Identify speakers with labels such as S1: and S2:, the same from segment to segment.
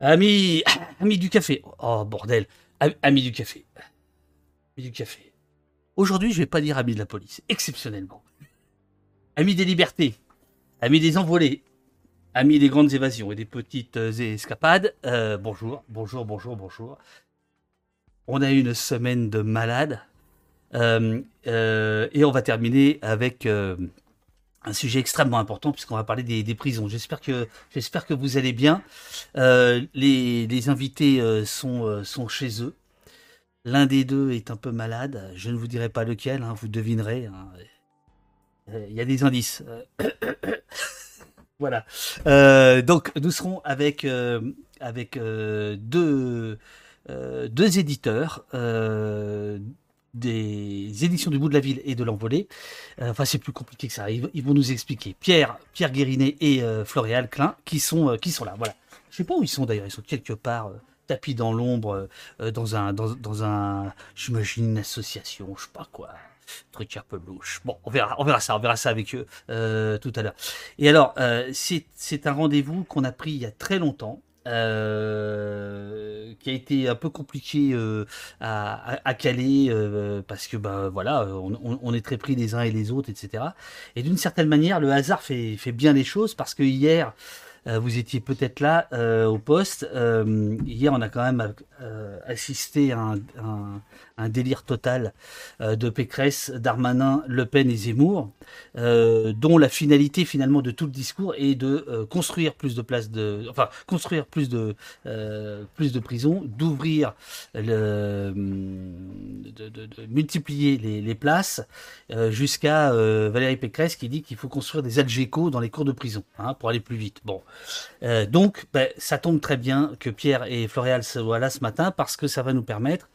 S1: Amis, amis du café. Oh bordel. Am- Amis du café. Amis du café. Aujourd'hui, je vais pas dire amis de la police, exceptionnellement. Amis des libertés. Amis des envolés. Amis des grandes évasions et des petites euh, escapades. euh, bonjour, bonjour, bonjour, bonjour. On a eu une semaine de malade. Euh, et on va terminer avec un sujet extrêmement important puisqu'on va parler des, prisons. J'espère que j'espère que vous allez bien. Euh, les, les invités euh, sont euh, sont chez eux. L'un des deux est un peu malade. Je ne vous dirai pas lequel. hein, vous devinerez. hein. Il y a des indices. Voilà. Donc nous serons avec avec deux deux éditeurs. Des éditions du bout de la ville et de l'envolée. Euh, enfin, c'est plus compliqué que ça. Ils, vont nous expliquer. Pierre, Pierre Guérinet et euh, Floréal Klein qui sont, euh, qui sont là. Voilà. Je sais pas où ils sont d'ailleurs. Ils sont quelque part euh, tapis dans l'ombre, dans un, dans, dans un, j'imagine une association, je sais pas quoi. Truc un peu louche. Bon, on verra, on verra ça, on verra ça avec eux tout à l'heure. Et alors, c'est un rendez-vous qu'on a pris il y a très longtemps. Euh, qui a été un peu compliqué euh, à, à- à caler euh, parce que bah voilà on, on- est très pris les uns et les autres etc et d'une certaine manière le hasard fait, fait bien les choses parce que hier euh, vous étiez peut-être là euh, au poste. Hier on a quand même assisté à un, un- un délire total euh, de Pécresse, Darmanin, Le Pen et Zemmour euh, dont la finalité finalement de tout le discours est de euh, construire plus de places de enfin construire plus de plus de prisons, d'ouvrir le de, de- multiplier les, places jusqu'à Valérie Pécresse qui dit qu'il faut construire des algécos dans les cours de prison hein, pour aller plus vite. Bon, donc ben, ça tombe très bien que Pierre et Floréal soient là ce matin parce que ça va nous permettre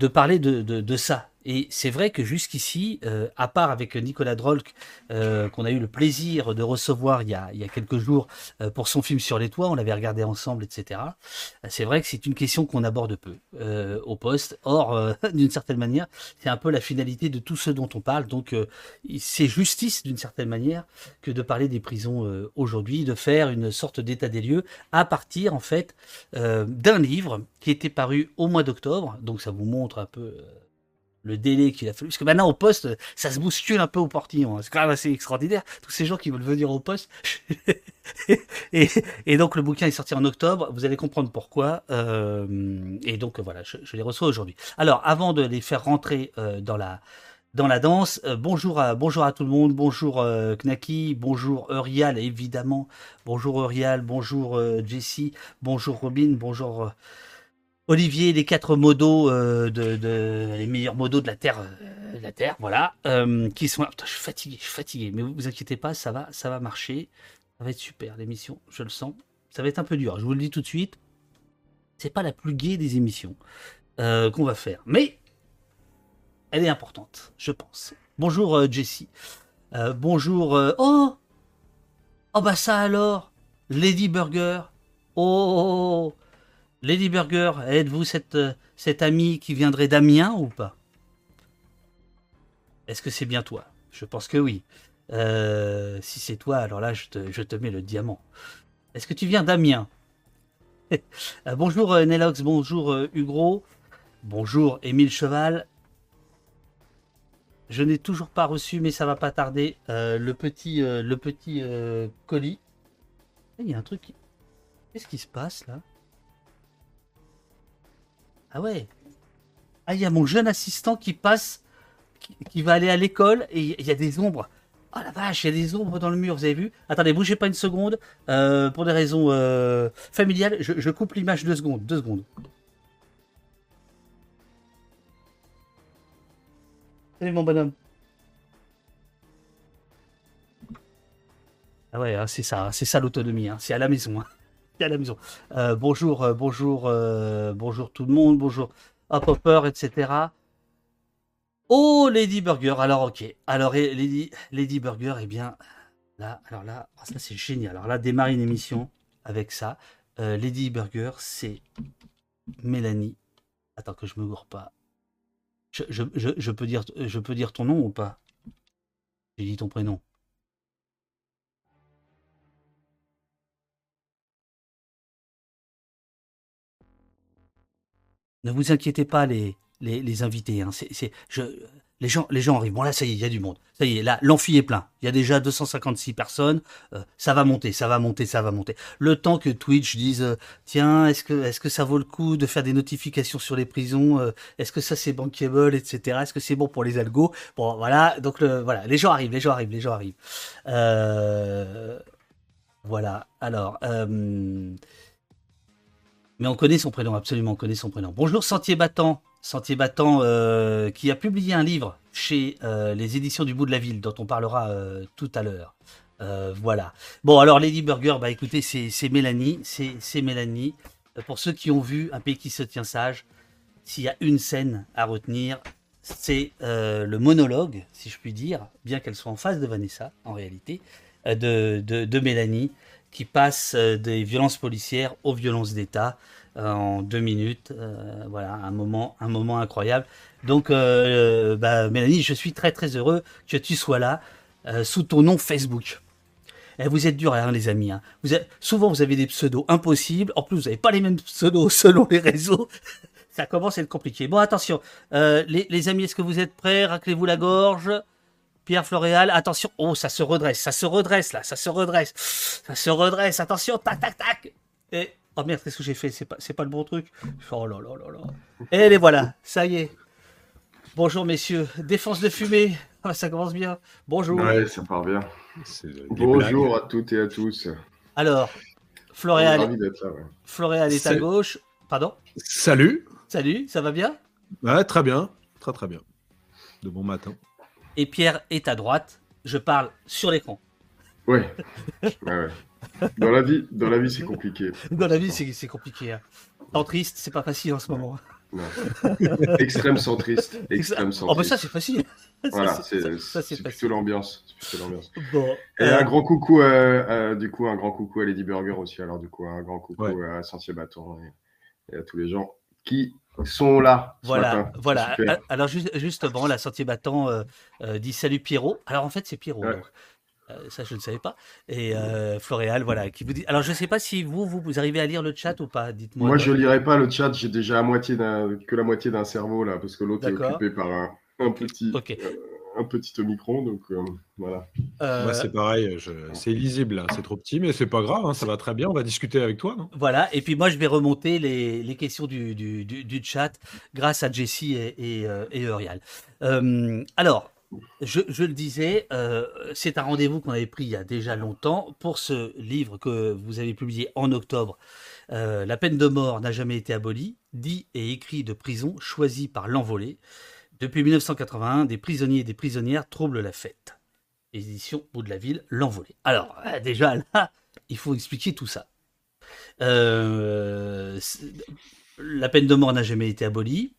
S1: de parler de, de, de ça. Et c'est vrai que jusqu'ici, euh, à part avec Nicolas Drolk, euh, qu'on a eu le plaisir de recevoir il y a, il y a quelques jours euh, pour son film sur les toits, on l'avait regardé ensemble, etc. Euh, C'est vrai que c'est une question qu'on aborde peu euh, au poste. Or, euh, d'une certaine manière, c'est un peu la finalité de tout ce dont on parle. Donc, c'est justice, d'une certaine manière, que de parler des prisons aujourd'hui, de faire une sorte d'état des lieux à partir, en fait, d'un livre qui était paru au mois d'octobre. Donc, ça vous montre un peu le délai qu'il a fallu. Parce que maintenant, au poste, ça se bouscule un peu au portillon. hein. C'est quand même assez extraordinaire. Tous ces gens qui veulent venir au poste. et, donc, le bouquin est sorti en octobre. Vous allez comprendre pourquoi. Euh, et donc, voilà, je, les reçois aujourd'hui. Alors, avant de les faire rentrer euh, dans la dans la danse. Euh, bonjour à bonjour à tout le monde. Bonjour euh, Knaki. Bonjour Eurial évidemment. Bonjour Eurial. Bonjour euh, Jessie. Bonjour Robin. Bonjour Olivier. Les quatre modos euh, les meilleurs modos de la terre euh, la terre. Voilà. Euh, qui sont je suis fatigué. Je suis fatigué. Mais vous vous inquiétez pas, ça va ça va marcher. Ça va être super l'émission. Je le sens. Ça va être un peu dur. Je vous le dis tout de suite. C'est pas la plus gaie des émissions qu'on va faire. Mais elle est importante, je pense. Bonjour Jessie. Bonjour. Oh Oh bah ça alors Lady Burger. Oh Lady Burger, êtes-vous cette, euh, cette amie qui viendrait d'Amiens ou pas? Est-ce que c'est bien toi? Je pense que oui. Euh, si c'est toi, alors là, je te, mets le diamant. Est-ce que tu viens d'Amiens? Euh, Bonjour Nelox, bonjour Hugro, bonjour Émile Cheval. Je n'ai toujours pas reçu, mais ça va pas tarder, le petit, le petit colis. Il y a un truc. qui- Qu'est-ce qui se passe là? Ah ouais. Ah, il y a mon jeune assistant qui passe, qui, va aller à l'école et il y a des ombres. Oh la vache, il y a des ombres dans le mur, vous avez vu? Attendez, bougez pas une seconde. Euh, pour des raisons euh, familiales, je, coupe l'image deux secondes. Deux secondes. Salut mon bonhomme. Ah ouais, hein, c'est ça, hein, c'est ça l'autonomie, hein, c'est à la maison. À la maison. Euh, bonjour, euh, bonjour, euh, bonjour tout le monde, bonjour Hop Hopper, etc. Oh, Lady Burger, alors ok. Alors eh, Lady, Lady Burger, eh bien, là, alors là, ah, ça c'est génial. Alors là, démarrer une émission avec ça. Lady Burger, c'est Mélanie. Attends que je me gourre pas. Je peux dire, je peux dire ton nom ou pas? J'ai dit ton prénom. Ne vous inquiétez pas, les, invités. Hein. Les gens, arrivent. Bon là, ça y est, il y a du monde. Ça y est, là, l'amphi est plein. Il y a déjà 256 personnes. Euh, ça va monter, ça va monter, ça va monter. Le temps que Twitch dise, euh, tiens, est-ce que, ça vaut le coup de faire des notifications sur les prisons euh, Est-ce que ça c'est bankable, etc. Est-ce que c'est bon pour les algos? Bon, voilà. Donc voilà, les gens arrivent, les gens arrivent, les gens arrivent. voilà. Alors. Mais on connaît son prénom, absolument, on connaît son prénom. Bonjour Sentier Battant. Sentier Battant, euh, qui a publié un livre chez euh, les éditions du bout de la ville, dont on parlera euh, tout à l'heure. voilà. Bon, alors Lady Burger, bah écoutez, c'est Mélanie, c'est Mélanie. Pour ceux qui ont vu Un pays qui se tient sage, s'il y a une scène à retenir, c'est le monologue, si je puis dire, bien qu'elle soit en face de Vanessa, en réalité, de, Mélanie, qui passe des violences policières aux violences d'État. Euh, en deux minutes. Euh, voilà, un moment, un moment incroyable. Donc, euh, bah, Mélanie, je suis très très heureux que tu sois là sous ton nom Facebook. Eh, vous êtes dur, hein, les amis. Hein. Vous souvent, vous avez des pseudos impossibles. En plus, vous n'avez pas les mêmes pseudos selon les réseaux. Ça commence à être compliqué. Bon, attention. les, les, amis, est-ce que vous êtes prêts? Raclez-vous la gorge. Pierre Floréal, attention. Oh, ça se redresse. Ça se redresse, là. Ça se redresse. Ça se redresse. Attention. Tac, tac, tac. Et Oh merde, qu'est-ce que j'ai fait C'est pas, c'est pas le bon truc. Oh là là là là. Et les voilà, ça y est. Bonjour messieurs. Défense de fumée. Ah, ça commence bien. Bonjour.
S2: Ouais, ça part bien. Bonjour à toutes et à tous.
S1: Alors, Floréal, Floréal est à gauche. Pardon
S3: Salut.
S1: Salut, ça va bien
S3: Ouais, très bien. Très très bien. De bon matin.
S1: Et Pierre est à droite. Je parle sur l'écran.
S2: Ouais. ouais, ouais. Dans la vie, dans la vie, c'est compliqué.
S1: Dans la vie, c'est compliqué. Hein. Tant triste, c'est pas facile en ce moment.
S2: Non. Extrême centriste. Extrême centriste.
S1: Oh, bah ça, c'est facile.
S2: Voilà, c'est plutôt l'ambiance. Bon, Et un euh, grand coucou, du coup, un grand coucou à Lady Burger aussi. Alors, du coup, un grand coucou à Sentier Bâton et, à tous les gens qui sont là.
S1: Voilà, voilà. Alors, justement, la Sentier Battant euh, euh, dit salut Pierrot. Alors, en fait, c'est Pierrot. Euh, ça, je ne savais pas. Et euh, Floréal, voilà, qui vous dit. Alors, je ne sais pas si vous, vous, arrivez à lire le chat ou pas. Dites-moi.
S2: Moi, je lirai pas le chat. J'ai déjà à moitié que la moitié d'un cerveau là, parce que l'autre est occupé par un, petit. Euh, un petit Omicron, donc voilà.
S3: Moi, c'est pareil, c'est lisible, hein. c'est trop petit, mais c'est pas grave, hein, ça va très bien, on va discuter avec toi. Non?
S1: Voilà, et puis moi, je vais remonter les, les questions du, du, du, chat grâce à Jessie et, et, et Eurial. alors, je, le disais, euh, c'est un rendez-vous qu'on avait pris il y a déjà longtemps pour ce livre que vous avez publié en octobre. Euh, la peine de mort n'a jamais été abolie, dit et écrit de prison choisi par l'envolé. Depuis 1981, des prisonniers et des prisonnières troublent la fête. Édition Bout de la Ville, l'envolé. Alors, euh, déjà là, il faut expliquer tout ça. la peine de mort n'a jamais été abolie.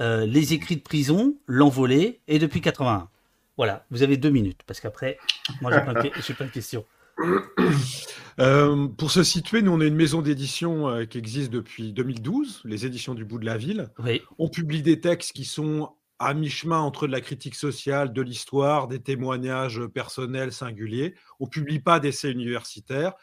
S1: Euh, les écrits de prison, l'envolée, et depuis 81. Voilà, vous avez deux minutes, parce qu'après, moi j'ai plein, de questions.
S3: Euh, pour se situer, nous on est une maison d'édition euh, qui existe depuis 2012, les éditions du bout de la ville.
S1: Oui.
S3: On publie des textes qui sont à mi-chemin entre de la critique sociale, de l'histoire, des témoignages personnels singuliers. On publie pas d'essais universitaires.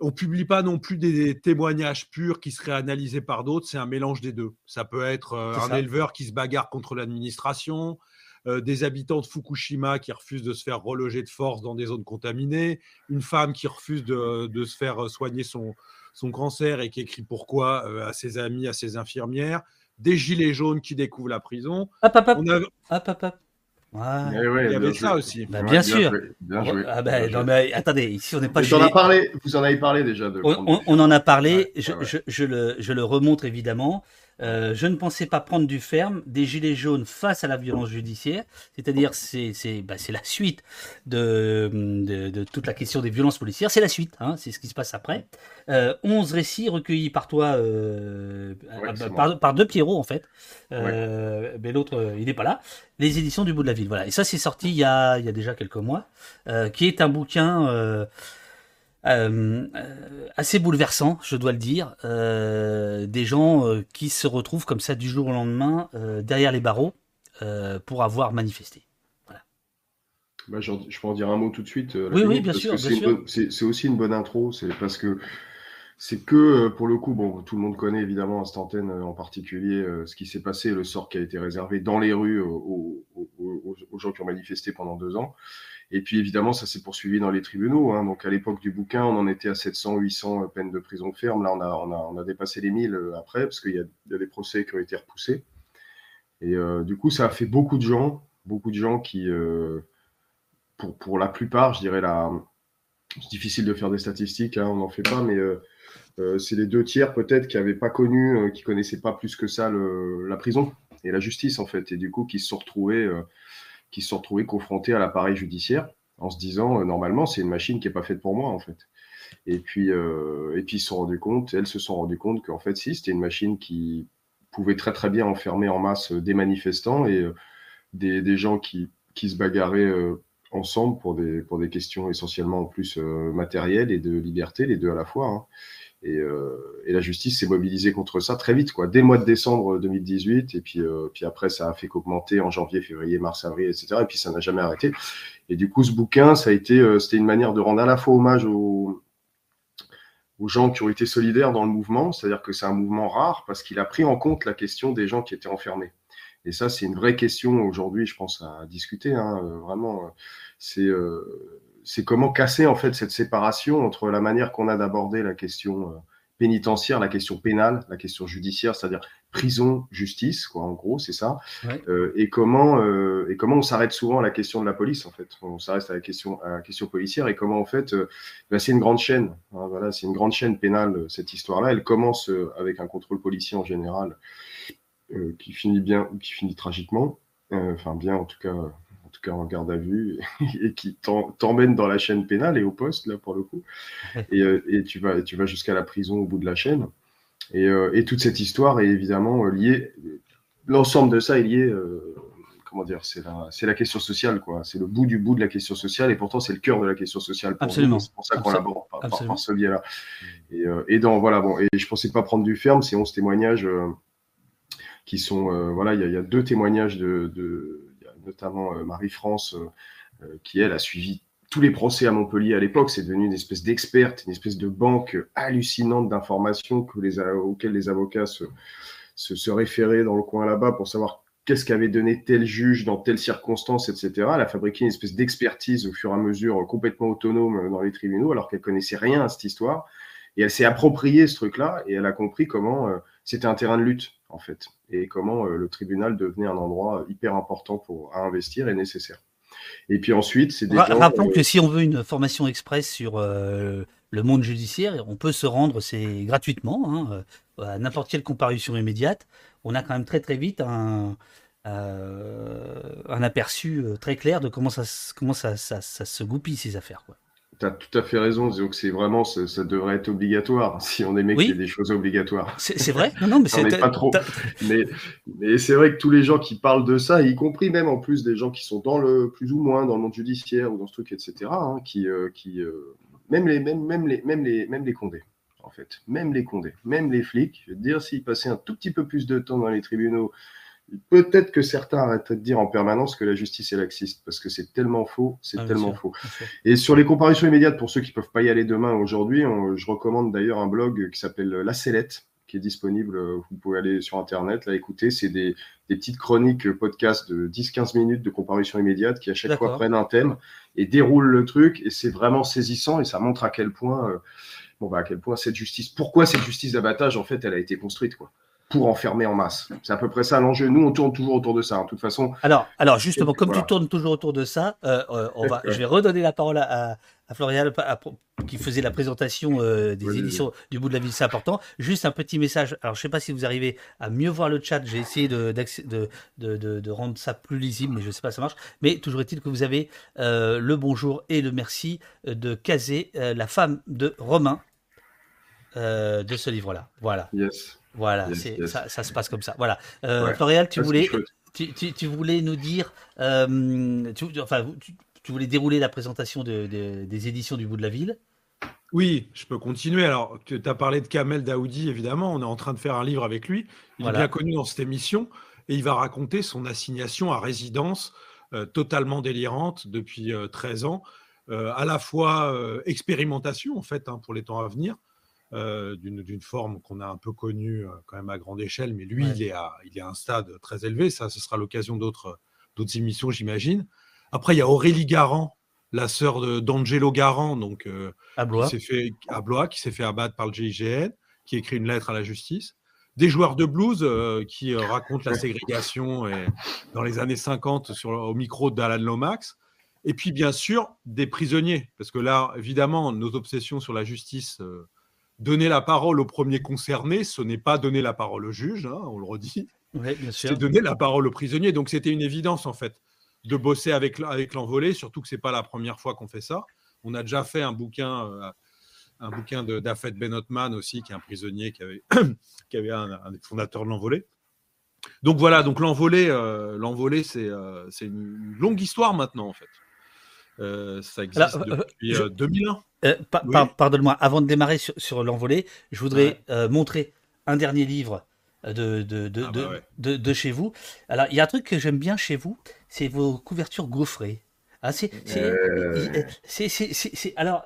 S3: On publie pas non plus des témoignages purs qui seraient analysés par d'autres, c'est un mélange des deux. Ça peut être euh, un éleveur qui se bagarre contre l'administration, euh, des habitants de Fukushima qui refusent de se faire reloger de force dans des zones contaminées, une femme qui refuse de, se faire soigner son, cancer et qui écrit pourquoi euh, à ses amis, à ses infirmières, des gilets jaunes qui découvrent la prison.
S1: Hop, hop, hop.
S3: Eh il y avait ça aussi.
S1: Bah, bien, sûr. Bien joué. Ah bah, attendez, ici on n'est pas.
S2: Vous en, parlé, vous en avez parlé déjà. De
S1: on, en a parlé. je, je, le, je, le, remontre évidemment. Euh, je ne pensais pas prendre du ferme des gilets jaunes face à la violence judiciaire, c'est-à-dire c'est c'est bah, la suite de, de, toute la question des violences policières, c'est la suite, hein, c'est ce qui se passe après. Euh, 11 récits recueillis par toi, euh, par, par, deux Pierrot en fait, euh, mais l'autre il n'est pas là. Les éditions du bout de la ville, voilà. Et ça c'est sorti il y a, il y a déjà quelques mois, qui est un bouquin euh, euh, assez bouleversant, je dois le dire. Euh, des gens qui se retrouvent comme ça du jour au lendemain derrière les barreaux pour avoir manifesté. Voilà.
S2: Bah, je peux en dire un mot tout de suite.
S1: oui, oui, bien sûr.
S2: C'est aussi une bonne intro. C'est parce que c'est que pour le coup, bon, tout le monde connaît évidemment cette antenne en particulier ce qui s'est passé, le sort qui a été réservé dans les rues aux, gens qui ont manifesté pendant deux ans. Et puis évidemment, ça s'est poursuivi dans les tribunaux. Hein. Donc à l'époque du bouquin, on en était à 700, 800 peines de prison ferme. Là, on a, dépassé les 1000 après, parce qu'il y, a des procès qui ont été repoussés. Et du coup, ça a fait beaucoup de gens, beaucoup de gens qui, pour, la plupart, je dirais, c'est difficile de faire des statistiques, hein, on n'en fait pas, mais euh, euh, c'est les deux tiers peut-être qui n'avaient pas connu, euh, qui connaissaient pas plus que ça la prison et la justice en fait, et du coup qui se sont retrouvés, qui se sont retrouvés confrontés à l'appareil judiciaire en se disant normalement c'est une machine qui est pas faite pour moi en fait. Et puis et puis ils se sont rendus compte, elles se sont rendues compte qu'en fait si c'était une machine qui pouvait très très bien enfermer en masse des manifestants et des, des, gens qui, qui se bagarraient ensemble pour des, pour des questions essentiellement en plus euh, matérielles et de liberté, les deux à la fois. Hein. Et, euh, et, la justice s'est mobilisée contre ça très vite, quoi, dès le mois de décembre 2018. Et puis, euh, puis après, ça a fait qu'augmenter en janvier, février, mars, avril, etc. Et puis ça n'a jamais arrêté. Et du coup, ce bouquin, ça a été, c'était une manière de rendre à la fois hommage aux, gens qui ont été solidaires dans le mouvement, c'est-à-dire que c'est un mouvement rare parce qu'il a pris en compte la question des gens qui étaient enfermés. Et ça, c'est une vraie question aujourd'hui, je pense, à discuter. Hein, vraiment, euh, c'est comment casser en fait cette séparation entre la manière qu'on a d'aborder la question euh, pénitentiaire, la question pénale, la question judiciaire, c'est-à-dire prison, justice, quoi, en gros, c'est ça. Euh, et comment et comment on s'arrête souvent à la question de la police, en fait. On s'arrête à la question à la question policière et comment en fait, bah, c'est une grande chaîne. Hein, voilà, c'est une grande chaîne pénale cette histoire-là. Elle commence avec un contrôle policier en général qui finit bien, qui finit tragiquement. Enfin bien, en tout cas en garde à vue, et qui t'emmène dans la chaîne pénale et au poste, là, pour le coup. Et, euh, et tu vas, tu vas jusqu'à la prison au bout de la chaîne. Et, euh, et toute cette histoire est évidemment euh, liée, l'ensemble de ça est lié, comment dire, c'est la, la question sociale, quoi. C'est le bout du bout de la question sociale, et pourtant c'est le cœur de la question sociale.
S1: Absolument.
S2: C'est pour ça qu'on l'aborde par, par, ce biais-là. Et, et dans, voilà, bon, et je pensais pas prendre du ferme, c'est 11 témoignages qui sont, voilà, il y, y, a deux témoignages de, de notamment euh, Marie-France, euh, euh, qui elle a suivi tous les procès à Montpellier à l'époque, c'est devenu une espèce d'experte, une espèce de banque hallucinante d'informations les, auxquelles les avocats se, se, référaient dans le coin là-bas pour savoir qu'est-ce qu'avait donné tel juge dans telle circonstance, etc. Elle a fabriqué une espèce d'expertise au fur et à mesure complètement autonome dans les tribunaux, alors qu'elle connaissait rien à cette histoire. Et elle s'est appropriée ce truc-là et elle a compris comment c'était un terrain de lutte, en fait, et comment euh, le tribunal devenait un endroit hyper important pour, à investir et nécessaire. Et puis ensuite, c'est des.
S1: Rappelons que euh, si on veut une formation express sur euh, le monde judiciaire, on peut se rendre, c'est gratuitement, hein, à n'importe quelle comparution immédiate. On a quand même très très vite un, un aperçu très clair de comment ça, comment ça, ça, ça se goupille ces affaires. Quoi.
S2: Tu as tout à fait raison. Donc, c'est vraiment, ça, devrait être obligatoire si on aimait qu'il y ait des choses obligatoires.
S1: C'est vrai Non, non, mais c'est
S2: pas trop. Mais, mais c'est vrai que tous les gens qui parlent de ça, y compris même en plus des gens qui sont dans le plus ou moins dans le monde judiciaire ou dans ce truc, etc., hein, qui, euh, qui euh, même les, même, même les, même les, même les condés, en fait, même les condés, même les flics. Je veux dire, s'ils passaient un tout petit peu plus de temps dans les tribunaux Peut-être que certains arrêteraient de dire en permanence que la justice est laxiste, parce que c'est tellement faux, c'est ah, tellement faux. Et sur les comparaisons immédiates, pour ceux qui peuvent pas y aller demain, aujourd'hui, je recommande d'ailleurs un blog qui s'appelle La Sellette, qui est disponible. Vous pouvez aller sur Internet, là, écouter. C'est des, petites chroniques podcast de 10-15 minutes de comparution immédiate qui à chaque fois prennent un thème et déroulent le truc. Et c'est vraiment saisissant et ça montre à quel point, euh, bon, bah, à quel point cette justice, pourquoi cette justice d'abattage, en fait, elle a été construite, quoi pour enfermer en masse. C'est à peu près ça l'enjeu. Nous, on tourne toujours autour de ça, hein, de toute façon.
S1: Alors, alors justement, comme tu tournes toujours autour de ça, euh, euh, on va, je vais redonner la parole à, à Florian qui faisait la présentation euh, des éditions du bout de la ville, c'est important. Juste un petit message. Alors, je ne sais pas si vous arrivez à mieux voir le chat. J'ai essayé de, de, de, de, rendre ça plus lisible, mais je ne sais pas si ça marche. Mais toujours est-il que vous avez le bonjour et le merci de Kazé, la femme de Romain, de ce livre-là. Voilà.
S2: Yes.
S1: Voilà, Ça, ça, se passe comme ça. Voilà. Euh, tu voulais, tu, tu, voulais nous dire, euh, tu, enfin, tu, voulais dérouler la présentation de, des éditions du bout de la ville?
S3: Oui, je peux continuer. Alors, tu as parlé de Kamel Daoudi, évidemment. On est en train de faire un livre avec lui. Il est bien connu dans cette émission et il va raconter son assignation à résidence euh, totalement délirante depuis 13 ans. à la fois expérimentation, en fait, hein, pour les temps à venir, d'une forme qu'on a un peu connue quand même à grande échelle, mais lui, il, est à, il est à un stade très élevé. Ça, ce sera l'occasion d'autres émissions, j'imagine. Après, il y a Aurélie Garand, la sœur d'Angelo Garand, donc, qui s'est fait, à Blois, qui s'est fait abattre par le GIGN, qui écrit une lettre à la justice des joueurs de blues euh, qui euh, racontent la ségrégation et, dans les années 50 sur, au micro d'Alan Lomax. Et puis, bien sûr, des prisonniers. Parce que là, évidemment, nos obsessions sur la justice, euh, donner la parole aux premiers concernés, ce n'est pas donner la parole au juge, hein, on le redit.
S1: Oui, bien sûr.
S3: C'est donner la parole aux prisonniers. Donc, c'était une évidence, en fait, de bosser avec, avec l'envolé, surtout que ce n'est pas la première fois qu'on fait ça. On a déjà fait un bouquin un bouquin d'Afet Benotman aussi, qui est un prisonnier qui avait, qui avait un, des fondateurs de l'envolée. Donc voilà, donc l'envolée, euh, l'envolée, c'est euh, une longue histoire maintenant en fait. Euh, ça existe depuis 2001.
S1: Pardonne-moi, avant de démarrer sur, sur l'envolée, je voudrais montrer un dernier livre de, de, de, ah bah de, de, chez vous. Alors, il y a un truc que j'aime bien chez vous, c'est vos couvertures gaufrées. Ah, c'est, alors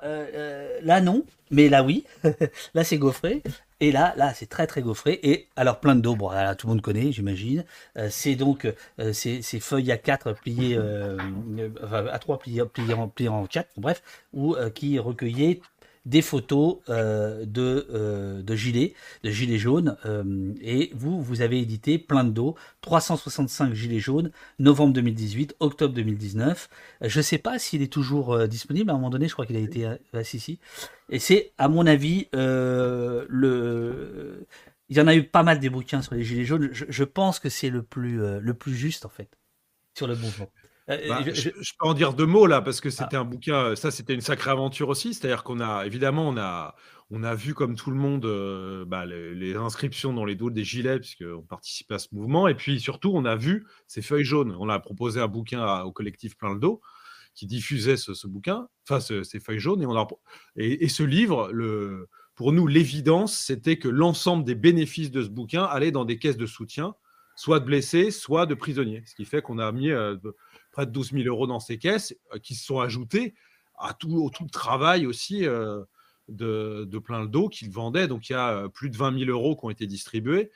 S1: là non, mais là oui. là c'est gaufré. Et là, là c'est très très gaufré. Et alors plein de dos, bon, tout le monde connaît, j'imagine. Euh, c'est donc euh, ces, feuilles à 4 pliées, euh, à 3 pliées, en, pliées en 4, bref, ou qui recueillaient des photos euh, de, euh, de gilets, de gilets jaunes. Euh, et vous, vous avez édité plein de dos, 365 gilets jaunes, novembre 2018, octobre 2019. Je ne sais pas s'il est toujours disponible. À un moment donné, je crois qu'il a été assis ici. Et c'est, à mon avis, le. Il y en a eu pas mal des bouquins sur les gilets jaunes. Je, je pense que c'est le plus, le plus juste, en fait, sur le mouvement.
S3: Euh, bah, je, peux en dire deux mots là, parce que ah. c'était un bouquin, euh, ça c'était une sacrée aventure aussi. C'est-à-dire qu'on a, évidemment, on a, on a vu comme tout le monde euh, bah, les, inscriptions dans les dos des gilets, puisqu'on participait à ce mouvement. Et puis surtout, on a vu ces feuilles jaunes. On a proposé un bouquin au collectif Plein le dos qui diffusait ce, bouquin, enfin ces feuilles jaunes. Et, on a, et, ce livre, le, pour nous, l'évidence, c'était que l'ensemble des bénéfices de ce bouquin allaient dans des caisses de soutien, soit de blessés, soit de prisonniers. Ce qui fait qu'on a mis près de 12 000 euros dans ces caisses euh, qui se sont ajoutés à tout, le travail aussi euh, de, plein le dos qu'ils vendaient. Donc il y a euh, plus de 20 000 euros qui ont été distribués.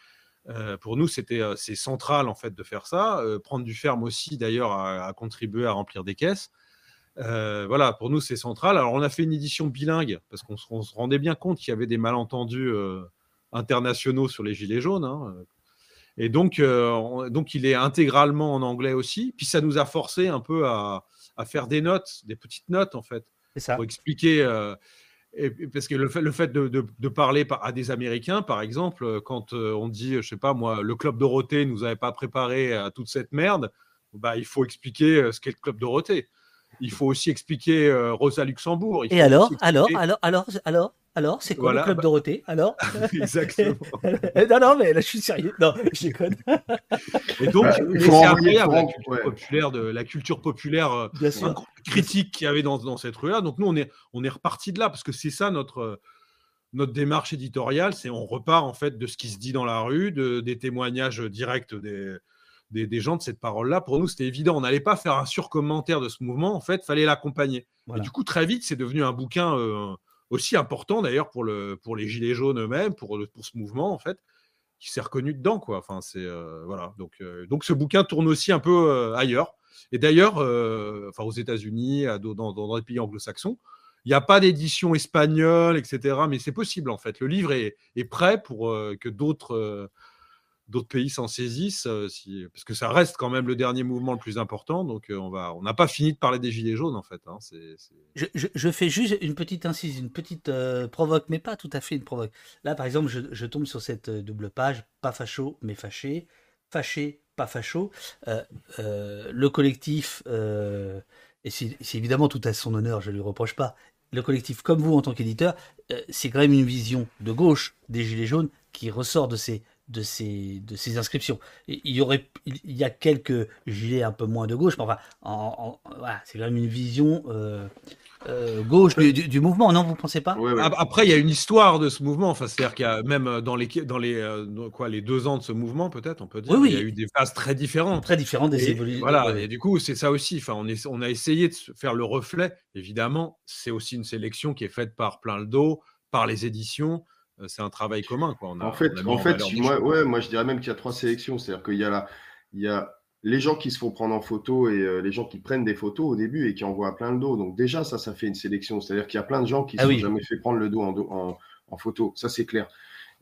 S3: pour nous, c'était c'est central en fait de faire ça. prendre du ferme aussi, d'ailleurs, a, contribué à remplir des caisses. voilà, pour nous, c'est central. Alors, on a fait une édition bilingue parce qu'on se, rendait bien compte qu'il y avait des malentendus internationaux sur les gilets jaunes. Hein, et donc, euh, donc, il est intégralement en anglais aussi. Puis ça nous a forcé un peu à, faire des notes, des petites notes en fait,
S1: ça.
S3: pour expliquer. Euh, parce que le fait, le fait de, parler à des Américains, par exemple, quand euh, on dit, je sais pas moi, le club Dorothée nous avait pas préparé à toute cette merde, bah, il faut expliquer ce qu'est le club Dorothée. Il faut aussi expliquer Rosa Luxembourg.
S1: Et alors, alors, alors, alors, alors, alors, c'est quoi le club bah Dorothée? Alors?
S3: Exactement.
S1: non, non, mais là, je suis sérieux. Non, je déconne.
S3: Et donc, bah, c'est incroyable la culture populaire, de, la culture populaire euh, critique qu'il y avait dans, dans cette rue-là. Donc, nous, on est, on est reparti de là parce que c'est ça notre, notre démarche éditoriale. C'est on repart en fait de ce qui se dit dans la rue, de, des témoignages directs des, des, gens de cette parole-là. Pour nous, c'était évident. On n'allait pas faire un surcommentaire de ce mouvement. En fait, fallait l'accompagner. Et du coup, très vite, c'est devenu un bouquin. Euh, aussi important d'ailleurs pour, le, pour les Gilets jaunes eux-mêmes, pour, pour ce mouvement, en fait, qui s'est reconnu dedans. Quoi. Enfin, c'est, euh, voilà. donc, euh, donc ce bouquin tourne aussi un peu ailleurs. Et d'ailleurs, enfin, aux États-Unis, dans, dans, les pays anglo-saxons, il n'y a pas d'édition espagnole, etc. Mais c'est possible, en fait. Le livre est, est prêt pour que d'autres d'autres pays s'en saisissent, euh, parce que ça reste quand même le dernier mouvement le plus important. Donc euh, on va, on n'a pas fini de parler des gilets jaunes en fait. Hein,
S1: je, fais juste une petite incise, une petite euh, provoque, mais pas tout à fait une provoque. Là par exemple, je, tombe sur cette double page, pas facho mais fâché, fâché, pas facho. le collectif, et c'est évidemment tout à son honneur, je ne lui reproche pas. Le collectif, comme vous en tant qu'éditeur, c'est quand même une vision de gauche des Gilets jaunes qui ressort de ces de ces, de ces inscriptions. Il y, aurait, il y a quelques gilets un peu moins de gauche, mais enfin, en, c'est quand même une vision euh, euh, gauche du, mouvement, non Vous pensez pas?
S3: Après, il y a une histoire de ce mouvement. Enfin, c'est-à-dire qu'il y a même dans les, dans les, euh, quoi, les deux ans de ce mouvement, peut-être, on peut dire, il y a eu des phases très différentes.
S1: Très différentes des évolutions.
S3: Voilà, et du coup, c'est ça aussi. Enfin, on, est, on a essayé de faire le reflet. Évidemment, c'est aussi une sélection qui est faite par plein le dos, par les éditions c'est un travail commun. Quoi.
S2: en fait, en fait moi, ouais, moi, je dirais même qu'il y a trois sélections. C'est-à-dire qu'il y a la, il y a les gens qui se font prendre en photo et les gens qui prennent des photos au début et qui envoient plein le dos. Donc déjà, ça, ça fait une sélection. C'est-à-dire qu'il y a plein de gens qui ne ah sont jamais fait prendre le dos en, en, photo. Ça, c'est clair.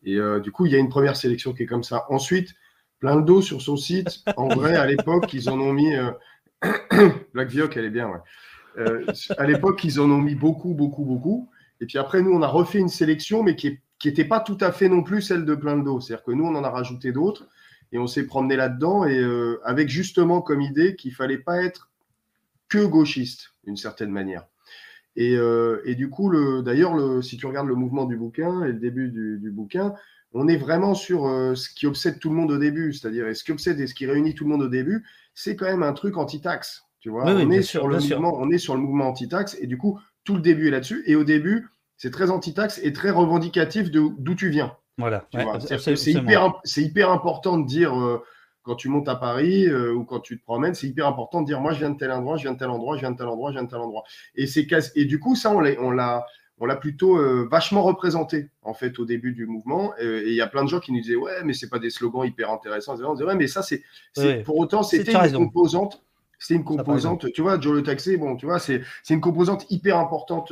S2: Et du coup, il y a une première sélection qui est comme ça. Ensuite, plein de dos sur son site. En vrai, à l'époque, ils en ont mis. Black Vioc, elle est bien, ouais. Euh, à l'époque, ils en ont mis beaucoup, beaucoup, beaucoup. Et puis après, nous, on a refait une sélection, mais qui n'était pas tout à fait non plus celle de plein de dos. C'est-à-dire que nous, on en a rajouté d'autres et on s'est promené là-dedans et euh, avec justement comme idée qu'il fallait pas être que gauchiste, d'une certaine manière. Et, euh, et du coup, d'ailleurs, si tu regardes le mouvement du bouquin et le début du, du bouquin, on est vraiment sur ce qui obsède tout le monde au début. C'est-à-dire, ce qui obsède et ce qui réunit tout le monde au début, c'est quand même un truc anti-taxe. Tu vois, on, est sur le mouvement, on est sur le mouvement anti-taxe et du coup, tout le début est là-dessus. Et au début, c'est très anti-taxe et très revendicatif d'où tu viens.
S1: Voilà.
S2: c'est hyper, hyper, important de dire euh, quand tu montes à Paris euh, ou quand tu te promènes, c'est hyper important de dire moi je viens de tel endroit, je viens de tel endroit, je viens de tel endroit, je viens de tel endroit. Et c'est et du coup ça on l'a on l'a plutôt euh, vachement représenté en fait au début du mouvement. et il y a plein de gens qui nous disaient ouais mais c'est pas des slogans hyper intéressants. On disait ouais mais ça c'est pour autant c'était une composante c'est une composante, tu vois, Joe le taxé, bon, tu vois, c'est une composante hyper importante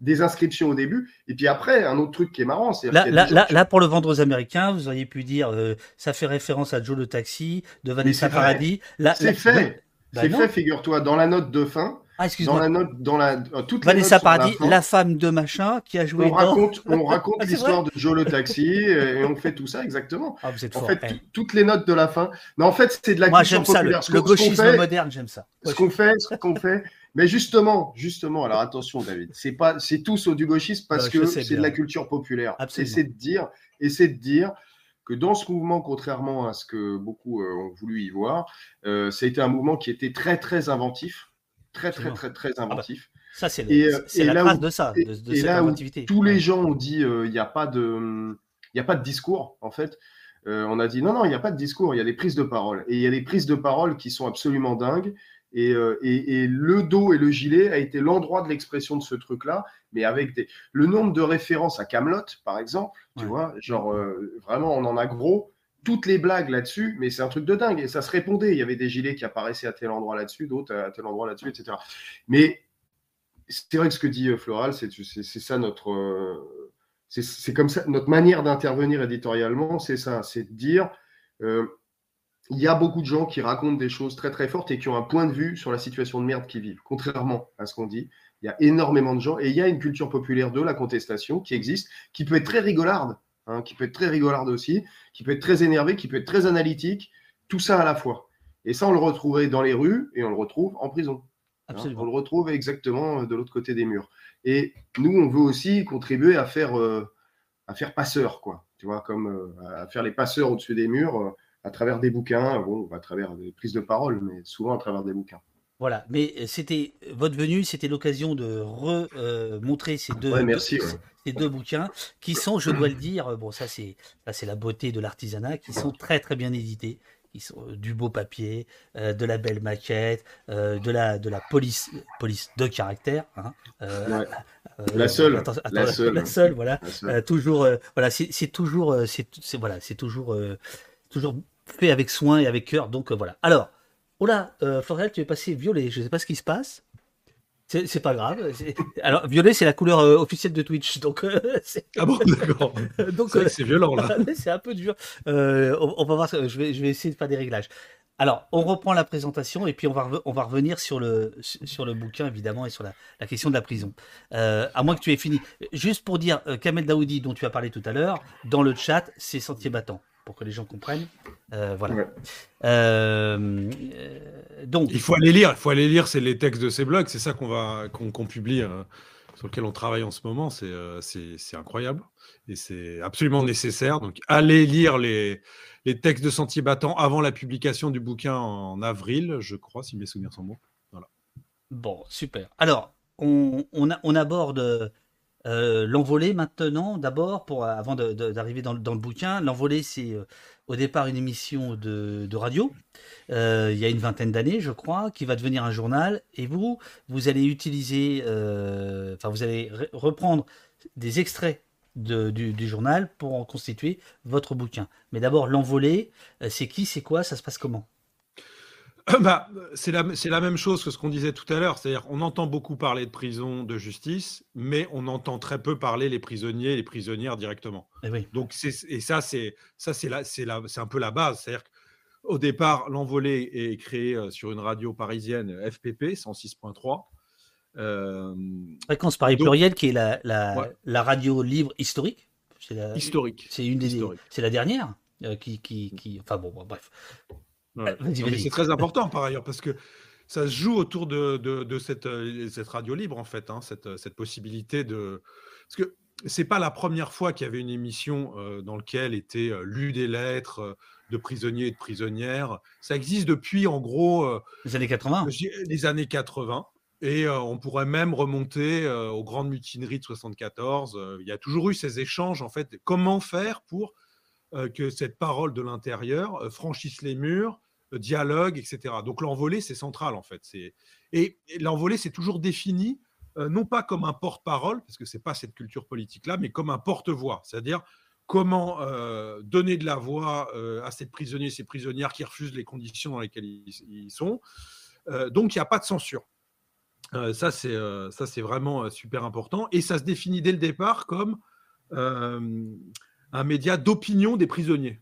S2: des inscriptions au début. Et puis après, un autre truc qui est marrant, c'est.
S1: Là, là, là, pour le vendre aux Américains, vous auriez pu dire, euh, ça fait référence à Joe le taxi, de Vanessa Paradis.
S2: C'est fait. c'est fait, figure-toi, dans la note de fin. Ah. Dans la note, dans la, euh,
S1: toute Vanessa Paradis, la, femme de machin qui a joué.
S2: On raconte, on raconte ah, l'histoire de Joe le taxi et on fait tout ça exactement. Ah, vous êtes en fait, toutes les notes de la fin. Mais en fait, c'est de la
S1: Moi, ça, le, le gauchisme moderne, j'aime ça.
S2: Ce qu'on fait, ce qu'on fait. Mais justement, justement, alors attention, David, c'est pas, c'est tout sauf du gauchisme parce que c'est de la culture populaire. Et c'est de dire, et c'est de dire que dans ce mouvement, contrairement à ce que beaucoup euh, ont voulu y voir, euh, ça a été un mouvement qui était très, très inventif très, très, très, très, ah bah, inventif.
S1: ça, c'est la trace de ça, de, cette là inventivité.
S2: tous les gens ont dit euh, il n'y a, pas de, a pas de discours, en fait. Euh, on a dit non, non, il n'y a pas de discours, il y a des prises de parole. Et il y a des prises de parole qui sont absolument dingues. Et, euh, et, et, le dos et le gilet a été l'endroit de l'expression de ce truc-là, mais avec des... le nombre de références à Camelot, par exemple, tu vois, genre vraiment on en a gros, toutes les blagues là-dessus, mais c'est un truc de dingue. Et ça se répondait. Il y avait des gilets qui apparaissaient à tel endroit là-dessus, d'autres à tel endroit là-dessus, etc. Mais c'est vrai que ce que dit euh, Floral, c'est ça notre. Euh, c'est comme ça, notre manière d'intervenir éditorialement, c'est ça, c'est de dire. Euh, il y a beaucoup de gens qui racontent des choses très très fortes et qui ont un point de vue sur la situation de merde qu'ils vivent, contrairement à ce qu'on dit. Il y a énormément de gens et il y a une culture populaire de la contestation qui existe, qui peut être très rigolarde Hein, qui peut être très rigolarde aussi, qui peut être très énervé, qui peut être très analytique, tout ça à la fois. Et ça, on le retrouverait dans les rues et on le retrouve en prison. Hein, on le retrouve exactement euh, de l'autre côté des murs. Et nous, on veut aussi contribuer à faire, euh, à faire passeur, quoi. Tu vois, comme euh, à faire les passeurs au-dessus des murs à travers des bouquins, bon, à travers des prises de parole, mais souvent à travers des bouquins.
S1: Voilà, mais c'était votre venue, c'était l'occasion de remontrer ces deux,
S2: merci,
S1: ces deux bouquins qui sont, je dois le dire, bon ça c'est ça c'est la beauté de l'artisanat, qui sont très très bien édités, qui sont euh, du beau papier, euh, de la belle maquette, euh, de la de la police police de caractère. Hein,
S2: la seule, la seule,
S1: la seule, voilà, toujours voilà c'est toujours c'est voilà c'est toujours toujours fait avec soin et avec cœur, donc voilà. Alors Oh là, euh, Florian, tu es passé violet. Je ne sais pas ce qui se passe. C'est pas grave. Alors, violet, c'est la couleur euh, officielle de Twitch. Donc, euh,
S3: ah bon, d'accord. donc, c'est violent là.
S1: c'est un peu dur. On, va voir. Je vais, je vais essayer de faire des réglages. Alors, on reprend la présentation et puis on va, on va revenir sur le, sur le bouquin, évidemment, et sur la, la question de la prison. à moins que tu aies fini. Juste pour dire, Kamel Daoudi, dont tu as parlé tout à l'heure, dans le chat, c'est Sentier Battant pour que les gens comprennent. Euh, voilà. Euh,
S3: donc, il faut aller lire. Il faut aller lire. C'est les textes de ces blogs. C'est ça qu'on va qu'on publie, euh, sur lequel on travaille en ce moment. C'est c'est incroyable et c'est absolument nécessaire. Donc, allez lire les les textes de Sentier Battant avant la publication du bouquin en avril, je crois, si mes souvenirs sont bons. Voilà.
S1: Bon, super. Alors, on, on, on aborde euh, l'envolée maintenant, d'abord, pour avant d'arriver dans, le bouquin. L'envolée, c'est euh, au départ une émission de, radio, euh, il y a une vingtaine d'années, je crois, qui va devenir un journal. Et vous, vous allez utiliser, enfin, vous allez reprendre des extraits du, journal pour en constituer votre bouquin. Mais d'abord, l'envolée, c'est qui, c'est quoi, ça se passe comment?
S3: bah, c'est la, la, même chose que ce qu'on disait tout à l'heure. C'est-à-dire, on entend beaucoup parler de prison, de justice, mais on entend très peu parler les prisonniers et les prisonnières directement.
S1: Et, eh oui.
S3: Donc, et ça, c'est ça, c'est c'est un peu la base. C'est-à-dire qu'au départ, l'envolée est créé euh, sur une radio parisienne FPP 106.3.
S1: Euh, Fréquence Paris pluriel, qui est la, la, la radio libre historique.
S3: historique.
S1: C'est une des, c'est la dernière euh, qui, qui, qui, enfin bon, bref.
S3: C'est très important par ailleurs parce que ça se joue autour de, de, cette, euh, cette, radio libre en fait, hein, cette, cette, possibilité de. Parce que c'est pas la première fois qu'il y avait une émission euh, dans laquelle étaient euh, lues des lettres de prisonniers et de prisonnières. Ça existe depuis en gros.
S1: les années 80
S3: Les années 80. Et on pourrait même remonter aux grandes mutineries de 74. il y a toujours eu ces échanges en fait. Comment faire pour euh, que cette parole de l'intérieur euh, franchisse les murs, euh, dialogue, etc. Donc l'envolée, c'est central en fait. Et, l'envolée, c'est toujours défini non pas comme un porte-parole, parce que c'est pas cette culture politique-là, mais comme un porte-voix, c'est-à-dire comment donner de la voix à ces prisonniers, ces prisonnières qui refusent les conditions dans lesquelles ils, sont. donc il n'y a pas de censure. ça, c'est vraiment super important. Et ça se définit dès le départ comme un média d'opinion des prisonniers.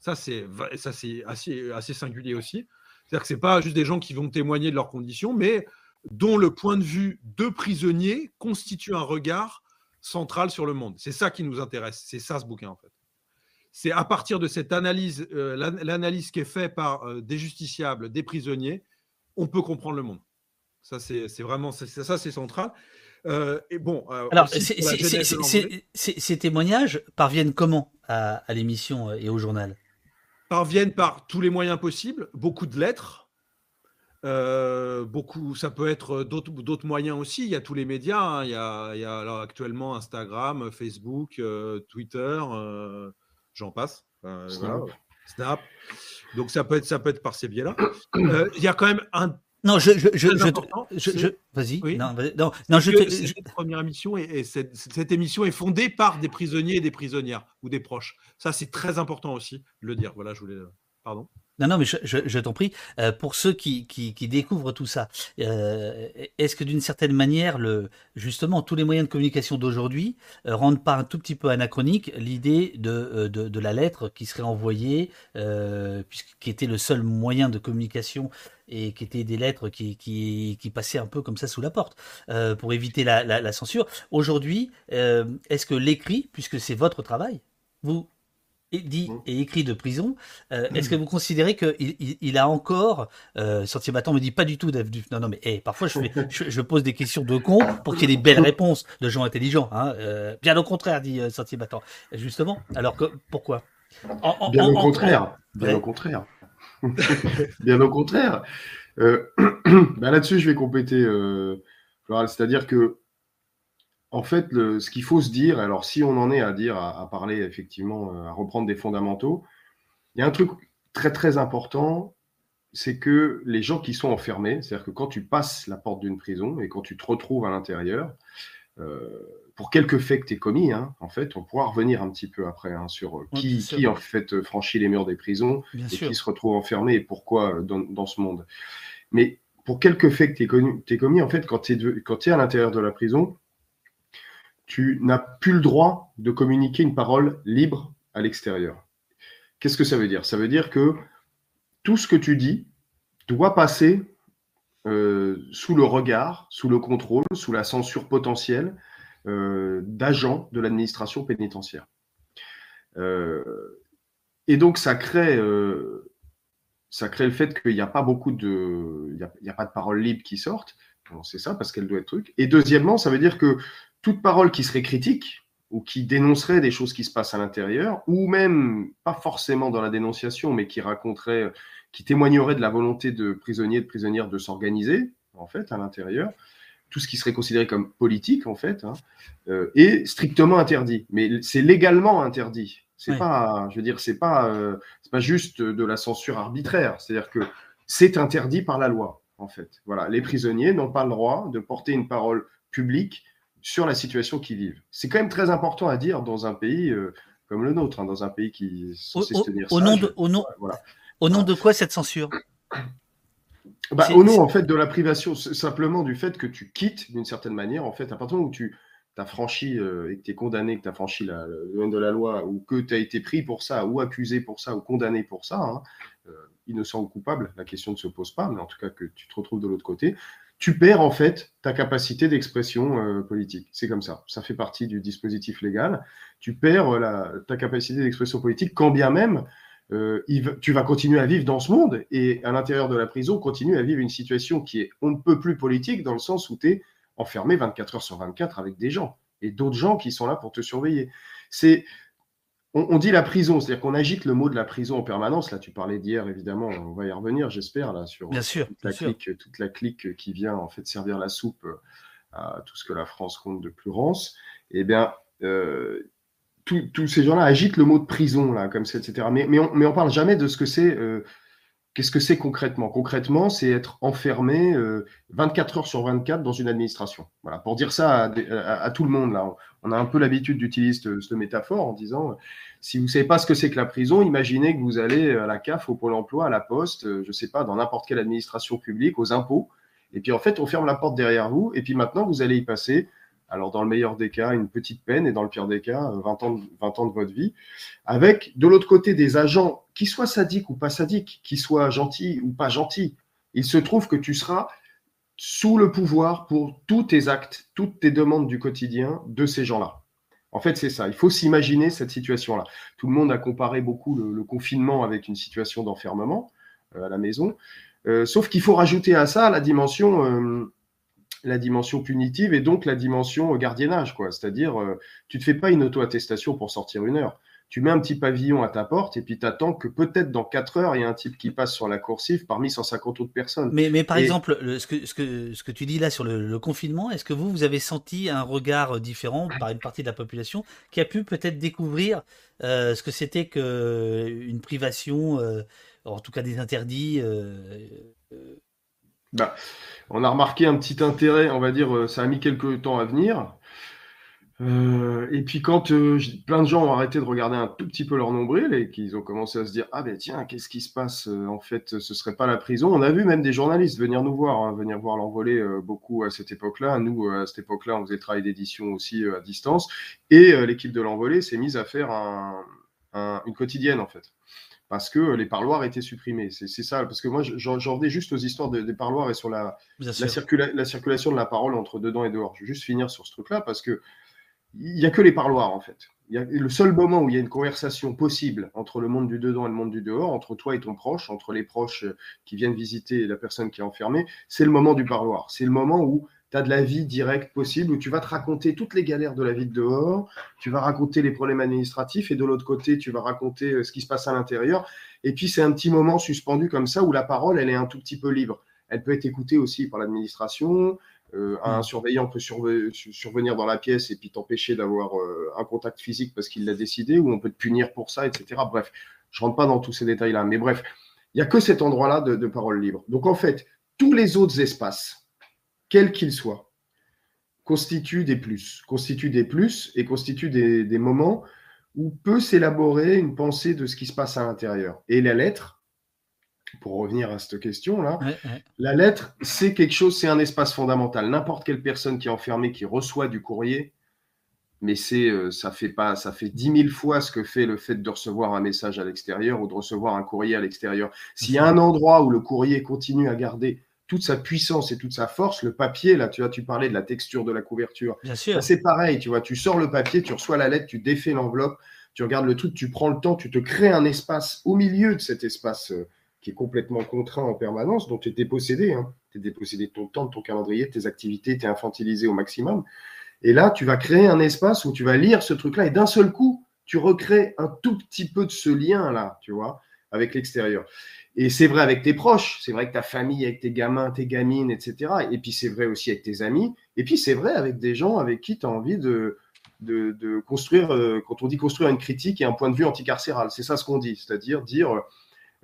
S3: Ça, c'est assez, assez singulier aussi. C'est-à-dire que ce n'est pas juste des gens qui vont témoigner de leurs conditions, mais dont le point de vue de prisonniers constitue un regard central sur le monde. C'est ça qui nous intéresse. C'est ça ce bouquin, en fait. C'est à partir de cette analyse, euh, l'analyse qui est faite par euh, des justiciables, des prisonniers, on peut comprendre le monde. Ça, c'est vraiment ça, c'est central.
S1: Euh, et bon, Alors, ces témoignages parviennent comment à, l'émission et au journal?
S3: Parviennent par tous les moyens possibles, beaucoup de lettres. Euh, beaucoup, ça peut être d'autres moyens aussi. Il y a tous les médias. Hein. Il, y a, il, y a, alors actuellement Instagram, Facebook, Twitter, j'en passe. Snap. Donc ça peut être, ça peut être par ces biais-là. il y a quand même un
S1: non, je, je, je, je, vas-y. Oui. Non, non, non, je,
S3: cette première émission et, cette, cette, émission est fondée par des prisonniers et des prisonnières ou des proches. Ça, c'est très important aussi de le dire. Voilà, je voulais. Pardon.
S1: Non, non, mais je, t'en prie. Euh, pour ceux qui, découvrent tout ça, euh, est-ce que d'une certaine manière, justement, tous les moyens de communication d'aujourd'hui euh, rendent pas un tout petit peu anachronique l'idée de, euh, la lettre qui serait envoyée, qui était le seul moyen de communication et qui étaient des lettres qui, passaient un peu comme ça sous la porte pour éviter la, censure. Aujourd'hui, est-ce que l'écrit, puisque c'est votre travail, vous dit mmh. et écrit de prison, euh, est-ce que vous considérez qu'il il, il, a encore, euh, Sentier Battant me dit pas du tout, non, non, mais hey, parfois je, fais, je, pose des questions de con pour qu'il y ait des belles réponses de gens intelligents. Hein, euh, bien au contraire, dit euh, Sentier Battant. Justement, alors que, pourquoi?
S2: Bien au contraire, bien au contraire. bien au contraire. Euh, ben Là-dessus, je vais compléter, c'est-à-dire que en fait, ce qu'il faut se dire, alors si on en est à dire, à, parler effectivement, euh, à reprendre des fondamentaux, il y a un truc très très important, c'est que les gens qui sont enfermés, c'est-à-dire que quand tu passes la porte d'une prison et quand tu te retrouves à l'intérieur, euh, pour quelques faits que tu es commis, hein, en fait, on pourra revenir un petit peu après hein, sur euh, qui, qui en fait franchit les murs des prisons et qui se retrouve enfermé et pourquoi dans, ce monde. Mais pour quelques faits que tu es, commis, en fait, quand tu es, es à l'intérieur de la prison, tu n'as plus le droit de communiquer une parole libre à l'extérieur. Qu'est-ce que ça veut dire? Ça veut dire que tout ce que tu dis doit passer euh, sous le regard, sous le contrôle, sous la censure potentielle euh, d'agents de l'administration pénitentiaire. Euh, et donc ça crée, le fait qu'il n'y a pas beaucoup de, il n'y a, pas de paroles libres qui sortent. C'est ça parce qu'elle doit être truc. Et deuxièmement, ça veut dire que toute parole qui serait critique ou qui dénoncerait des choses qui se passent à l'intérieur, ou même pas forcément dans la dénonciation, mais qui raconterait, qui témoignerait de la volonté de prisonniers, de prisonnières de s'organiser, en fait, à l'intérieur, tout ce qui serait considéré comme politique, en fait, hein, euh, est strictement interdit. Mais c'est légalement interdit. C'est pas, je veux dire, c'est pas, euh, c'est pas juste de la censure arbitraire. C'est-à-dire que c'est interdit par la loi, en fait. Voilà, les prisonniers n'ont pas le droit de porter une parole publique sur la situation qu'ils vivent. C'est quand même très important à dire dans un pays euh, comme le nôtre, hein, dans un pays qui est
S1: censé au, se tenir au nom de, au nom, au nom de quoi cette censure?
S2: Bah, Au nom en fait de la privation, simplement du fait que tu quittes d'une certaine manière, en fait, à partir du moment où tu as franchi euh, et que tu es condamné, que tu as franchi la, le domaine de la loi, ou que tu as été pris pour ça, ou accusé pour ça, ou condamné pour ça, hein, euh, innocent ou coupable, la question ne se pose pas, mais en tout cas que tu te retrouves de l'autre côté, tu perds en fait ta capacité d'expression euh, politique. C'est comme ça. Ça fait partie du dispositif légal. Tu perds euh, ta capacité d'expression politique, quand bien même euh, tu vas continuer à vivre dans ce monde et à l'intérieur de la prison, continue à vivre une situation qui est on ne peut plus politique dans le sens où tu es enfermé 24 heures sur 24 avec des gens et d'autres gens qui sont là pour te surveiller. C'est on, dit la prison, c'est-à-dire qu'on agite le mot de la prison en permanence. Là, tu parlais d'hier, évidemment, on va y revenir, j'espère, là, sur
S1: bien sûr,
S2: toute, la clique, toute la clique qui vient en fait servir la soupe euh, à tout ce que la France compte de plus rance. Eh bien, euh, tous ces gens-là agitent le mot de prison, là, comme ça, etc. Mais, mais on ne parle jamais de ce que c'est euh, Qu'est-ce que c'est concrètement? Concrètement, c'est être enfermé 24 euh, heures sur 24 dans une administration. Voilà, pour dire ça à, tout le monde, là, on a un peu l'habitude d'utiliser cette, métaphore en disant si vous ne savez pas ce que c'est que la prison, imaginez que vous allez à la CAF, au Pôle emploi, à la Poste, euh, je ne sais pas, dans n'importe quelle administration publique, aux impôts. Et puis en fait, on ferme la porte derrière vous, et puis maintenant, vous allez y passer alors, dans le meilleur des cas, une petite peine, et dans le pire des cas, 20 ans, 20 ans de votre vie, avec de l'autre côté des agents, qui soient sadiques ou pas sadiques, qui soient gentils ou pas gentils. Il se trouve que tu seras sous le pouvoir pour tous tes actes, toutes tes demandes du quotidien de ces gens-là. En fait, c'est ça. Il faut s'imaginer cette situation-là. Tout le monde a comparé beaucoup le, confinement avec une situation d'enfermement euh, à la maison. Euh, sauf qu'il faut rajouter à ça la dimension euh, la dimension punitive et donc la dimension gardiennage, quoi. C'est-à-dire, euh, tu ne te fais pas une auto-attestation pour sortir une heure. Tu mets un petit pavillon à ta porte et puis tu attends que peut-être dans 4 heures, il y a un type qui passe sur la coursive parmi 150 autres personnes.
S1: Mais, mais par exemple, ce, que, ce, que, ce que tu dis là sur le, confinement, est-ce que vous, vous avez senti un regard différent par une partie de la population qui a pu peut-être découvrir euh, ce que c'était qu'une privation, euh, en tout cas des interdits
S2: bah, on a remarqué un petit intérêt, on va dire, euh, ça a mis quelques temps à venir. Euh, et puis quand euh, plein de gens ont arrêté de regarder un tout petit peu leur nombril et qu'ils ont commencé à se dire ah ben tiens qu'est-ce qui se passe en fait ce serait pas la prison? On a vu même des journalistes venir nous voir hein, venir voir l'envolée beaucoup à cette époque-là. Nous à cette époque-là on faisait le travail d'édition aussi à distance. Et l'équipe de l'envolée s'est mise à faire une quotidienne en fait parce que les parloirs étaient supprimés. C'est ça, parce que moi, j'en revenais juste aux histoires des parloirs et sur la, la, circulation de la parole entre dedans et dehors. Je vais juste finir sur ce truc-là, parce que il n'y a que les parloirs, en fait. Y a, le seul moment où il y a une conversation possible entre le monde du dedans et le monde du dehors, entre toi et ton proche, entre les proches qui viennent visiter la personne qui est enfermée, c'est le moment du parloir. C'est le moment où tu as de la vie directe possible où tu vas te raconter toutes les galères de la vie de dehors, tu vas raconter les problèmes administratifs et de l'autre côté, tu vas raconter euh, ce qui se passe à l'intérieur. Et puis, c'est un petit moment suspendu comme ça où la parole, elle est un tout petit peu libre. Elle peut être écoutée aussi par l'administration. Euh, un mm. surveillant peut survenir dans la pièce et puis t'empêcher d'avoir euh, un contact physique parce qu'il l'a décidé, ou on peut te punir pour ça, etc. Bref, je rentre pas dans tous ces détails-là. Mais bref, il n'y a que cet endroit-là de parole libre. Donc, en fait, tous les autres espaces, quel qu'il soit, constitue des plus, constitue des plus et constitue des, moments où peut s'élaborer une pensée de ce qui se passe à l'intérieur. Et la lettre, pour revenir à cette question-là, la lettre, c'est quelque chose, c'est un espace fondamental. N'importe quelle personne qui est enfermée, qui reçoit du courrier, mais c'est, euh, ça fait pas, ça fait dix mille fois ce que fait le fait de recevoir un message à l'extérieur ou de recevoir un courrier à l'extérieur. S'il y a un endroit où le courrier continue à garder toute sa puissance et toute sa force. Le papier, là, tu vois, tu parlais de la texture de la couverture.
S1: Bien sûr.
S2: C'est pareil, tu vois, tu sors le papier, tu reçois la lettre, tu défais l'enveloppe, tu regardes le truc, tu prends le temps, tu te crées un espace au milieu de cet espace euh, qui est complètement contraint en permanence, dont tu es dépossédé. Hein. Tu es dépossédé de ton temps, de ton calendrier, de tes activités, tu es infantilisé au maximum. Et là, tu vas créer un espace où tu vas lire ce truc-là et d'un seul coup, tu recrées un tout petit peu de ce lien-là, tu vois, avec l'extérieur. Et c'est vrai avec tes proches, c'est vrai avec ta famille, avec tes gamins, tes gamines, etc. Et puis c'est vrai aussi avec tes amis. Et puis c'est vrai avec des gens avec qui tu as envie de, de, construire, euh, quand on dit construire une critique et un point de vue anticarcéral, c'est ça ce qu'on dit. C'est-à-dire dire,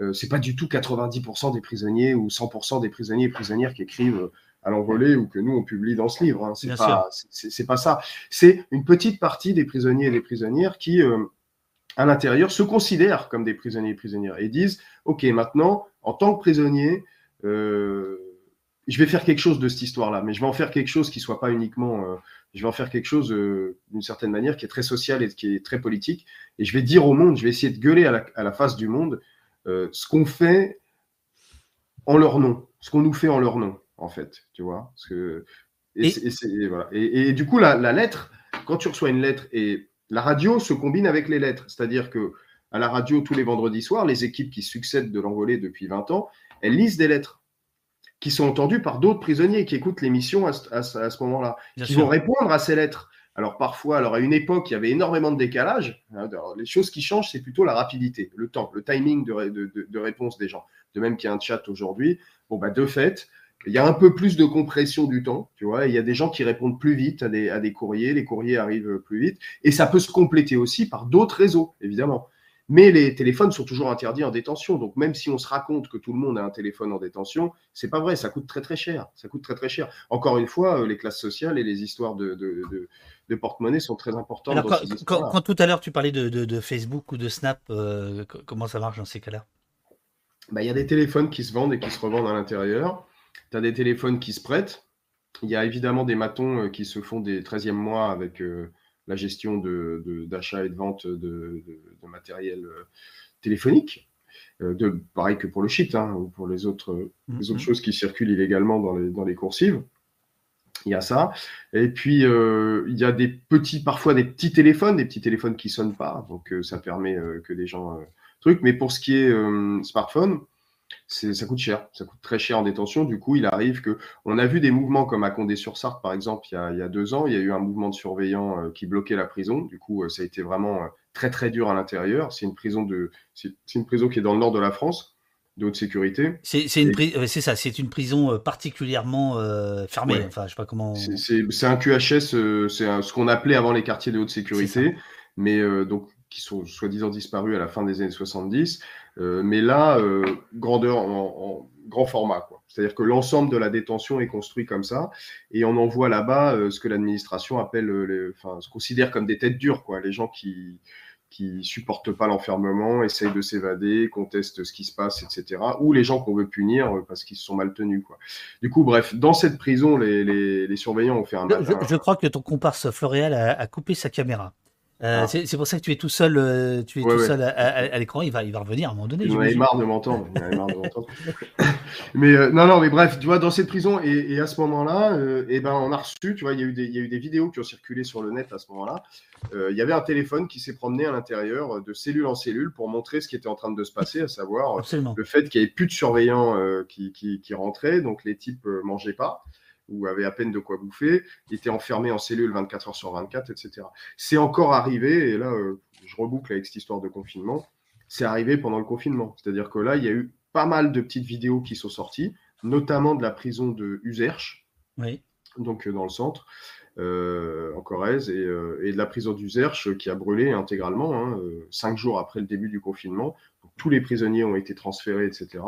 S2: euh, c'est pas du tout 90% des prisonniers ou 100% des prisonniers et prisonnières qui écrivent à l'envolée ou que nous on publie dans ce livre. Hein. C'est pas, c'est pas ça. C'est une petite partie des prisonniers et des prisonnières qui, euh, à l'intérieur, se considèrent comme des prisonniers et prisonnières et disent Ok, maintenant, en tant que prisonnier, euh, je vais faire quelque chose de cette histoire-là, mais je vais en faire quelque chose qui soit pas uniquement. Euh, je vais en faire quelque chose d'une certaine manière qui est très social et qui est très politique. Et je vais dire au monde, je vais essayer de gueuler à la, à la face du monde ce qu'on fait en leur nom, ce qu'on nous fait en leur nom en fait, tu vois. Parce que, et, du coup, la, lettre, quand tu reçois une lettre, et la radio se combine avec les lettres, c'est-à-dire que à la radio, tous les vendredis soirs, les équipes qui succèdent de l'envolée depuis 20 ans, elles lisent des lettres qui sont entendues par d'autres prisonniers qui écoutent l'émission à, ce moment-là, qui vont répondre à ces lettres. Alors parfois, alors à une époque, il y avait énormément de décalage. Hein, les choses qui changent, c'est plutôt la rapidité, le temps, le timing de, réponse des gens. De même qu'il y a un chat aujourd'hui, bon bah de fait, il y a un peu plus de compression du temps, tu vois. Il y a des gens qui répondent plus vite à des, à des courriers, les courriers arrivent plus vite, et ça peut se compléter aussi par d'autres réseaux, évidemment. Mais les téléphones sont toujours interdits en détention. Donc même si on se raconte que tout le monde a un téléphone en détention, c'est pas vrai. Ça coûte très très cher. Ça coûte très très cher. Encore une fois, euh, les classes sociales et les histoires de, de, de, porte-monnaie sont très importantes.
S1: quand, tout à l'heure tu parlais de, Facebook ou de Snap, euh, comment ça marche dans ces cas-là?
S2: Bah, Il y a des téléphones qui se vendent et qui se revendent à l'intérieur. Tu as des téléphones qui se prêtent. Il y a évidemment des matons euh, qui se font des 13e mois avec euh, la gestion d'achat de, et de vente de, matériel euh, téléphonique. De, pareil que pour le shit, hein, ou pour les autres, les autres mm-hmm. choses qui circulent illégalement dans les, dans les coursives. Il y a ça. Et puis, il y a des petits, parfois des petits téléphones, des petits téléphones qui ne sonnent pas. Donc, ça permet que des gens. truc. Mais pour ce qui est smartphone, ça coûte cher, ça coûte très cher en détention. Du coup, il arrive que, on a vu des mouvements comme à Condé-sur-Sarthe, par exemple, il y, a, deux ans, il y a eu un mouvement de surveillants euh, qui bloquait la prison. Du coup, euh, ça a été vraiment euh, très très dur à l'intérieur. C'est une prison de, c'est une prison qui est dans le nord de la France, de haute sécurité.
S1: C'est ça, c'est une prison particulièrement fermée. Enfin, je sais pas comment.
S2: C'est un QHS, c'est ce qu'on appelait avant les quartiers de haute sécurité, mais donc qui sont soi-disant disparus à la fin des années 70. Euh, mais là, euh, grandeur en, grand format. C'est-à-dire que l'ensemble de la détention est construit comme ça, et on envoie là-bas euh, ce que l'administration appelle, enfin, se considère comme des têtes dures, quoi. Les gens qui qui supportent pas l'enfermement, essayent de s'évader, contestent ce qui se passe, etc. Ou les gens qu'on veut punir parce qu'ils se sont mal tenus. Quoi. Du coup, bref, dans cette prison, les, les, surveillants ont fait un...
S1: Je, crois que ton comparse Floréal a coupé sa caméra. Euh, ah. C'est pour ça que tu es tout seul, euh, tu es tout seul à, l'écran. Il va, il va revenir à un moment donné.
S2: Il en marre de m'entendre. mais euh, non, non, mais bref, tu vois, dans cette prison et, à ce moment-là, et eh ben, on a reçu, tu vois, il y, a eu des, il y a eu des vidéos qui ont circulé sur le net à ce moment-là. il y avait un téléphone qui s'est promené à l'intérieur de cellule en cellule pour montrer ce qui était en train de se passer, à savoir le fait qu'il n'y avait plus de surveillants qui, qui, qui, rentraient, donc les types mangeaient pas ou avait à peine de quoi bouffer, était enfermé en cellule 24 heures sur 24, etc. C'est encore arrivé, et là, euh, je reboucle avec cette histoire de confinement, c'est arrivé pendant le confinement. C'est-à-dire que là, il y a eu pas mal de petites vidéos qui sont sorties, notamment de la prison de Userche, oui. donc euh, dans le centre, euh, en Corrèze, et, de la prison d'Userche qui a brûlé intégralement, hein, cinq jours après le début du confinement. tous les prisonniers ont été transférés, etc.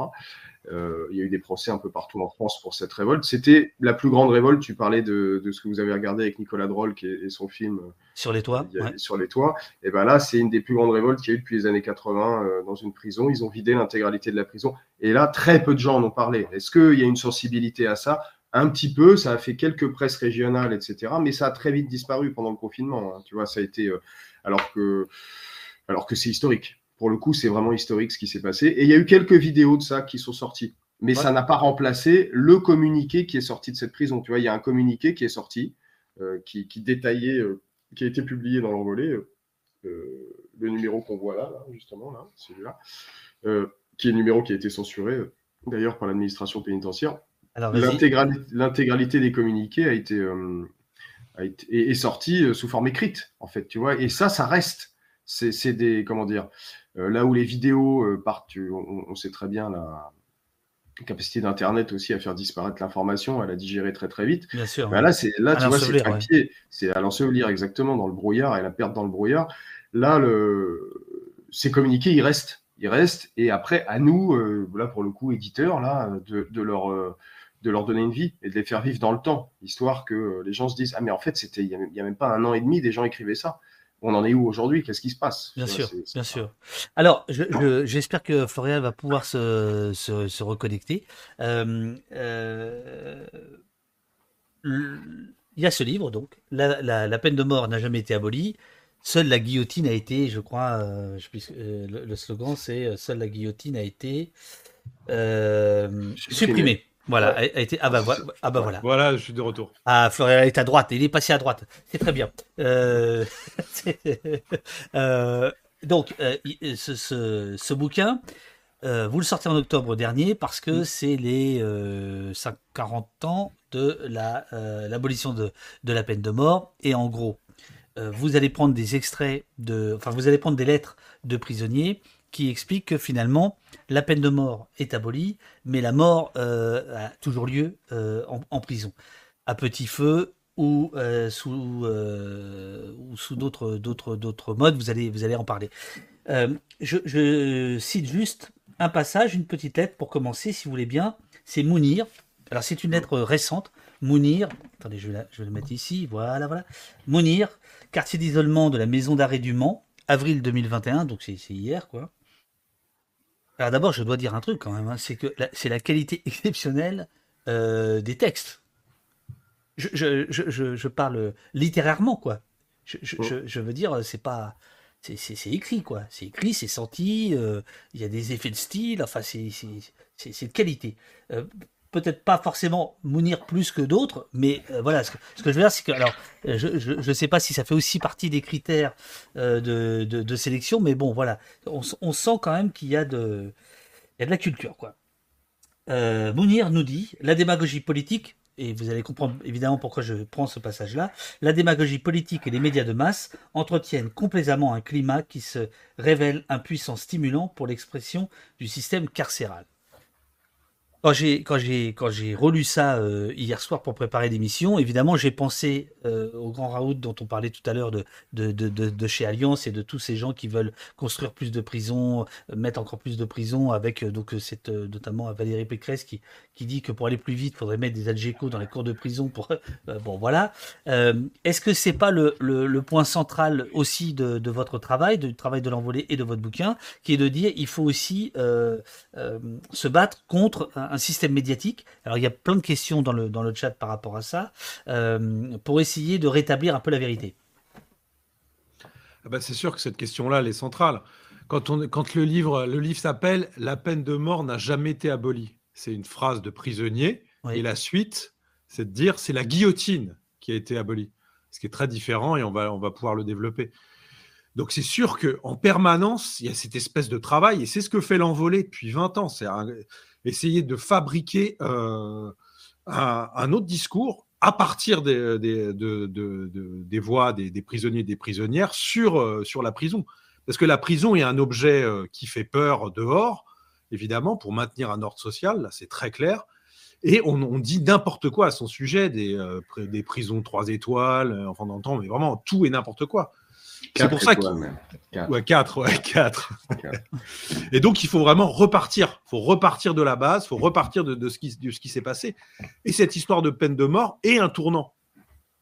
S2: Euh, il y a eu des procès un peu partout en France pour cette révolte. C'était la plus grande révolte. Tu parlais de, ce que vous avez regardé avec Nicolas Droll et son film euh,
S1: Sur les toits.
S2: Sur les toits. Et ben là, c'est une des plus grandes révoltes qu'il y a eu depuis les années 80 euh, dans une prison. Ils ont vidé l'intégralité de la prison. Et là, très peu de gens en ont parlé. Est-ce qu'il y a une sensibilité à ça? Un petit peu, ça a fait quelques presses régionales, etc. Mais ça a très vite disparu pendant le confinement. Hein. Tu vois, ça a été alors que alors que c'est historique pour le coup, c'est vraiment historique ce qui s'est passé. Et il y a eu quelques vidéos de ça qui sont sorties. Mais ça n'a pas remplacé le communiqué qui est sorti de cette prison. Tu vois, il y a un communiqué qui est sorti, euh, qui, détaillait, euh, qui a été publié dans l'envolée, euh, le numéro qu'on voit là, justement, là, celui-là, qui est le numéro qui a été censuré, d'ailleurs, par l'administration pénitentiaire. L'intégralité des communiqués a été, a été est, est sortie sous forme écrite, en fait, tu vois. Et ça, ça reste. C'est des, comment dire, euh, là où les vidéos euh, partent, on, sait très bien la capacité d'Internet aussi à faire disparaître l'information, à la digérer très très vite.
S1: Bien sûr.
S2: Bah là, c'est là, tu vois, c'est c'est à l'ensevelir exactement dans le brouillard et la perte dans le brouillard. Là, le, ces communiqués, ils restent, ils restent. Et après, à nous, euh, là pour le coup, éditeurs, là, de, leur de leur donner une vie et de les faire vivre dans le temps, histoire que les gens se disent Ah, mais en fait, c'était il n'y a, même pas un an et demi, des gens écrivaient ça. On en est où aujourd'hui? Qu'est-ce qui se passe?
S1: Bien sûr, bien sûr. Alors, j'espère que Florian va pouvoir se, se, reconnecter. Euh, euh, il y a ce livre, donc. La, peine de mort n'a jamais été abolie. Seule la guillotine a été, je crois, euh, le, slogan c'est Seule la guillotine a été supprimée. Voilà, a, été. Ah bah, ah bah, voilà.
S3: Voilà, je suis de retour.
S1: Ah, Florian est à droite. Il est passé à droite. C'est très bien. Euh, euh, donc, euh, ce, ce, bouquin, vous le sortez en octobre dernier parce que c'est les 40 ans de l'abolition de, de la peine de mort. Et en gros, vous allez prendre des extraits de. Enfin, vous allez prendre des lettres de prisonniers qui explique que finalement la peine de mort est abolie, mais la mort euh, a toujours lieu euh, en, prison, à petit feu ou euh, sous ou sous d'autres modes. Vous allez en parler. Je, cite juste un passage, une petite lettre pour commencer, si vous voulez bien. C'est Mounir. Alors c'est une lettre récente. Mounir, attendez, je vais, vais le mettre ici. Voilà, voilà. Mounir, quartier d'isolement de la maison d'arrêt du Mans, avril 2021, donc c'est hier, quoi. Alors d'abord, je dois dire un truc quand même, hein, c'est que c'est la qualité exceptionnelle euh, des textes. Je, parle littérairement, quoi. Je, veux dire, c'est pas. C'est écrit, quoi. C'est écrit, c'est senti, euh, il y a des effets de style, enfin, c'est de qualité. Euh, peut-être pas forcément Mounir plus que d'autres, mais euh, voilà, ce que, je veux dire, c'est que, alors, je ne sais pas si ça fait aussi partie des critères euh, de, sélection, mais bon, voilà, on, sent quand même qu'il y, a de, il y a de la culture, quoi. Euh, Mounir nous dit, la démagogie politique, et vous allez comprendre évidemment pourquoi je prends ce passage-là, la démagogie politique et les médias de masse entretiennent complaisamment un climat qui se révèle un puissant stimulant pour l'expression du système carcéral. Quand j'ai quand j'ai quand j'ai relu ça euh, hier soir pour préparer l'émission, évidemment j'ai pensé euh, au grand Raoult dont on parlait tout à l'heure de chez Alliance et de tous ces gens qui veulent construire plus de prisons, euh, mettre encore plus de prisons avec donc cette notamment Valérie Pécresse qui qui dit que pour aller plus vite, il faudrait mettre des algécos dans les cours de prison pour bon voilà. Est-ce que c'est pas le, le, point central aussi de, de votre travail, du travail de l'envolée et de votre bouquin, qui est de dire il faut aussi se battre contre un système médiatique? Alors il y a plein de questions dans le, dans le chat par rapport à ça, euh, pour essayer de rétablir un peu la vérité.
S3: Ah bah, c'est sûr que cette question-là, elle est centrale. Quand, on, quand le livre, le livre s'appelle La peine de mort n'a jamais été abolie, c'est une phrase de prisonnier. Et la suite, c'est de dire c'est la guillotine qui a été abolie. Ce qui est très différent et on va, on va pouvoir le développer. Donc c'est sûr qu'en permanence, il y a cette espèce de travail, et c'est ce que fait l'envolée depuis 20 ans. C'est essayer de fabriquer euh, un, autre discours à partir des, des, voix des, prisonniers et des prisonnières sur, euh, sur la prison. Parce que la prison est un objet euh, qui fait peur dehors, évidemment, pour maintenir un ordre social, là c'est très clair. Et on, dit n'importe quoi à son sujet, des, des prisons trois étoiles, enfin on entend, mais vraiment tout et n'importe quoi. C'est pour ça qu'il. Ouais, 4, ouais, 4. Et donc, il faut vraiment repartir. Il faut repartir de la base, il faut repartir de, ce qui, de ce qui s'est passé. Et cette histoire de peine de mort est un tournant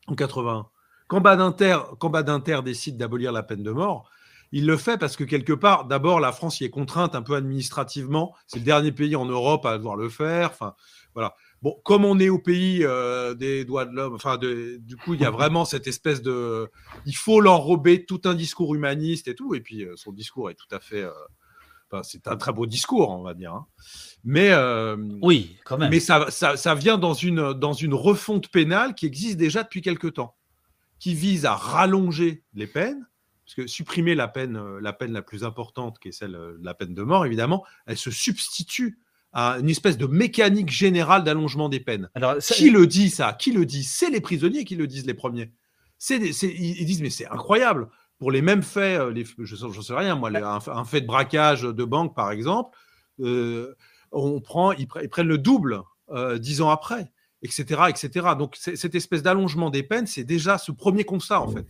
S3: en 81. Quand Badinter, quand Badinter décide d'abolir la peine de mort, il le fait parce que quelque part, d'abord, la France y est contrainte un peu administrativement. C'est le dernier pays en Europe à devoir le faire. Enfin, voilà. Bon, comme on est au pays euh, des droits de l'homme, enfin, du coup, il y a vraiment cette espèce de. Il faut l'enrober tout un discours humaniste et tout. Et puis, euh, son discours est tout à fait. Euh, enfin, c'est un très beau discours, on va dire. Hein. Mais.
S1: oui, quand même.
S3: Mais ça, ça, ça, vient dans une, dans une refonte pénale qui existe déjà depuis quelque temps, qui vise à rallonger les peines. Parce que supprimer la peine, la peine la plus importante, qui est celle de la peine de mort, évidemment, elle se substitue une espèce de mécanique générale d'allongement des peines. Alors, Qui le dit ça? Qui le dit? C'est les prisonniers qui le disent les premiers. C'est, ils disent mais c'est incroyable. Pour les mêmes faits, euh, les, je ne sais rien, moi, un, fait de braquage de banque par exemple, euh, on prend, ils, prennent le double euh, dix ans après, etc., etc. Donc cette espèce d'allongement des peines, c'est déjà ce premier constat en fait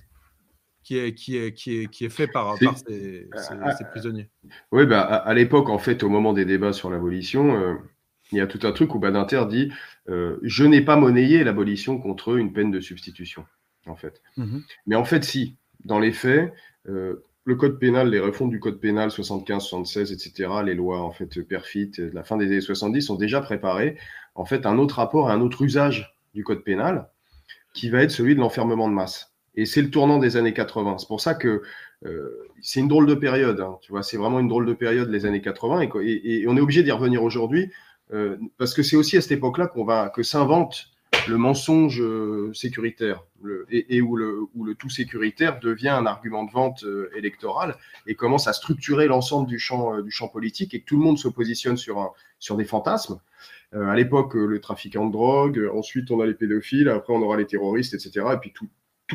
S3: qui est, qui est, qui est, qui est fait par, ces, prisonniers.
S2: Oui, bah, à, l'époque, en fait, au moment des débats sur l'abolition, euh, Il y a tout un truc où Badinter dit euh, Je n'ai pas monnayé l'abolition contre une peine de substitution, en fait. Mhm. Mais en fait, si, dans les faits, euh, le code pénal, les refontes du code pénal 75, 76, etc., les lois en fait perfit de la fin des années 70 sont déjà préparées. En fait, un autre rapport, un autre usage du code pénal qui va être celui de l'enfermement de masse. Et c'est le tournant des années 80. C'est pour ça que euh, c'est une drôle de période. Hein, tu vois, c'est vraiment une drôle de période les années 80 et, on est obligé d'y revenir aujourd'hui euh, parce que c'est aussi à cette époque-là qu'on va que s'invente le mensonge euh, sécuritaire et, où, le, tout sécuritaire devient un argument de vente euh, électoral et commence à structurer l'ensemble du champ, politique et que tout le monde se positionne sur des fantasmes. à l'époque, le trafiquant de drogue, ensuite on a les pédophiles, après on aura les terroristes, etc. Et puis tout,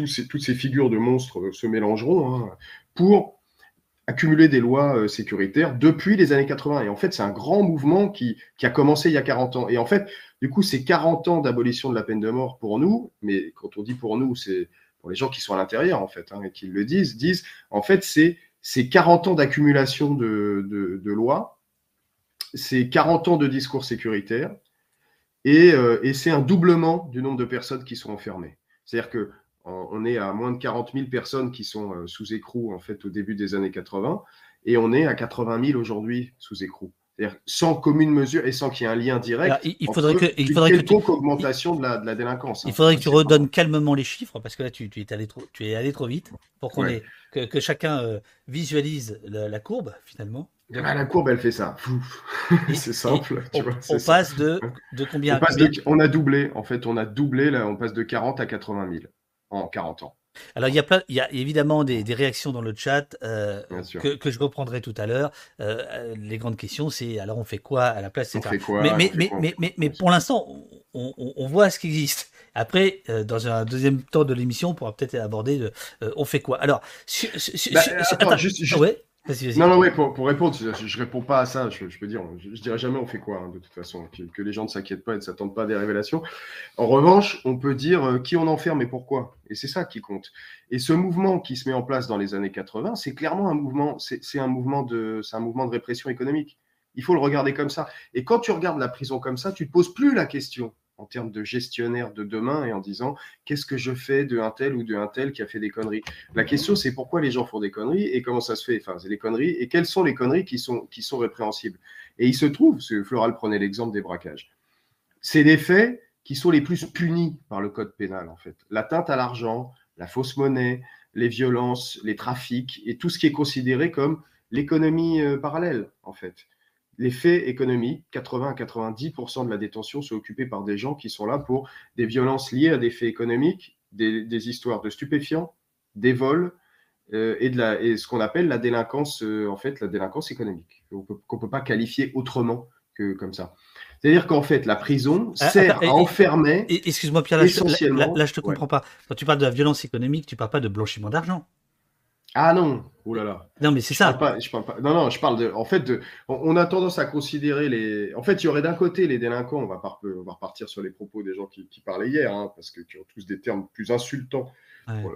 S2: ces, toutes ces figures de monstres se mélangeront hein, pour accumuler des lois euh, sécuritaires depuis les années 80. Et en fait, c'est un grand mouvement qui, a commencé il y a 40 ans. Et en fait, du coup, c'est 40 ans d'abolition de la peine de mort pour nous, mais quand on dit pour nous, c'est pour les gens qui sont à l'intérieur, en fait, hein, et qui le disent, disent, en fait, c'est, c'est 40 ans d'accumulation de, lois, c'est 40 ans de discours sécuritaires, et, euh, et c'est un doublement du nombre de personnes qui sont enfermées. C'est-à-dire que on est à moins de 40 000 personnes qui sont euh, sous écrou en fait au début des années 80 et on est à 80 000 aujourd'hui sous écrou. C'est-à-dire sans commune mesure et sans qu'il y ait un lien direct.
S1: il, faudrait que, il faudrait que
S2: tu, augmentation de la, de la délinquance.
S1: Il hein. faudrait que tu redonnes calmement les chiffres parce que là tu, tu es allé trop, tu es allé trop vite pour qu'on que, que, chacun euh, visualise la, courbe finalement.
S2: Eh ben, la courbe, elle fait ça. c'est simple.
S1: on, passe de, de combien,
S2: on, a doublé, en fait, on a doublé, là, on passe de 40 à 80 000 en 40 ans.
S1: Alors, il y a, plein, il y a évidemment des, réactions dans le chat euh, que, que, je reprendrai tout à l'heure. Euh, les grandes questions, c'est alors on fait quoi à la place
S2: on fait quoi,
S1: mais, mais, mais, mais, mais, pour l'instant, on, on, voit ce qui existe. Après, euh, dans un deuxième temps de l'émission, on pourra peut-être aborder on fait quoi. Alors,
S2: bah, attends, juste, ouais non, non, ouais, pour, répondre, je, ne réponds pas à ça. Je, peux dire, je, dirais jamais on fait quoi, hein, de toute façon, que, les gens ne s'inquiètent pas et ne s'attendent pas à des révélations. En revanche, on peut dire euh, qui on enferme et pourquoi. Et c'est ça qui compte. Et ce mouvement qui se met en place dans les années 80, c'est clairement un mouvement, c'est un mouvement de, c'est un mouvement de répression économique. Il faut le regarder comme ça. Et quand tu regardes la prison comme ça, tu te poses plus la question en termes de gestionnaire de demain et en disant qu'est-ce que je fais de un tel ou de un tel qui a fait des conneries? La question, c'est pourquoi les gens font des conneries et comment ça se fait? Enfin, c'est des conneries et quelles sont les conneries qui sont, qui sont répréhensibles? Et il se trouve, ce Floral prenait l'exemple des braquages, c'est des faits qui sont les plus punis par le code pénal, en fait. L'atteinte à l'argent, la fausse monnaie, les violences, les trafics et tout ce qui est considéré comme l'économie euh, parallèle, en fait les faits économiques, 80 à 90% de la détention sont occupés par des gens qui sont là pour des violences liées à des faits économiques, des, histoires de stupéfiants, des vols euh, et, de la, et ce qu'on appelle la délinquance, euh, en fait, la délinquance économique, qu'on ne peut pas qualifier autrement que comme ça. C'est-à-dire qu'en fait, la prison ah, sert à enfermer.
S1: Excuse-moi, Pierre, là, je, là, je te comprends pas. Quand tu parles de la violence économique, tu parles pas de blanchiment d'argent.
S2: Ah non, oh là là.
S1: Non, mais c'est ça.
S2: pas, je parle pas. Non, non, je parle de. En fait, de, on, a tendance à considérer les. En fait, il y aurait d'un côté les délinquants. On va, on va repartir sur les propos des gens qui, parlaient hier, hein, parce que qui ont tous des termes plus insultants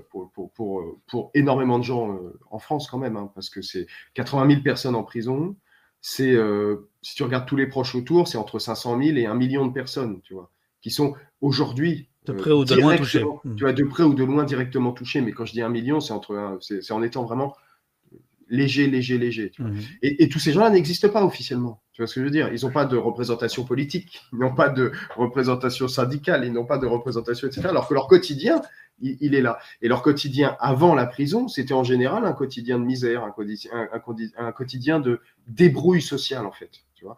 S2: pour, pour, pour, pour, énormément de gens euh, en France quand même, hein, parce que c'est 80 000 personnes en prison. C'est euh, si tu regardes tous les proches autour, c'est entre 500 000 et 1 million de personnes, tu vois, qui sont aujourd'hui
S1: de près ou de loin touché.
S2: Tu vois, de près ou de loin directement touché. Mais quand je dis un million, c'est entre, c'est en étant vraiment léger, léger, léger. Mhm. Et, tous ces gens-là n'existent pas officiellement. Tu vois ce que je veux dire? Ils n'ont pas de représentation politique, ils n'ont pas de représentation syndicale, ils n'ont pas de représentation, etc. Alors que leur quotidien, il, est là. Et leur quotidien avant la prison, c'était en général un quotidien de misère, un, un, un quotidien de débrouille sociale, en fait. Tu vois euh,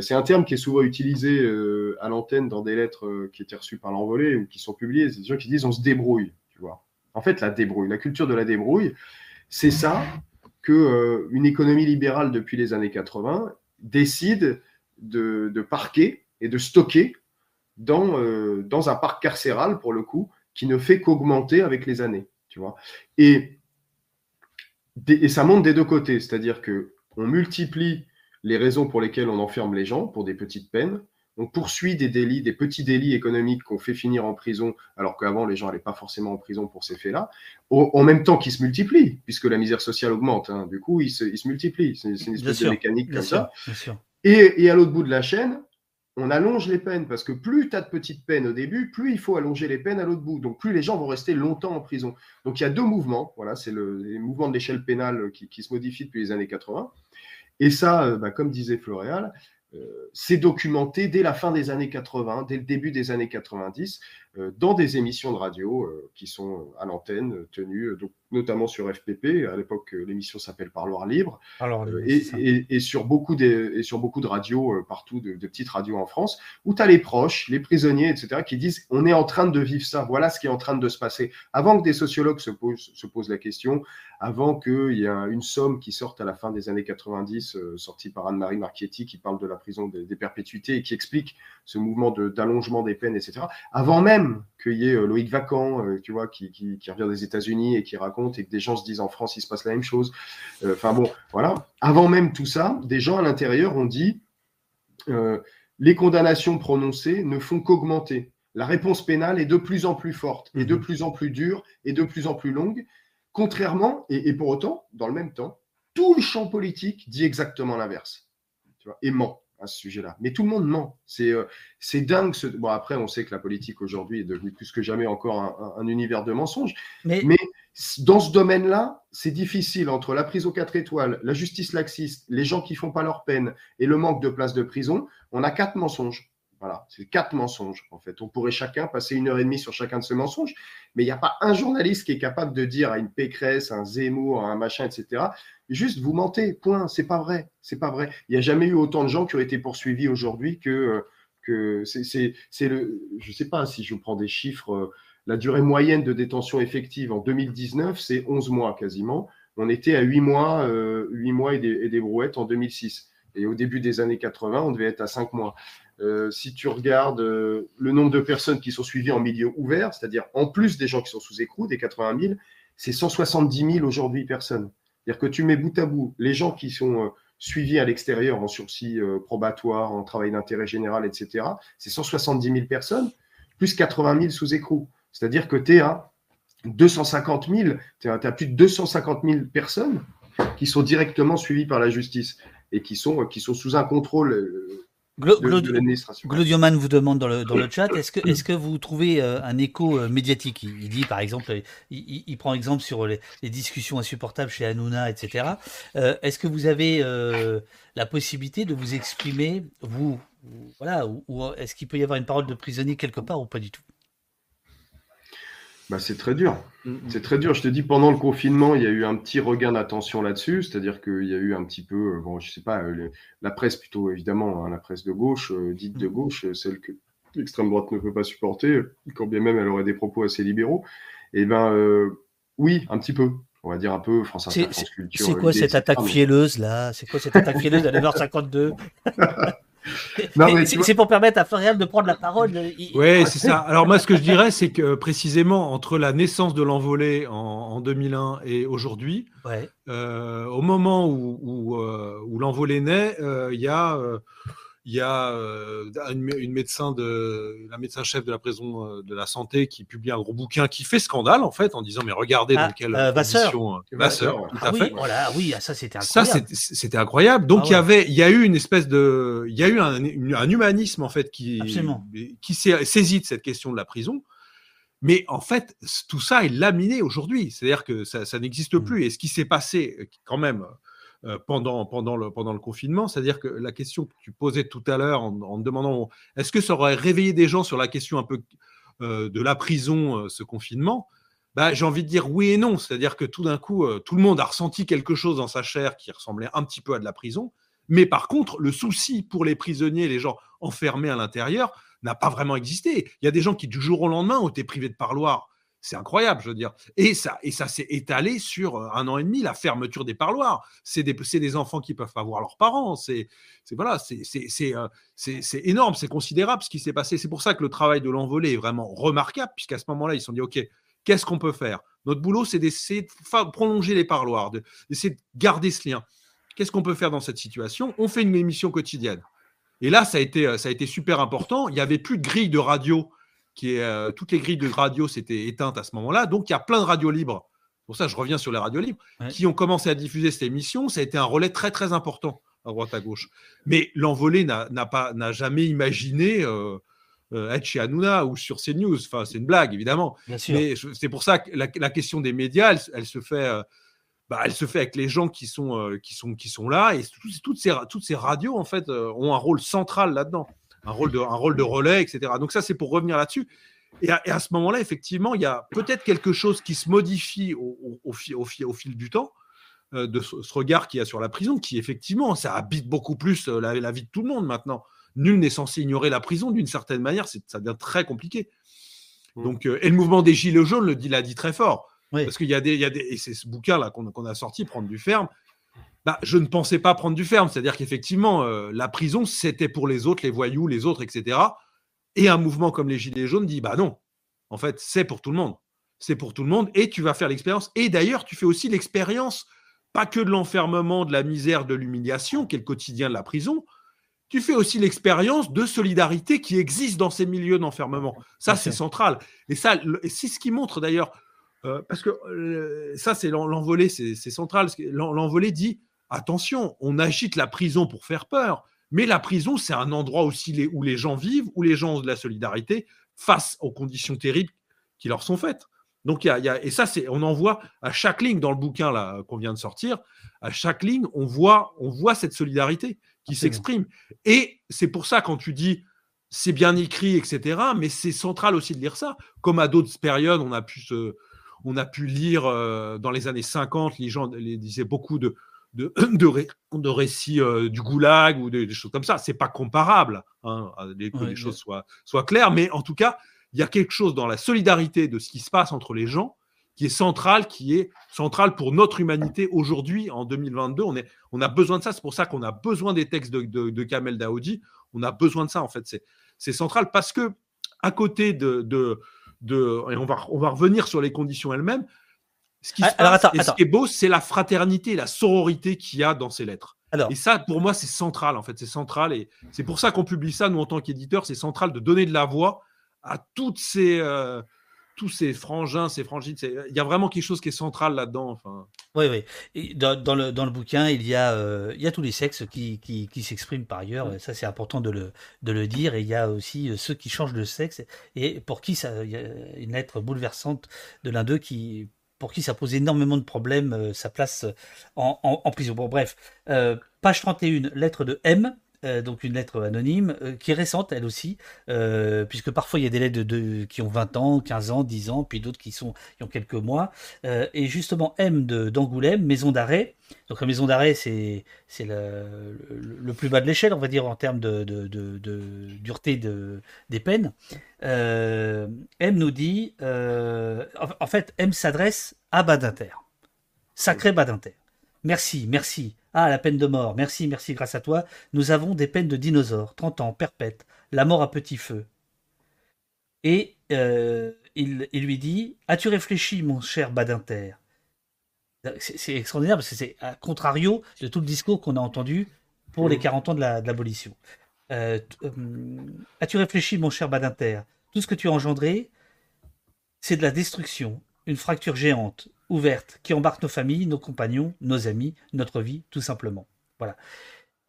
S2: c'est un terme qui est souvent utilisé euh, à l'antenne dans des lettres euh, qui étaient reçues par l'envolée ou qui sont publiées. C'est des gens qui disent on se débrouille, tu vois. En fait, la débrouille, la culture de la débrouille, c'est ça que une économie libérale depuis les années 80 décide de, parquer et de stocker dans, dans un parc carcéral, pour le coup, qui ne fait qu'augmenter avec les années, tu vois. Et, et ça monte des deux côtés, c'est-à-dire que on multiplie les raisons pour lesquelles on enferme les gens pour des petites peines. On poursuit des délits, des petits délits économiques qu'on fait finir en prison, alors qu'avant les gens n'allaient pas forcément en prison pour ces faits-là, en même temps qu'ils se multiplient, puisque la misère sociale augmente. Hein. Du coup, ils se, multiplient. C'est une espèce de mécanique comme ça. Et, à l'autre bout de la chaîne, on allonge les peines parce que plus tu as de petites peines au début, plus il faut allonger les peines à l'autre bout. Donc plus les gens vont rester longtemps en prison. Donc il y a deux mouvements. Voilà, c'est le, les mouvements de l'échelle pénale qui, se modifient depuis les années 80. Et ça, euh, bah, comme disait Floréal, euh, c'est documenté dès la fin des années 80, dès le début des années 90, euh, dans des émissions de radio qui sont à l'antenne, tenues donc notamment sur FPP. À l'époque, euh, l'émission s'appelle Parloir libre. Euh, et, sur beaucoup de, et sur beaucoup de radios euh, partout, de, petites radios en France, où tu as les proches, les prisonniers, etc., qui disent on est en train de vivre ça, voilà ce qui est en train de se passer. Avant que des sociologues se posent, se posent la question, avant qu'il y ait une somme qui sorte à la fin des années 90, sortie par Anne-Marie Marchetti, qui parle de la prison des, perpétuités et qui explique ce mouvement d'allongement des peines, etc. Avant même qu'il y ait Loïc Vacan, tu vois, qui, qui, qui revient des États-Unis et qui raconte et que des gens se disent en France, il se passe la même chose. Euh, enfin bon, voilà. Avant même tout ça, des gens à l'intérieur ont dit euh, les condamnations prononcées ne font qu'augmenter. La réponse pénale est de plus en plus forte, et de mhm. plus en plus dure, et de plus en plus longue. Contrairement, et, pour autant, dans le même temps, tout le champ politique dit exactement l'inverse. Et ment à ce sujet-là. Mais tout le monde ment. C'est euh, dingue. Bon, après, on sait que la politique aujourd'hui est devenue plus que jamais encore un, univers de mensonges. Mais, mais dans ce domaine-là, c'est difficile entre la prise aux quatre étoiles, la justice laxiste, les gens qui font pas leur peine et le manque de places de prison. On a quatre mensonges. Voilà, c'est quatre mensonges en fait. On pourrait chacun passer une heure et demie sur chacun de ces mensonges, mais il n'y a pas un journaliste qui est capable de dire à une Pécresse, un Zemmour, un machin, etc. Juste vous mentez, point. C'est pas vrai, c'est pas vrai. Il n'y a jamais eu autant de gens qui ont été poursuivis aujourd'hui que euh, que c'est le. Je sais pas si je prends des chiffres. Euh, la durée moyenne de détention effective en 2019, c'est 11 mois quasiment. On était à 8 mois, euh, 8 mois et des, brouettes en 2006. Et au début des années 80, on devait être à 5 mois. Euh, si tu regardes euh, le nombre de personnes qui sont suivies en milieu ouvert, c'est-à-dire en plus des gens qui sont sous écrou, des 80 000, c'est 170 000 aujourd'hui personnes. C'est-à-dire que tu mets bout à bout les gens qui sont euh, suivis à l'extérieur en sursis probatoire, en travail d'intérêt général, etc. C'est 170 000 personnes, plus 80 000 sous écrou. C'est-à-dire que tu es à 250 000, tu as, plus de 250 000 personnes qui sont directement suivies par la justice et qui sont, qui sont sous un contrôle euh, de.
S1: Glodioman vous demande dans le, dans le chat, est-ce que, est que vous trouvez euh, un écho euh, médiatique? Il, dit par exemple, il, prend exemple sur les, discussions insupportables chez Hanouna, etc. est-ce que vous avez la possibilité de vous exprimer, vous, voilà, ou est-ce qu'il peut y avoir une parole de prisonnier quelque part ou pas du tout?
S2: Bah, c'est très dur. Mm, mm. C'est très dur. Je te dis, pendant le confinement, il y a eu un petit regain d'attention là-dessus. C'est-à-dire qu'il y a eu un petit peu, euh, bon, je sais pas, euh, la presse plutôt, évidemment, hein, la presse de gauche, euh, dite de mm. gauche, celle que l'extrême droite ne peut pas supporter, quand bien même elle aurait des propos assez libéraux. Eh ben, oui, un petit peu. On va dire un peu France
S1: Inter, France Culture. C'est quoi cette attaque fielleuse là? C'est quoi cette attaque fielleuse à 9h52 c'est pour permettre à Florian de prendre la parole.
S3: Oui, c'est ça. Alors moi, ce que je dirais, c'est que précisément entre la naissance de l'envolée en, 2001 et aujourd'hui, euh, au moment où, où, euh, où l'envolée naît, euh, il y a il y a euh, une, médecin de la médecin chef de la prison euh, de la santé qui publie un gros bouquin qui fait scandale en fait en disant mais regardez ah, dans quelle euh,
S1: condition
S3: Vasseur,
S1: tout à ah fait. Oui, voilà, oui, ah, ça c'était incroyable.
S3: Ça c'était incroyable. Donc ah il y avait il y a eu une espèce de il y a eu un, un humanisme en fait qui qui s'est saisi de cette question de la prison. Mais en fait, tout ça est laminé aujourd'hui. C'est-à-dire que ça, ça n'existe mmh. plus. Et ce qui s'est passé, quand même, euh, pendant, pendant, le, pendant le confinement. C'est-à-dire que la question que tu posais tout à l'heure en, demandant est-ce que ça aurait réveillé des gens sur la question un peu euh, de la prison, euh, ce confinement? Bah, J'ai envie de dire oui et non. C'est-à-dire que tout d'un coup, tout le monde a ressenti quelque chose dans sa chair qui ressemblait un petit peu à de la prison. Mais par contre, le souci pour les prisonniers, les gens enfermés à l'intérieur, n'a pas vraiment existé. Il y a des gens qui, du jour au lendemain, ont été privés de parloir c'est incroyable, je veux dire. Et ça, et ça s'est étalé sur euh, un an et demi, la fermeture des parloirs. C'est des, des enfants qui peuvent pas voir leurs parents. C'est voilà, euh, c'est énorme, c'est considérable ce qui s'est passé. C'est pour ça que le travail de l'envolée est vraiment remarquable, puisqu'à ce moment-là, ils se sont dit, OK, qu'est-ce qu'on peut faire? Notre boulot, c'est d'essayer de prolonger les parloirs, d'essayer de garder ce lien. Qu'est-ce qu'on peut faire dans cette situation? On fait une émission quotidienne. Et là, ça a été, euh, ça a été super important. Il n'y avait plus de grille de radio qui est euh, toutes les grilles de radio s'étaient éteintes à ce moment-là. Donc il y a plein de radios libres. Pour ça, je reviens sur les radios libres qui ont commencé à diffuser cette émission. Ça a été un relais très très important à droite à gauche. Mais l'envolé n'a pas n'a jamais imaginé euh, euh, être chez Hanouna ou sur CNews. Enfin, c'est une blague évidemment. Mais c'est pour ça que la, question des médias, elle, se fait. Euh, bah, elle se fait avec les gens qui sont, qui sont, qui sont là et toutes ces, toutes ces radios en fait ont un rôle central là-dedans, un rôle de, un rôle de relais, etc. Donc ça c'est pour revenir là-dessus. Et à, ce moment-là, effectivement, il y a peut-être quelque chose qui se modifie au, au, au fil du temps, euh, de ce, regard qu'il y a sur la prison, qui effectivement, ça habite beaucoup plus euh, la, vie de tout le monde maintenant. Nul n'est censé ignorer la prison d'une certaine manière, ça devient très compliqué. Mmh. Donc, euh, et le mouvement des Gilets jaunes le dit, l'a dit très fort. Parce qu'il y a des, il y a des, et c'est ce bouquin-là qu'on a sorti, Prendre du ferme. Bah, je ne pensais pas prendre du ferme, c'est-à-dire qu'effectivement, la prison, c'était pour les autres, les voyous, les autres, etc. Et un mouvement comme les Gilets jaunes dit, bah non, en fait, c'est pour tout le monde. C'est pour tout le monde, et tu vas faire l'expérience. Et d'ailleurs, tu fais aussi l'expérience pas que de l'enfermement, de la misère, de l'humiliation, qui est le quotidien de la prison, tu fais aussi l'expérience de solidarité qui existe dans ces milieux d'enfermement. Ça, c'est central. Et ça, c'est ce qui montre d'ailleurs, euh, parce que euh, ça, c'est l'envolé, c'est central. L'envolé dit attention, on agite la prison pour faire peur, mais la prison, c'est un endroit aussi où les gens vivent, où les gens ont de la solidarité face aux conditions terribles qui leur sont faites. Donc, il y a, et ça, c'est, on en voit à chaque ligne dans le bouquin là qu'on vient de sortir, à chaque ligne, on voit, on voit cette solidarité qui s'exprime. Et c'est pour ça, quand tu dis c'est bien écrit, etc., mais c'est central aussi de lire ça. Comme à d'autres périodes, on a pu, se, on a pu lire euh, dans les années 50, les gens les, disaient beaucoup de, de, de, récits euh, du goulag ou des, choses comme ça. C'est pas comparable, hein, que les choses soient, soient claires, mais en tout cas, il y a quelque chose dans la solidarité de ce qui se passe entre les gens qui est central, qui est central pour notre humanité aujourd'hui, en 2022. On, est, on a besoin de ça. C'est pour ça qu'on a besoin des textes de, de, Kamel Daoudi. On a besoin de ça, en fait. C'est central parce que, à côté de. de, de et on va, on va revenir sur les conditions elles-mêmes. Ce qui, ah, et ce qui est beau, c'est la fraternité, la sororité qu'il y a dans ces lettres. Alors, et ça, pour moi, c'est central, en fait. C'est central. Et c'est pour ça qu'on publie ça, nous, en tant qu'éditeurs. C'est central de donner de la voix à toutes ces, euh, tous ces frangins, ces frangines. Il y a vraiment quelque chose qui est central là-dedans. Enfin.
S1: Oui, oui. Et dans, le, dans le bouquin, il y a, euh, il y a tous les sexes qui, qui, qui s'expriment par ailleurs. Ça, c'est important de le, de le dire. Et il y a aussi euh, ceux qui changent de sexe et pour qui ça, il y a une lettre bouleversante de l'un d'eux qui pour qui ça pose énormément de problèmes, sa place en, en, prison. Bon, bref, page 31, lettre de M, euh, donc une lettre anonyme, euh, qui est récente elle aussi, euh, puisque parfois il y a des lettres de, qui ont 20 ans, 15 ans, 10 ans, puis d'autres qui, sont, qui ont quelques mois. et justement, M d'Angoulême, maison d'arrêt. Donc la maison d'arrêt, c'est le, le, plus bas de l'échelle, on va dire, en termes de, de, de dureté des peines. M nous dit, en, fait, M s'adresse à Badinter. Sacré Badinter. Merci, merci. Ah, la peine de mort. Merci, merci, grâce à toi. Nous avons des peines de dinosaures. 30 ans, perpète. La mort à petit feu. Et euh, il, lui dit As-tu réfléchi, mon cher Badinter? C'est extraordinaire parce que c'est à contrario de tout le discours qu'on a entendu pour les 40 ans de l'abolition. Euh, euh, as-tu réfléchi, mon cher Badinter? Tout ce que tu as engendré, c'est de la destruction, une fracture géante, ouverte qui embarque nos familles, nos compagnons, nos amis, notre vie, tout simplement. Voilà.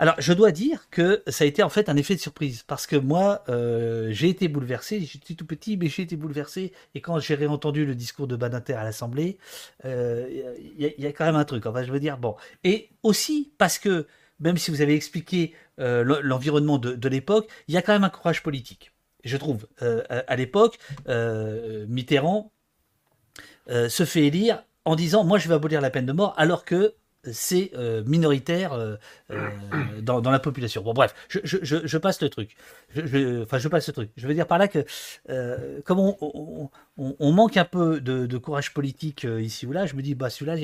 S1: Alors, je dois dire que ça a été en fait un effet de surprise parce que moi, euh, j'ai été bouleversé. J'étais tout petit, mais j'ai été bouleversé. Et quand j'ai réentendu le discours de Badinter à l'Assemblée, il euh, y, a quand même un truc. Enfin, je veux dire, bon. Et aussi parce que même si vous avez expliqué euh, l'environnement de l'époque, il y a quand même un courage politique. Je trouve. à l'époque, Mitterrand se fait élire en disant moi je vais abolir la peine de mort alors que c'est euh, minoritaire euh, euh, dans, la population. Bon bref, je, passe le truc. enfin je passe le truc. Je veux dire par là que comme on, manque un peu de, courage politique ici ou là, je me dis bah celui-là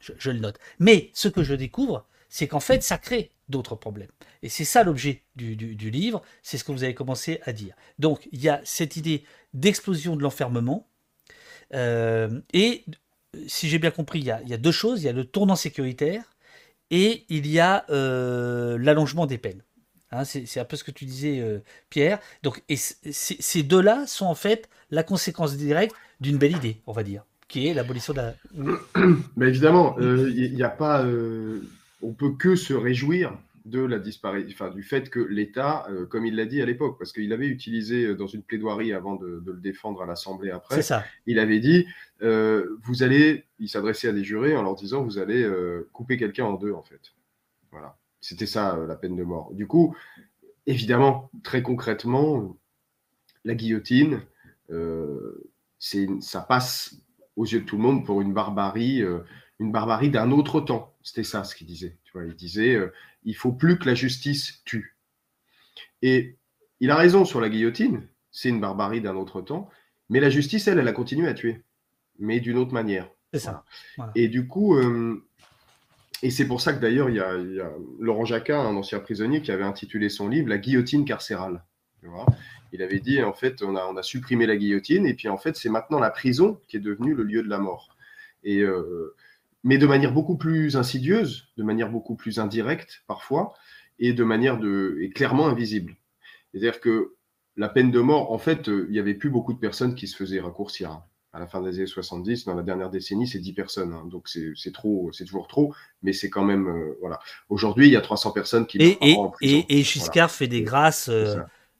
S1: je, le note. Mais ce que je découvre, c'est qu'en fait ça crée d'autres problèmes. Et c'est ça l'objet du, du livre, c'est ce que vous avez commencé à dire. Donc il y a cette idée d'explosion de l'enfermement. et si j'ai bien compris, il y, a, deux choses. Il y a le tournant sécuritaire et il y a euh, l'allongement des peines. Hein, c'est un peu ce que tu disais, euh, Pierre. Donc, et ces deux-là sont en fait la conséquence directe d'une belle idée, on va dire, qui est l'abolition de la.
S2: Mais évidemment, il euh, n'y a pas. on peut que se réjouir de la disparition, enfin, du fait que l'État, euh, comme il l'a dit à l'époque, parce qu'il avait utilisé euh, dans une plaidoirie avant de, le défendre à l'Assemblée après,
S1: ça.
S2: il avait dit, euh, vous allez, il s'adressait à des jurés en leur disant, vous allez couper quelqu'un en deux, en fait. Voilà. C'était ça, la peine de mort. Du coup, évidemment, très concrètement, la guillotine, ça passe aux yeux de tout le monde pour une barbarie, une barbarie d'un autre temps. C'était ça ce qu'il disait. Tu vois, il disait, il faut plus que la justice tue. Et il a raison sur la guillotine, c'est une barbarie d'un autre temps, mais la justice, elle, elle a continué à tuer, mais d'une autre manière.
S1: C'est ça.
S2: Et du coup, euh, et c'est pour ça que d'ailleurs, il, y a Laurent Jacquin, un ancien prisonnier, qui avait intitulé son livre La guillotine carcérale. il avait dit, en fait, on a, on a, supprimé la guillotine, et puis en fait, c'est maintenant la prison qui est devenue le lieu de la mort. Et euh, mais de manière beaucoup plus insidieuse, de manière beaucoup plus indirecte parfois, et de manière de, et clairement invisible. C'est-à-dire que la peine de mort, en fait, euh, il n'y avait plus beaucoup de personnes qui se faisaient raccourcir. À la fin des années 70, dans la dernière décennie, c'est 10 personnes. Hein. Donc c'est trop, c'est toujours trop, mais c'est quand même. Euh, voilà. Aujourd'hui, il y a 300 personnes qui.
S1: Et, et, en prison. et, et Giscard fait des grâces. Euh,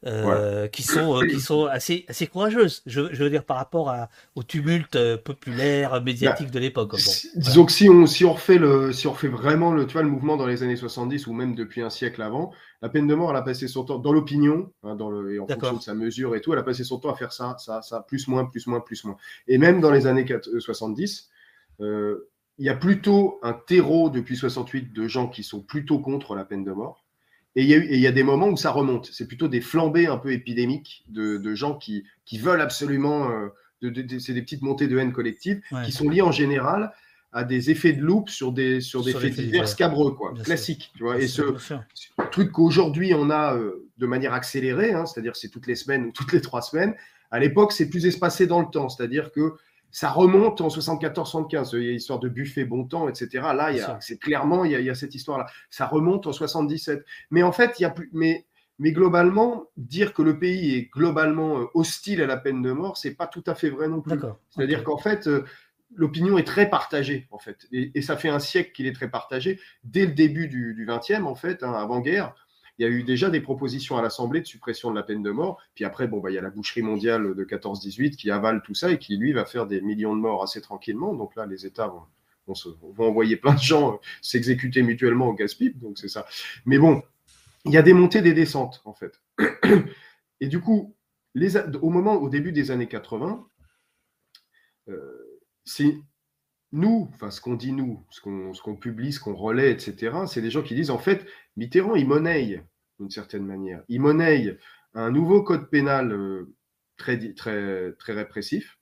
S1: euh, qui sont euh, qui sont assez assez courageuses. Je, veux dire par rapport à, au tumulte euh, populaire médiatique de l'époque.
S2: disons que si on si on refait le si on refait vraiment le tu vois, le mouvement dans les années 70 ou même depuis un siècle avant, la peine de mort elle a passé son temps dans l'opinion, hein, dans le et en fonction de sa mesure et tout, elle a passé son temps à faire ça ça ça plus moins plus moins plus moins. Et même dans les années 70 il y a plutôt un terreau depuis 68 de gens qui sont plutôt contre la peine de mort et il y, a il y a des moments où ça remonte. C'est plutôt des flambées un peu épidémiques de, de gens qui, qui veulent absolument. Euh, de, c'est des petites montées de haine collective qui sont liées en général à des effets de loupe sur des, sur des faits divers scabreux, quoi, classiques. Tu vois, et ce, truc qu'aujourd'hui on a euh, de manière accélérée, hein, c'est-à-dire c'est toutes les semaines ou toutes les trois semaines, à l'époque c'est plus espacé dans le temps, c'est-à-dire que ça remonte en 74-75. Il y a l'histoire de Buffet, Bon Temps, etc. Là, il y a, c'est clairement, il y, a, cette histoire-là. Ça remonte en 77. Mais en fait, il y a plus, mais, mais globalement, dire que le pays est globalement euh, hostile à la peine de mort, c'est pas tout à fait vrai non plus. C'est-à-dire qu'en fait, euh, l'opinion est très partagée, en fait. Et, ça fait un siècle qu'il est très partagé. Dès le début du, 20e, en fait, hein, avant-guerre, il y a eu déjà des propositions à l'Assemblée de suppression de la peine de mort. Puis après, bon, bah, il y a la boucherie mondiale de 14-18 qui avale tout ça et qui, lui, va faire des millions de morts assez tranquillement. Donc là, les États vont, envoyer plein de gens euh, s'exécuter mutuellement au gaspille. Donc c'est ça. Mais bon, il y a des montées, des descentes, en fait. Et du coup, les, au moment, au début des années 80, euh, c'est nous, enfin ce qu'on dit nous, ce qu'on publie, ce qu'on relaie, etc., c'est des gens qui disent en fait, Mitterrand, il monnaie d'une certaine manière. Il monnaie un nouveau code pénal euh, très, très, très répressif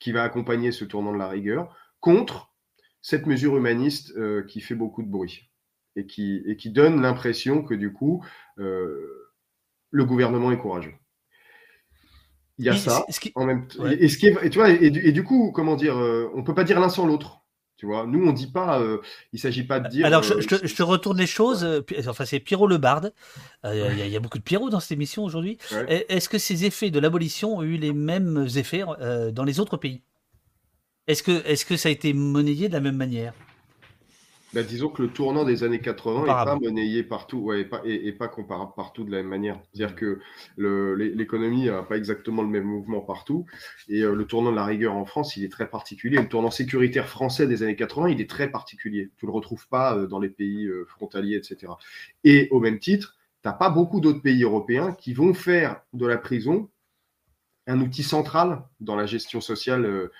S2: qui va accompagner ce tournant de la rigueur contre cette mesure humaniste euh, qui fait beaucoup de bruit et qui, et qui donne l'impression que du coup, euh, le gouvernement est courageux. Il y a ça en même. Et, ce qui est, tu vois, et, du, coup, comment dire, on peut pas dire l'un sans l'autre. Tu vois, nous on dit pas, euh, il s'agit pas de dire.
S1: Alors je, euh, te, retourne les choses. Euh, enfin, c'est Pierrot Le Barde. Il y, a beaucoup de Pierrot dans cette émission aujourd'hui. Est-ce que ces effets de l'abolition ont eu les mêmes effets dans les autres pays? Est-ce que, est -ce que ça a été monnayé de la même manière?
S2: Bah, disons que le tournant des années 80 n'est pas monnayé partout, ouais, et, pas, et, pas comparable partout de la même manière. C'est-à-dire que l'économie n'a pas exactement le même mouvement partout. Et euh, le tournant de la rigueur en France, il est très particulier. Le tournant sécuritaire français des années 80, il est très particulier. Tu ne le retrouves pas euh, dans les pays euh, frontaliers, etc. Et au même titre, tu n'as pas beaucoup d'autres pays européens qui vont faire de la prison un outil central dans la gestion sociale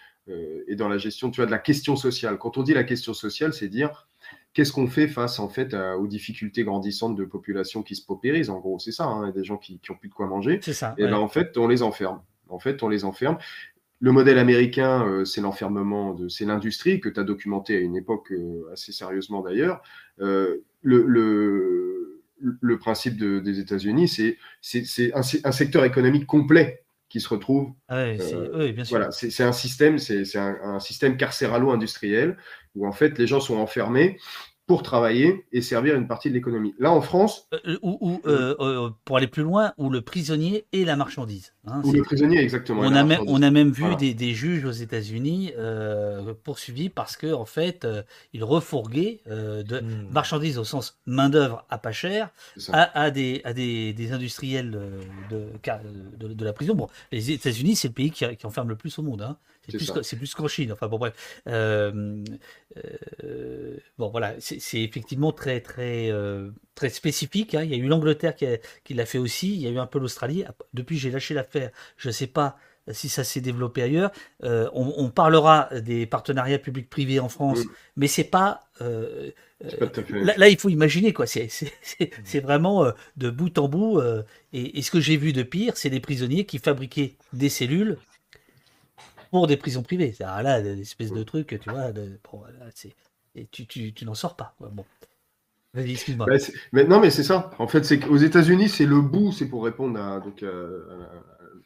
S2: et dans la gestion tu vois, de la question sociale. Quand on dit la question sociale, c'est dire qu'est-ce qu'on fait face en fait aux difficultés grandissantes de populations qui se paupérisent? En gros, c'est ça. Hein, des gens qui n'ont plus de quoi manger.
S1: C'est ça.
S2: Et ben en fait, on les enferme. En fait, on les enferme. Le modèle américain, euh, c'est l'enfermement de, c'est l'industrie que tu as documenté à une époque euh, assez sérieusement d'ailleurs. Euh, le, le, le, principe des États-Unis, c'est, c'est, un, un, secteur économique complet qui se retrouve.
S1: Ah oui, bien sûr.
S2: Voilà, c'est, un système, c'est, un, un, système carcéralo-industriel où en fait les gens sont enfermés pour travailler et servir une partie de l'économie. Là, en France.
S1: Euh, ou, pour aller plus loin, où le prisonnier et la marchandise.
S2: Hein, ou le prisonnier, exactement.
S1: On a, même, on a même vu des, juges aux États-Unis poursuivis parce qu'en en fait, ils refourguaient de hmm. marchandises au sens main-d'œuvre à pas cher à, des, à des, des industriels de, de, de, la prison. Bon, les États-Unis, c'est le pays qui, qui, enferme le plus au monde. Hein. C'est plus, qu'en Chine. Enfin bon bref. Euh, euh, bon voilà, c'est effectivement très très euh, très spécifique. Hein. Il y a eu l'Angleterre qui, qui l'a fait aussi. Il y a eu un peu l'Australie. Depuis j'ai lâché l'affaire. Je ne sais pas si ça s'est développé ailleurs. On, parlera des partenariats publics-privés en France, mais c'est pas. là, il faut imaginer quoi. C'est vraiment de bout en bout. Et, et, ce que j'ai vu de pire, c'est des prisonniers qui fabriquaient des cellules pour des prisons privées. C'est là, des espèces de trucs, tu vois, de, et tu, tu, tu n'en sors pas. Bon. Vas-y, excuse-moi.
S2: Bah, mais non, mais c'est ça. En fait, c'est qu'aux États-Unis, c'est le bout, c'est pour répondre à, donc, euh,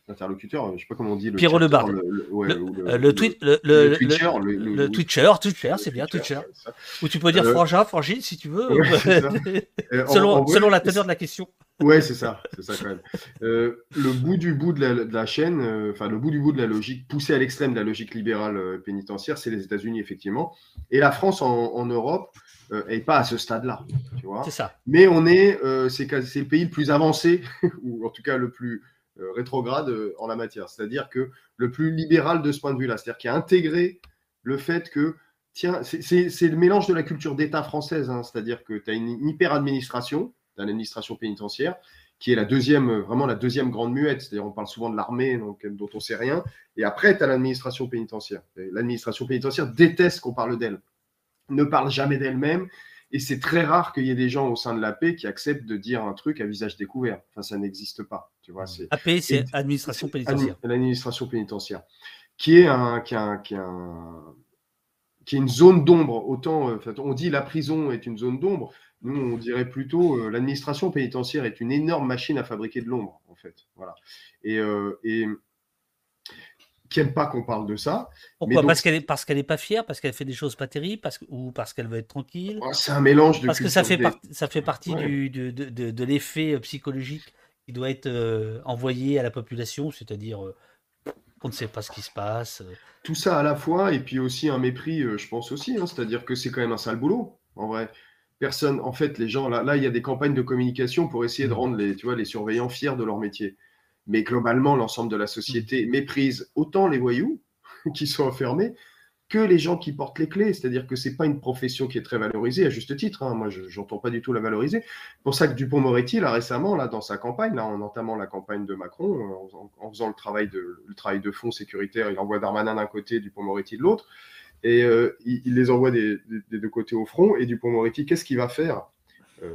S2: l'interlocuteur, je sais pas comment on dit.
S1: Le Pierrot Le, le, le, le, tweet, le, le, Twitcher, le, Twitcher, Twitcher, c'est bien, Twitcher. Ou tu peux dire euh... Frangin, Frangine, si tu veux. selon, selon la teneur de la question.
S2: Ouais, c'est ça, c'est ça quand même. Euh, le bout du bout de la, de la chaîne, euh, enfin le bout du bout de la logique, poussé à l'extrême de la logique libérale euh, pénitentiaire, c'est les États-Unis effectivement. Et la France en, en Europe n'est pas à ce stade-là, tu vois.
S1: C'est ça.
S2: Mais on est, c'est le pays le plus avancé, ou en tout cas le plus rétrograde en la matière. C'est-à-dire que le plus libéral de ce point de vue-là, c'est-à-dire qui a intégré le fait que tiens, c'est le mélange de la culture d'État française, hein. c'est-à-dire que tu as une hyper-administration dans l'administration pénitentiaire, qui est la deuxième, vraiment la deuxième grande muette. C'est-à-dire, on parle souvent de l'armée, donc, dont on sait rien. Et après, tu as l'administration pénitentiaire. L'administration pénitentiaire déteste qu'on parle d'elle, ne parle jamais d'elle-même. Et c'est très rare qu'il y ait des gens au sein de l'AP qui acceptent de dire un truc à visage découvert. Enfin, ça n'existe pas. Tu vois, c'est...
S1: AP, c'est administration pénitentiaire.
S2: L'administration pénitentiaire, qui est un, qui, un, qui, un, qui est une zone d'ombre. Autant, euh, on dit la prison est une zone d'ombre. Nous, on dirait plutôt euh, l'administration pénitentiaire est une énorme machine à fabriquer de l'ombre, en fait. Voilà. Et, euh, et qui n'aime pas qu'on parle de ça.
S1: Pourquoi? Parce qu'elle n'est parce qu'elle pas fière, parce qu'elle fait des choses pas terribles, parce ou parce qu'elle veut être tranquille?
S2: Oh, c'est un mélange de.
S1: Parce que ça fait, ça fait partie du, de, de, de l'effet euh, psychologique qui doit être envoyé à la population, c'est-à-dire qu'on ne sait pas ce qui se passe.
S2: Tout ça à la fois, et puis aussi un mépris, je pense aussi, hein, c'est-à-dire que c'est quand même un sale boulot, en vrai personne, en fait, les gens, là, là, il y a des campagnes de communication pour essayer de mm. rendre les, tu vois, les surveillants fiers de leur métier. Mais globalement, l'ensemble de la société mm. méprise autant les voyous qui sont enfermés que les gens qui portent les clés. C'est-à-dire que c'est pas une profession qui est très valorisée, à juste titre. Hein. Moi, je n'entends pas du tout la valoriser. C'est pour ça que Dupont-Moretti, là, récemment, là, dans sa campagne, là, en entamant la campagne de Macron, en, faisant le travail, de, le travail de fond sécuritaire, il envoie Darmanin d'un côté, Dupont-Moretti de l'autre et euh, il, les envoie des, deux côtés au front. Et Dupont-Moretti, qu'est-ce qu'il va faire? Euh,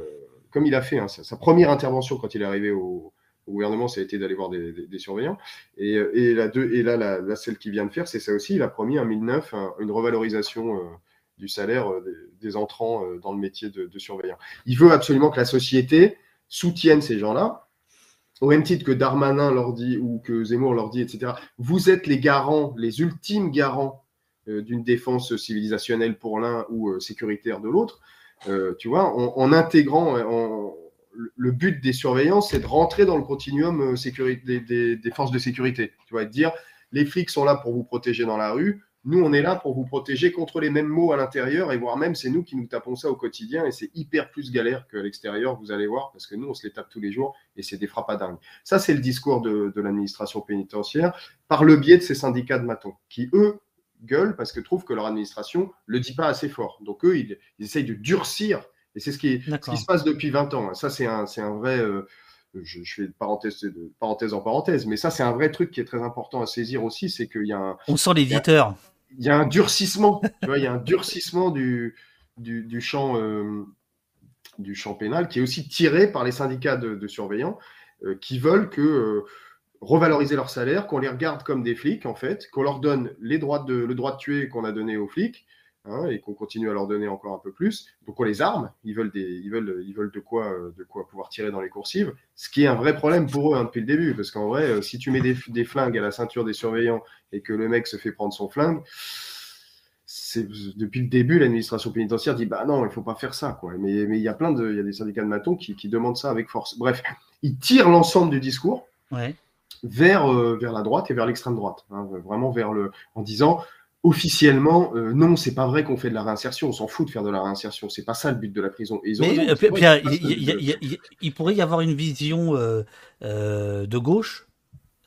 S2: Comme il a fait, hein, sa, première intervention quand il est arrivé au, gouvernement, ça a été d'aller voir des, surveillants. Et, là, celle qu'il vient de faire, c'est ça aussi. Il a promis en 2009 une revalorisation euh, du salaire des, entrants dans le métier de, surveillant. Il veut absolument que la société soutienne ces gens-là. Au même titre que Darmanin leur dit ou que Zemmour leur dit, etc. Vous êtes les garants, les ultimes garants d'une défense civilisationnelle pour l'un ou euh, sécuritaire de l'autre. Euh, tu vois, en, intégrant le but des surveillants, c'est de rentrer dans le continuum des, forces de sécurité. Tu vois, de dire les flics sont là pour vous protéger dans la rue, nous on est là pour vous protéger contre les mêmes mots à l'intérieur et voire même c'est nous qui nous tapons ça au quotidien et c'est hyper plus galère qu'à l'extérieur, vous allez voir, parce que nous on se les tape tous les jours et c'est des frappes à dingue. Ça c'est le discours de, de l'administration pénitentiaire par le biais de ces syndicats de matons qui eux gueule parce que trouvent que leur administration le dit pas assez fort. Donc eux, ils, essayent de durcir. Et c'est ce qui, ce qui se passe depuis 20 ans. Ça, c'est un, un vrai... Euh, je, fais de parenthèse, de parenthèse en parenthèse, mais ça, c'est un vrai truc qui est très important à saisir aussi, c'est qu'il y a un...
S1: On sent l'éditeur.
S2: Il y a un durcissement, tu vois, il y a un durcissement du, du, champ, euh, du champ pénal qui est aussi tiré par les syndicats de, surveillants euh, qui veulent que revaloriser leur salaire, qu'on les regarde comme des flics, en fait, qu'on leur donne les droits de, le droit de tuer qu'on a donné aux flics, hein, et qu'on continue à leur donner encore un peu plus. Donc on les arme, ils veulent, des, ils veulent, ils veulent de, quoi, de quoi pouvoir tirer dans les coursives, ce qui est un vrai problème pour eux hein, depuis le début, parce qu'en vrai, euh, si tu mets des, flingues à la ceinture des surveillants et que le mec se fait prendre son flingue, depuis le début, l'administration pénitentiaire dit bah non, il faut pas faire ça, quoi. Mais, il y a plein de, il y a des syndicats de matons qui, qui demandent ça avec force. Bref, ils tirent l'ensemble du discours vers, euh, vers la droite et vers l'extrême droite, hein, vraiment vers le, en disant officiellement, euh, non, c'est pas vrai qu'on fait de la réinsertion, on s'en fout de faire de la réinsertion, c'est pas ça le but de la prison.
S1: Mais Pierre, il, pourrait y avoir une vision euh, de gauche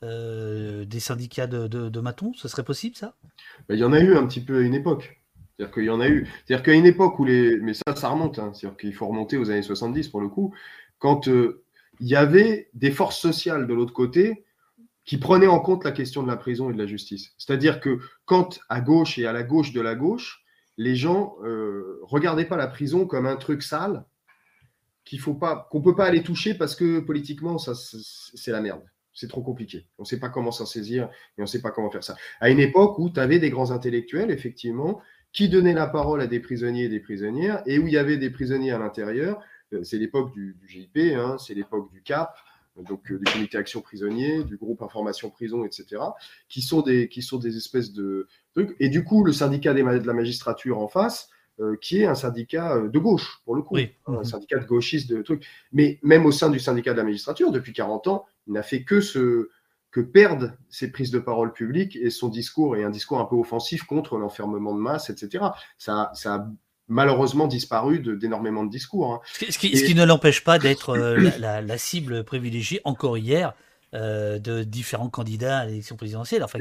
S1: des syndicats de, de, matons, ce serait possible ça?
S2: Ben, Il y en a eu un petit peu à une époque. C'est-à-dire qu'il y en a eu. C'est-à-dire qu'à une époque où les. Mais ça, ça remonte. Hein. C'est-à-dire qu'il faut remonter aux années 70 pour le coup. Quand il y avait des forces sociales de l'autre côté qui prenaient en compte la question de la prison et de la justice. C'est-à-dire que quand à gauche et à la gauche de la gauche, les gens ne euh, regardaient pas la prison comme un truc sale qu'il faut pas, qu'on peut pas aller toucher parce que politiquement, ça, c'est la merde. C'est trop compliqué. On ne sait pas comment s'en saisir et on ne sait pas comment faire ça. À une époque où tu avais des grands intellectuels, effectivement, qui donnaient la parole à des prisonniers et des prisonnières, et où il y avait des prisonniers à l'intérieur euh, c'est l'époque du, GIP, hein, c'est l'époque du CAP, donc euh, du comité action prisonnier, du groupe information prison, etc., qui sont des, qui sont des espèces de trucs. Et du coup, le syndicat des, de la magistrature en face, euh, qui est un syndicat de gauche, pour le coup, hein, un mhm. syndicat de gauchistes, de trucs. Mais même au sein du syndicat de la magistrature, depuis 40 ans, il n'a fait que ce que perdre ses prises de parole publiques et son discours, et un discours un peu offensif contre l'enfermement de masse, etc. Ça, ça a malheureusement disparu d'énormément de, discours. Hein.
S1: Ce, qui, ne l'empêche pas d'être euh, la, cible privilégiée encore hier euh, de différents candidats à l'élection présidentielle, enfin,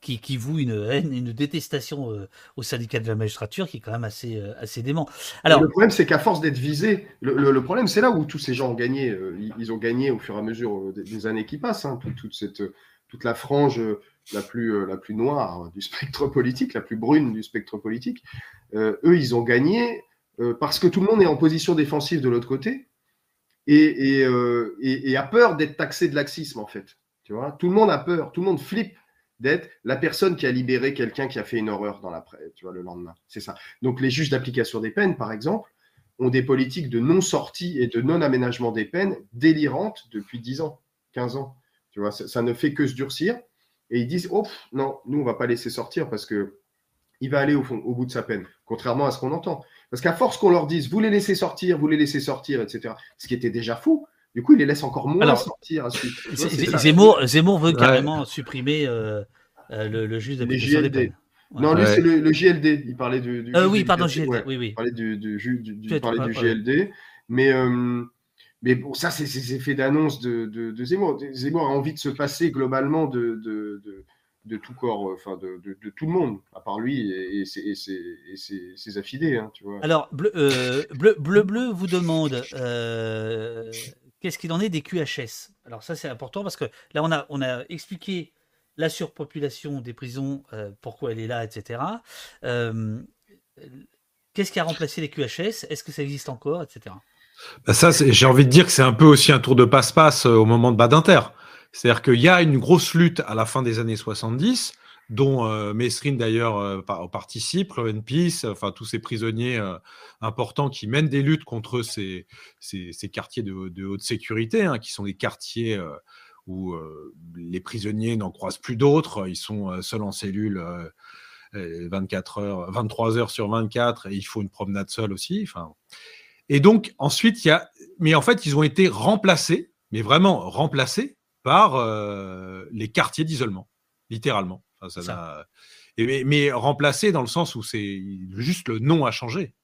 S1: qui, qui, vouent une haine, une détestation euh, au syndicat de la magistrature qui est quand même assez, assez dément.
S2: Alors, le problème, c'est qu'à force d'être visé, le, problème, c'est là où tous ces gens ont gagné. ils ont gagné au fur et à mesure des, années qui passent, hein, toute, cette, toute la frange la plus, la plus noire du spectre politique, la plus brune du spectre politique. Euh, eux, ils ont gagné euh, parce que tout le monde est en position défensive de l'autre côté et, euh, a peur d'être taxé de laxisme, en fait. Tu vois tout le monde a peur, tout le monde flippe d'être la personne qui a libéré quelqu'un qui a fait une horreur dans la tu vois, le lendemain. C'est ça. Donc les juges d'application des peines, par exemple, ont des politiques de non-sortie et de non-aménagement des peines délirantes depuis 10 ans, 15 ans. Tu vois, ça, ne fait que se durcir. Et ils disent, oh non, nous, on va pas laisser sortir parce que il va aller au, fond, au bout de sa peine, contrairement à ce qu'on entend. Parce qu'à force qu'on leur dise, vous les laissez sortir, vous les laissez sortir, etc., ce qui était déjà fou, du coup, il les laisse encore moins sortir.
S1: Zemmour, Zemmour veut carrément supprimer euh, euh, le, le, juge d'application des peines.
S2: Non, lui, c'est le, JLD. Il parlait du.
S1: euh, oui, pardon, JLD. Oui, oui.
S2: Il parlait du, du, du, parlait du JLD. Mais, euh, mais bon, ça, c'est ces effets d'annonce de, de, Zemmour. Zemmour a envie de se passer globalement de, de tout corps, euh, enfin de, de, tout le monde, à part lui et, ses, affidés. Hein, tu vois.
S1: Alors, Bleu, euh, Bleu, Bleu, Bleu, vous demande euh, qu'est-ce qu'il en est des QHS Alors ça c'est important parce que là on a, on a expliqué la surpopulation des prisons, pourquoi elle est là, etc. qu'est-ce qui a remplacé les QHS Est-ce que ça existe encore, etc.
S3: Bah, ça, j'ai envie de dire que c'est un peu aussi un tour de passe-passe au moment de Badinter. C'est-à-dire qu'il y a une grosse lutte à la fin des années 70, dont euh, Mesrine d'ailleurs euh, participe, Peace, enfin tous ces prisonniers euh, importants qui mènent des luttes contre ces, ces, quartiers de, haute sécurité, hein, qui sont des quartiers euh, où les prisonniers n'en croisent plus d'autres, ils sont seuls en cellule 24 heures, 23 heures sur 24 et il faut une promenade seule aussi. Et donc ensuite il y a, mais en fait ils ont été remplacés, mais vraiment remplacés par euh, les quartiers d'isolement, littéralement. ça, mais, mais, remplacé dans le sens où c'est juste le nom a changé.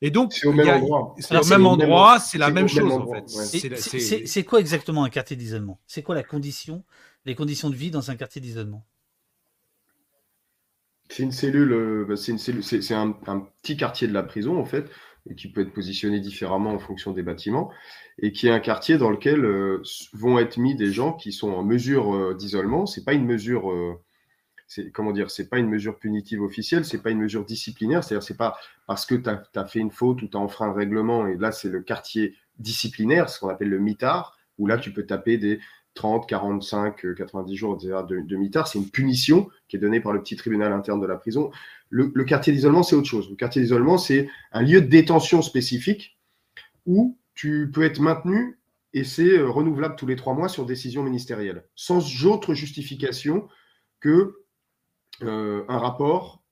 S3: Et donc,
S2: c'est au même endroit.
S3: C'est au même endroit, c'est la même chose en fait.
S1: C'est quoi exactement un quartier d'isolement? C'est quoi la condition, les conditions de vie dans un quartier d'isolement?
S2: C'est une cellule, euh, bah, c'est un, un, petit quartier de la prison en fait, qui peut être positionné différemment en fonction des bâtiments et qui est un quartier dans lequel euh, vont être mis des gens qui sont en mesure euh, d'isolement. C'est pas une mesure, euh, comment dire, c'est pas une mesure punitive officielle, c'est pas une mesure disciplinaire. C'est-à-dire, c'est pas parce que tu as, fait une faute ou tu as enfreint un règlement et là c'est le quartier disciplinaire, ce qu'on appelle le mitard, où là tu peux taper des 30, 45, 90 jours de, de mitard. C'est une punition qui est donnée par le petit tribunal interne de la prison. Le, quartier d'isolement, c'est autre chose. Le quartier d'isolement, c'est un lieu de détention spécifique où tu peux être maintenu et c'est euh, renouvelable tous les trois mois sur décision ministérielle, sans autre justification que euh, un rapport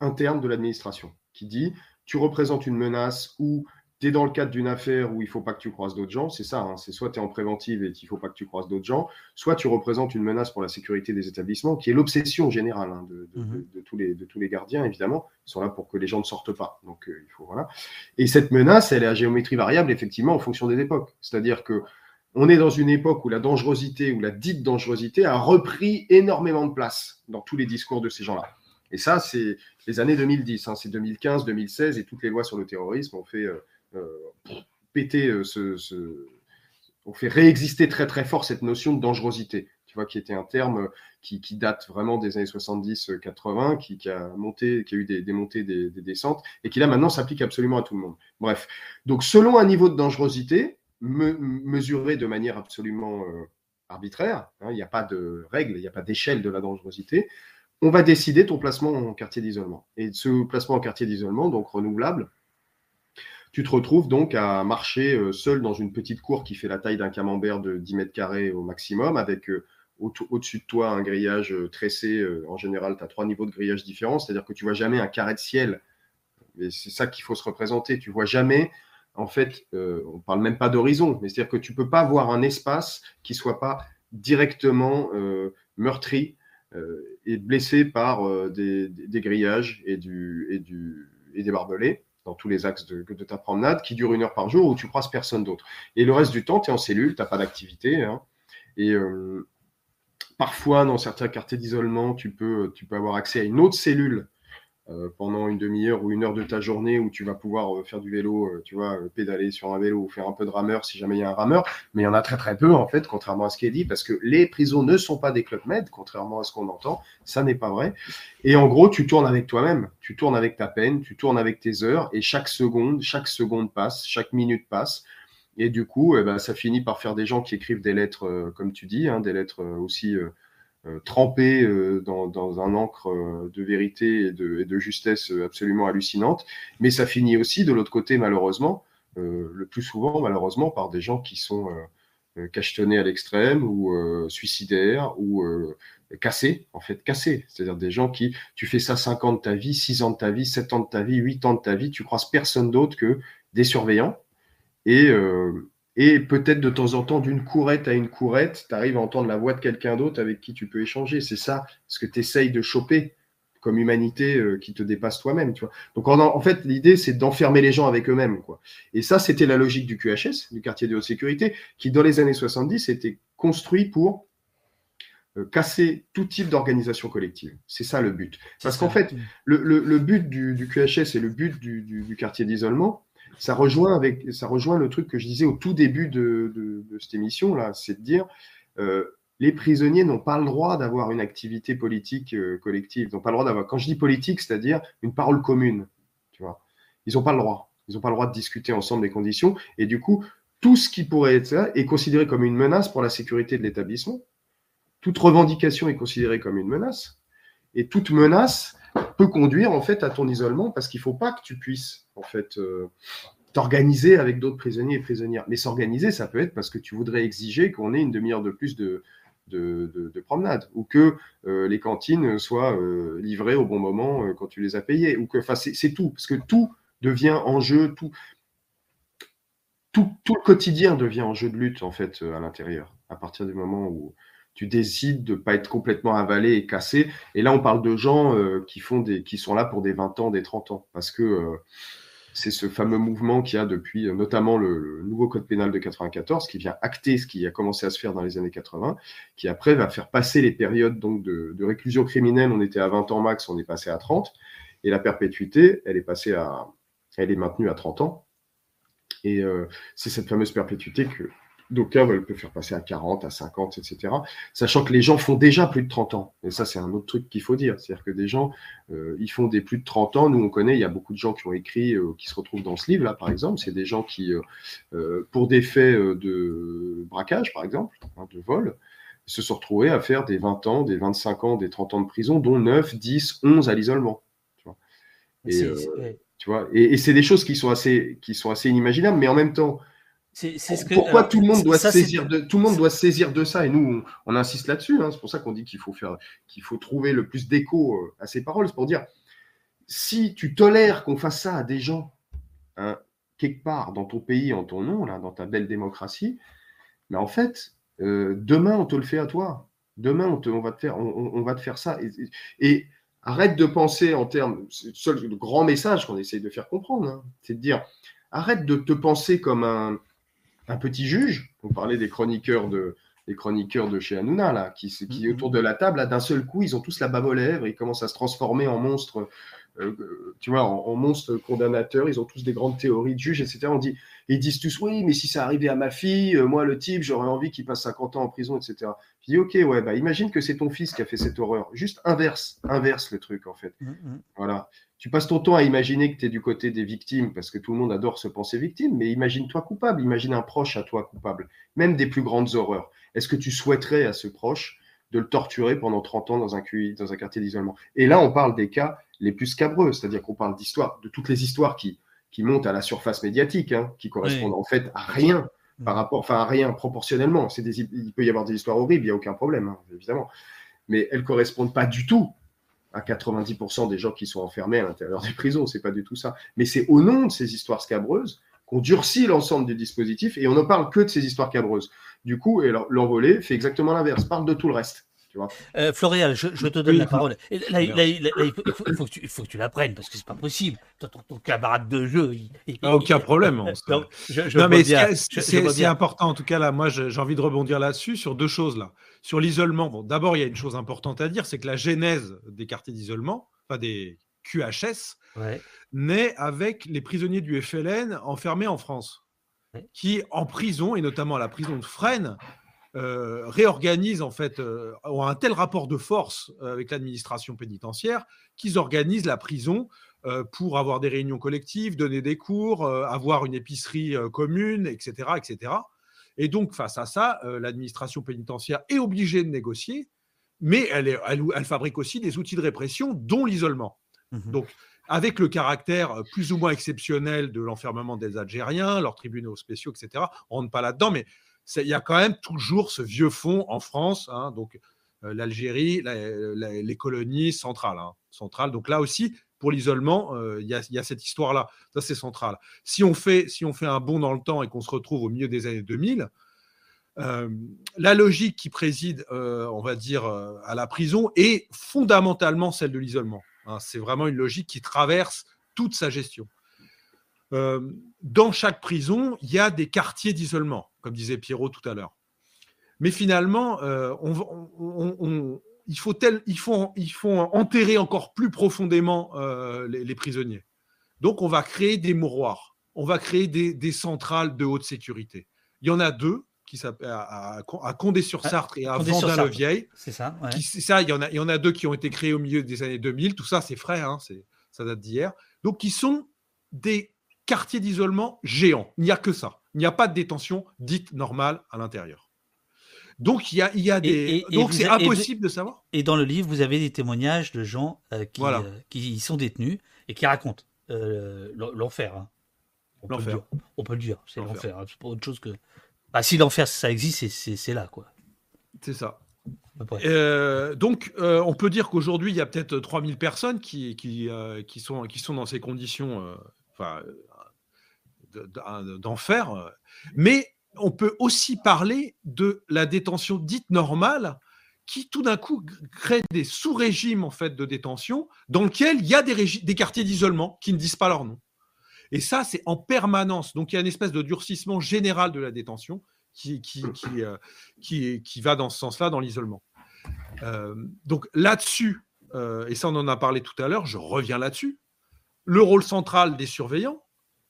S2: interne de l'administration qui dit tu représentes une menace ou tu es dans le cadre d'une affaire où il faut pas que tu croises d'autres gens, c'est ça, hein, c'est soit tu es en préventive et il ne faut pas que tu croises d'autres gens, soit tu représentes une menace pour la sécurité des établissements, qui est l'obsession générale hein, mhm. de, tous les, de tous les gardiens, évidemment. Ils sont là pour que les gens ne sortent pas. Donc, euh, il faut, voilà. Et cette menace, elle est à géométrie variable, effectivement, en fonction des époques. C'est-à-dire que on est dans une époque où la dangerosité, ou la dite dangerosité, a repris énormément de place dans tous les discours de ces gens-là. Et ça, c'est les années 2010, hein, c'est 2015, 2016, et toutes les lois sur le terrorisme ont fait euh, péter euh, ce, On fait réexister très très fort cette notion de dangerosité, tu vois, qui était un terme qui, date vraiment des années 70-80, qui, a monté, qui a eu des, montées, des, descentes, et qui là maintenant s'applique absolument à tout le monde. Bref, donc selon un niveau de dangerosité, mesuré de manière absolument arbitraire, hein, il n'y a pas de règle, il n'y a pas d'échelle de la dangerosité, on va décider ton placement en quartier d'isolement. Et ce placement en quartier d'isolement, donc renouvelable, tu te retrouves donc à marcher euh, seul dans une petite cour qui fait la taille d'un camembert de 10 mètres carrés au maximum, avec euh, au-dessus de toi un grillage euh, tressé. En général, tu as trois niveaux de grillage différents, c'est-à-dire que tu vois jamais un carré de ciel. Et c'est ça qu'il faut se représenter. Tu vois jamais, en fait, on parle même pas d'horizon, mais c'est-à-dire que tu peux pas voir un espace qui soit pas directement meurtri et blessé par des, grillages et des barbelés dans tous les axes de, ta promenade qui durent une heure par jour où tu croises personne d'autre. Et le reste du temps, tu es en cellule, tu n'as pas d'activité. Hein. et euh, parfois, dans certains quartiers d'isolement, tu peux, tu peux avoir accès à une autre cellule pendant une demi-heure ou une heure de ta journée où tu vas pouvoir euh, faire du vélo, euh, tu vois, pédaler sur un vélo ou faire un peu de rameur si jamais il y a un rameur. Mais il y en a très très peu en fait, contrairement à ce qui est dit, parce que les prisons ne sont pas des clubs med, contrairement à ce qu'on entend. Ça n'est pas vrai. Et en gros, tu tournes avec toi-même, tu tournes avec ta peine, tu tournes avec tes heures, et chaque seconde, chaque seconde passe, chaque minute passe. Et du coup, eh ben, ça finit par faire des gens qui écrivent des lettres, comme tu dis, hein, des lettres aussi euh, trempé euh, dans, un encre euh, de vérité et de, justesse absolument hallucinante. Mais ça finit aussi de l'autre côté, malheureusement, le plus souvent, malheureusement, par des gens qui sont cachetonnés à l'extrême ou suicidaires ou cassés, en fait, cassés. C'est-à-dire des gens qui, tu fais ça 5 ans de ta vie, 6 ans de ta vie, 7 ans de ta vie, 8 ans de ta vie, tu croises personne d'autre que des surveillants. Et, et peut-être de temps en temps, d'une courette à une courette, tu arrives à entendre la voix de quelqu'un d'autre avec qui tu peux échanger. C'est ça ce que tu essayes de choper comme humanité euh, qui te dépasse toi-même. Tu vois. Donc en, fait, l'idée, c'est d'enfermer les gens avec eux-mêmes. Quoi. Et ça, c'était la logique du QHS, du quartier de haute sécurité, qui dans les années 70 était construit pour euh, casser tout type d'organisation collective. C'est ça le but. Parce qu'en fait, le, but du, QHS et le but du quartier d'isolement, ça rejoint, avec, ça rejoint le truc que je disais au tout début de, cette émission, c'est de dire euh, les prisonniers n'ont pas le droit d'avoir une activité politique euh, collective. N'ont pas le droit d'avoir, quand je dis politique, c'est-à-dire une parole commune. Tu vois. Ils n'ont pas le droit. Ils n'ont pas le droit de discuter ensemble des conditions. Et du coup, tout ce qui pourrait être ça est considéré comme une menace pour la sécurité de l'établissement. Toute revendication est considérée comme une menace. Et toute menace peut conduire en fait à ton isolement parce qu'il ne faut pas que tu puisses en fait euh, t'organiser avec d'autres prisonniers et prisonnières. Mais s'organiser, ça peut être parce que tu voudrais exiger qu'on ait une demi-heure de plus de, de, promenade ou que euh, les cantines soient euh, livrées au bon moment quand tu les as payées ou que, c'est tout parce que tout devient en jeu, tout, tout, tout, le quotidien devient en jeu de lutte en fait à l'intérieur à partir du moment où tu décides de ne pas être complètement avalé et cassé. Et là, on parle de gens euh, qui, font des, qui sont là pour des 20 ans, des 30 ans. Parce que euh, c'est ce fameux mouvement qui a depuis, euh, notamment le, nouveau code pénal de 94, qui vient acter ce qui a commencé à se faire dans les années 80, qui après va faire passer les périodes donc, de, de réclusion criminelle. On était à 20 ans max, on est passé à 30. Et la perpétuité, elle est passée à, elle est maintenue à 30 ans. Et c'est cette fameuse perpétuité que D'aucuns veulent peut faire passer à 40, à 50, etc. Sachant que les gens font déjà plus de 30 ans. Et ça, c'est un autre truc qu'il faut dire. C'est-à-dire que des gens, euh, ils font des plus de 30 ans. Nous, on connaît, il y a beaucoup de gens qui ont écrit, euh, qui se retrouvent dans ce livre-là, par exemple. C'est des gens qui, euh, pour des faits de braquage, par exemple, hein, de vol, se sont retrouvés à faire des 20 ans, des 25 ans, des 30 ans de prison, dont 9, 10, 11 à l'isolement. Et, tu vois, et, et c'est des choses qui sont, assez, qui sont assez inimaginables, mais en même temps, Pourquoi tout le monde doit saisir de tout le monde doit saisir de ça et nous on, insiste là-dessus. Hein. c'est pour ça qu'on dit qu'il faut faire qu'il faut trouver le plus d'écho euh, à ces paroles. C'est pour dire si tu tolères qu'on fasse ça à des gens hein, quelque part dans ton pays en ton nom là, dans ta belle démocratie, mais en fait euh, demain on te le fait à toi. Demain on, te, on va te faire on, va te faire ça et, arrête de penser en termes. C'est le seul grand message qu'on essaye de faire comprendre, hein. c'est de dire arrête de te penser comme un un petit juge, on parlait des chroniqueurs de, des chroniqueurs de chez Hanouna, là, qui, qui mm-hmm. autour de la table, d'un seul coup, ils ont tous la bave aux lèvres, ils commencent à se transformer en monstres, euh, tu vois, en, monstres condamnateurs, ils ont tous des grandes théories de juges, etc. On dit, ils disent tous, oui, mais si ça arrivait à ma fille, euh, moi, le type, j'aurais envie qu'il passe 50 ans en prison, etc. Je dis, ok, ouais, bah, imagine que c'est ton fils qui a fait cette horreur. Juste inverse, inverse le truc, en fait. Mm-hmm. Voilà tu passes ton temps à imaginer que tu es du côté des victimes parce que tout le monde adore se penser victime, mais imagine-toi coupable, imagine un proche à toi coupable, même des plus grandes horreurs. Est-ce que tu souhaiterais à ce proche de le torturer pendant 30 ans dans un, dans un quartier d'isolement? Et là, on parle des cas les plus scabreux, c'est-à-dire qu'on parle d'histoire, de toutes les histoires qui, qui montent à la surface médiatique, hein, qui correspondent en fait à rien par rapport, enfin à rien proportionnellement. Des, il peut y avoir des histoires horribles, il n'y a aucun problème, hein, évidemment. Mais elles correspondent pas du tout à 90% des gens qui sont enfermés à l'intérieur des prisons. C'est pas du tout ça. Mais c'est au nom de ces histoires scabreuses qu'on durcit l'ensemble du dispositif et on ne parle que de ces histoires scabreuses. Du coup, l'envolée fait exactement l'inverse, parle de tout le reste.
S1: Euh, Floréal, je, te donne la parole. là, il, faut, que tu, l'apprennes parce que c'est pas possible. Ton, camarade de jeu.
S3: Ah, aucun problème. non, mais c'est important en tout cas là. Moi, j'ai envie de rebondir là-dessus sur deux choses là. Sur l'isolement, bon, d'abord, il y a une chose importante à dire, c'est que la genèse des quartiers d'isolement, pas des QHS, naît avec les prisonniers du FLN enfermés en France, qui en prison et notamment à la prison de Fresnes euh, réorganisent en fait, euh, ont un tel rapport de force euh, avec l'administration pénitentiaire qu'ils organisent la prison pour avoir des réunions collectives, donner des cours, avoir une épicerie commune, etc., etc. Et donc face à ça, l'administration pénitentiaire est obligée de négocier, mais elle, elle, fabrique aussi des outils de répression, dont l'isolement. Mmh donc avec le caractère plus ou moins exceptionnel de l'enfermement des Algériens, leurs tribunaux spéciaux, etc. On rentre pas là-dedans, mais il y a quand même toujours ce vieux fond en France, hein, donc euh, l'Algérie, les colonies centrales, hein, centrales. Donc là aussi, pour l'isolement, euh, il y, a cette histoire-là. Ça, c'est central. Si on, fait, si un bond dans le temps et qu'on se retrouve au milieu des années 2000, euh, la logique qui préside, on va dire, à la prison est fondamentalement celle de l'isolement. Hein. c'est vraiment une logique qui traverse toute sa gestion. Dans chaque prison, il y a des quartiers d'isolement comme disait Pierrot tout à l'heure. Mais finalement, euh, il, faut il, faut, il, faut, enterrer encore plus profondément euh, les, prisonniers. Donc, on va créer des mouroirs, on va créer des, centrales de haute sécurité. Il y en a deux qui à, à Condé-sur-Sarthe et à Vendin-le-Vieil.
S1: C'est ça.
S3: C'est ça. Il y, en a, il y en a deux qui ont été créés au milieu des années 2000. Tout ça, c'est frais, hein, ça date d'hier. Donc, qui sont des quartiers d'isolement géants. Il n'y a que ça. Il n'y a pas de détention dite normale à l'intérieur. Donc il y a, il y a des. donc c'est impossible de savoir.
S1: Et dans le livre, vous avez des témoignages de gens euh, qui, euh, qui sont détenus et qui racontent euh, l'enfer. Hein. On, on, peut le dire, c'est l'enfer. Hein. C'est pas autre chose que. Bah, si l'enfer ça existe, c'est là quoi.
S3: C'est ça. donc, on peut dire qu'aujourd'hui, il y a peut-être 3000 personnes qui, qui, qui, sont, qui sont dans ces conditions, enfin, d'enfer. Mais on peut aussi parler de la détention dite normale qui tout d'un coup crée des sous-régimes en fait de détention dans lesquels il y a des, quartiers d'isolement qui ne disent pas leur nom. Et ça, c'est en permanence. Donc il y a une espèce de durcissement général de la détention qui, qui, qui, euh, qui, va dans ce sens-là, dans l'isolement. Euh, donc là-dessus, euh, et ça on en a parlé tout à l'heure, je reviens là-dessus, le rôle central des surveillants,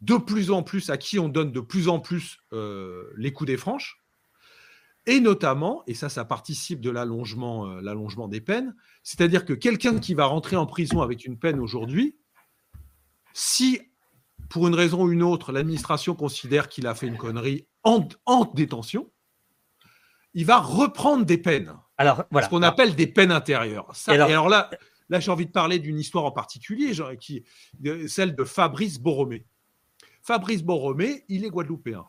S3: de plus en plus, à qui on donne de plus en plus euh, les coups des franches, et notamment, et ça, ça participe de l'allongement, euh, l'allongement des peines, c'est-à-dire que quelqu'un qui va rentrer en prison avec une peine aujourd'hui, si pour une raison ou une autre, l'administration considère qu'il a fait une connerie en, détention, il va reprendre des peines. Alors, voilà. Ce qu'on appelle des peines intérieures. et, alors, là, là j'ai envie de parler d'une histoire en particulier, qui, celle de Fabrice Borromé. Fabrice Borromé, il est guadeloupéen.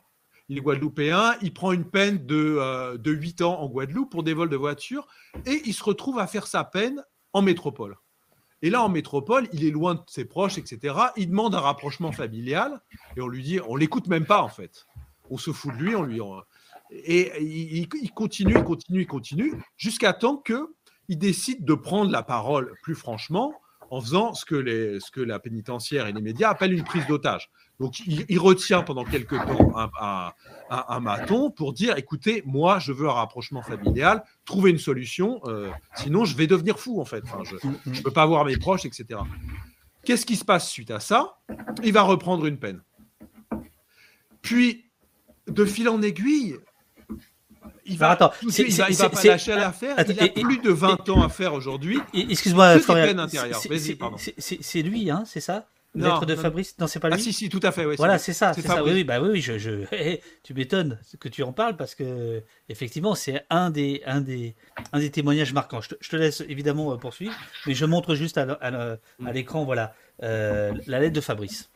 S3: il est guadeloupéen, il prend une peine de, de 8 ans en Guadeloupe pour des vols de voiture et il se retrouve à faire sa peine en métropole. Et là, en métropole, il est loin de ses proches, etc. Il demande un rapprochement familial et on lui dit, on l'écoute même pas en fait. On se fout de lui, on lui. Et il, continue, il continue, il continue, jusqu'à temps qu'il décide de prendre la parole plus franchement en faisant ce que, la pénitentiaire et les médias appellent une prise d'otage. Donc, il, retient pendant quelques temps un, un, maton pour dire écoutez, moi, je veux un rapprochement familial, trouver une solution, euh, sinon je vais devenir fou, en fait. je ne peux pas voir mes proches, etc. Qu'est-ce qui se passe suite à ça? Il va reprendre une peine. Puis, de fil en aiguille, il va, attends, il va, va pas lâcher l'affaire. Il a plus de 20 ans à faire aujourd'hui.
S1: Excuse-moi, C'est lui, hein, c'est ça? Lettre de Fabrice Non, c'est pas ah, lui.
S3: Ah, si, si, tout à fait.
S1: voilà, c'est ça. C'est ça. Oui, oui, bah oui, je, je... tu m'étonnes que tu en parles parce que effectivement, c'est un des, un des, un des témoignages marquants. Je te, laisse évidemment euh, poursuivre, mais je montre juste à, à, l'écran, voilà, euh, la lettre de Fabrice.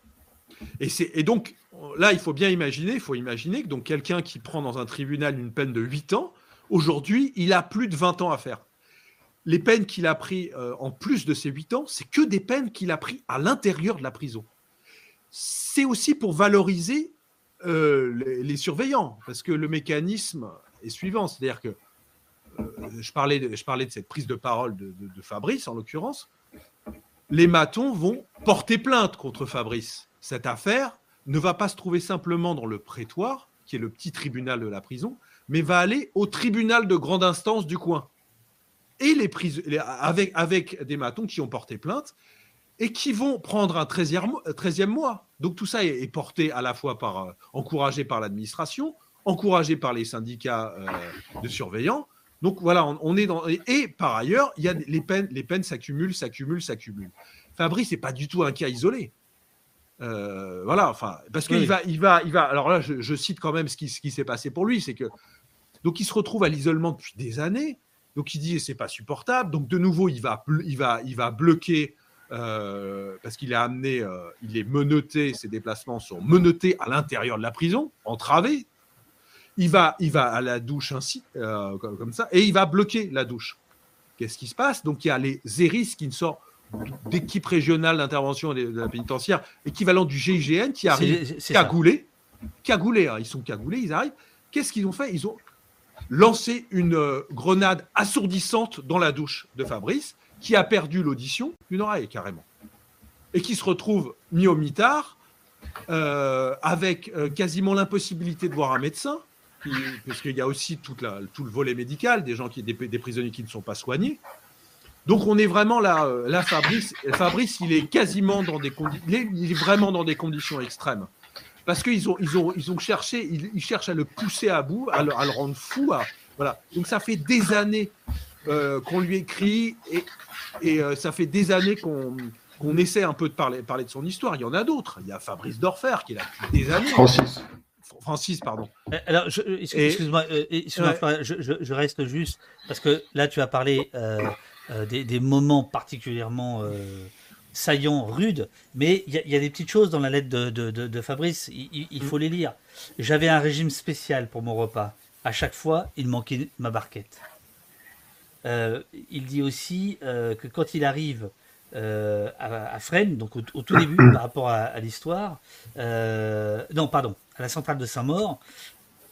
S3: Et, et donc, là, il faut bien imaginer, il faut imaginer que donc quelqu'un qui prend dans un tribunal une peine de 8 ans, aujourd'hui, il a plus de 20 ans à faire. Les peines qu'il a pris euh, en plus de ces 8 ans, c'est que des peines qu'il a pris à l'intérieur de la prison. C'est aussi pour valoriser euh, les, surveillants, parce que le mécanisme est suivant, c'est-à-dire que euh, je, parlais de, cette prise de parole de Fabrice, en l'occurrence, les matons vont porter plainte contre Fabrice. Cette affaire, ne va pas se trouver simplement dans le prétoire, qui est le petit tribunal de la prison, mais va aller au tribunal de grande instance du coin. Et les prises, avec, des matons qui ont porté plainte et qui vont prendre un 13e, mois. Donc tout ça est, porté à la fois par, euh, encouragé par l'administration, encouragé par les syndicats euh, de surveillants. Donc voilà, on, est dans. Et, par ailleurs, il y a les peines, les peines s'accumulent, s'accumulent, s'accumulent. Fabrice n'est pas du tout un cas isolé. Euh, voilà, enfin, parce qu'il va, il va, il va. Alors là, je, cite quand même ce qui, ce qui s'est passé pour lui, c'est que donc il se retrouve à l'isolement depuis des années. Donc il dit c'est pas supportable. Donc de nouveau, il va, il va, il va bloquer euh, parce qu'il est amené, euh, il est menotté. Ses déplacements sont menottés à l'intérieur de la prison, entravés. Il va, il va à la douche ainsi, comme, ça, et il va bloquer la douche. Qu'est-ce qui se passe? Donc il y a les Zéris qui ne sortent d'équipe régionale d'intervention de la pénitentiaire, équivalent du GIGN, qui arrive cagoulé. Cagoulé, hein, ils sont cagoulés, ils arrivent. Qu'est-ce qu'ils ont fait? Ils ont lancé une euh, grenade assourdissante dans la douche de Fabrice, qui a perdu l'audition, une oreille carrément, et qui se retrouve mis au mitard, euh, avec euh, quasiment l'impossibilité de voir un médecin, parce qu'il y a aussi tout le volet médical, des gens qui, des prisonniers qui ne sont pas soignés. Donc on est vraiment là, euh, là Fabrice, Fabrice, il est quasiment dans des conditions, il est vraiment dans des conditions extrêmes, parce qu'ils ont, ils ont, ils ont cherché, ils, cherchent à le pousser à bout, à le, rendre fou, voilà. Donc ça fait des années euh, qu'on lui écrit et, et euh, ça fait des années qu'on qu'on essaie un peu de parler, parler de son histoire. Il y en a d'autres. Il y a Fabrice Dorfer qui est là depuis des années.
S2: Francis.
S3: Francis, pardon.
S1: Alors, excuse-moi, je, reste juste parce que là, tu as parlé euh, des, moments particulièrement euh, saillants, rudes, mais il y, a des petites choses dans la lettre de, Fabrice, il, faut les lire. J'avais un régime spécial pour mon repas. À chaque fois, il manquait ma barquette. Euh, il dit aussi que quand il arrive à, Fresnes, donc au, tout début par rapport à l'histoire, non, pardon, à la centrale de Saint-Maur,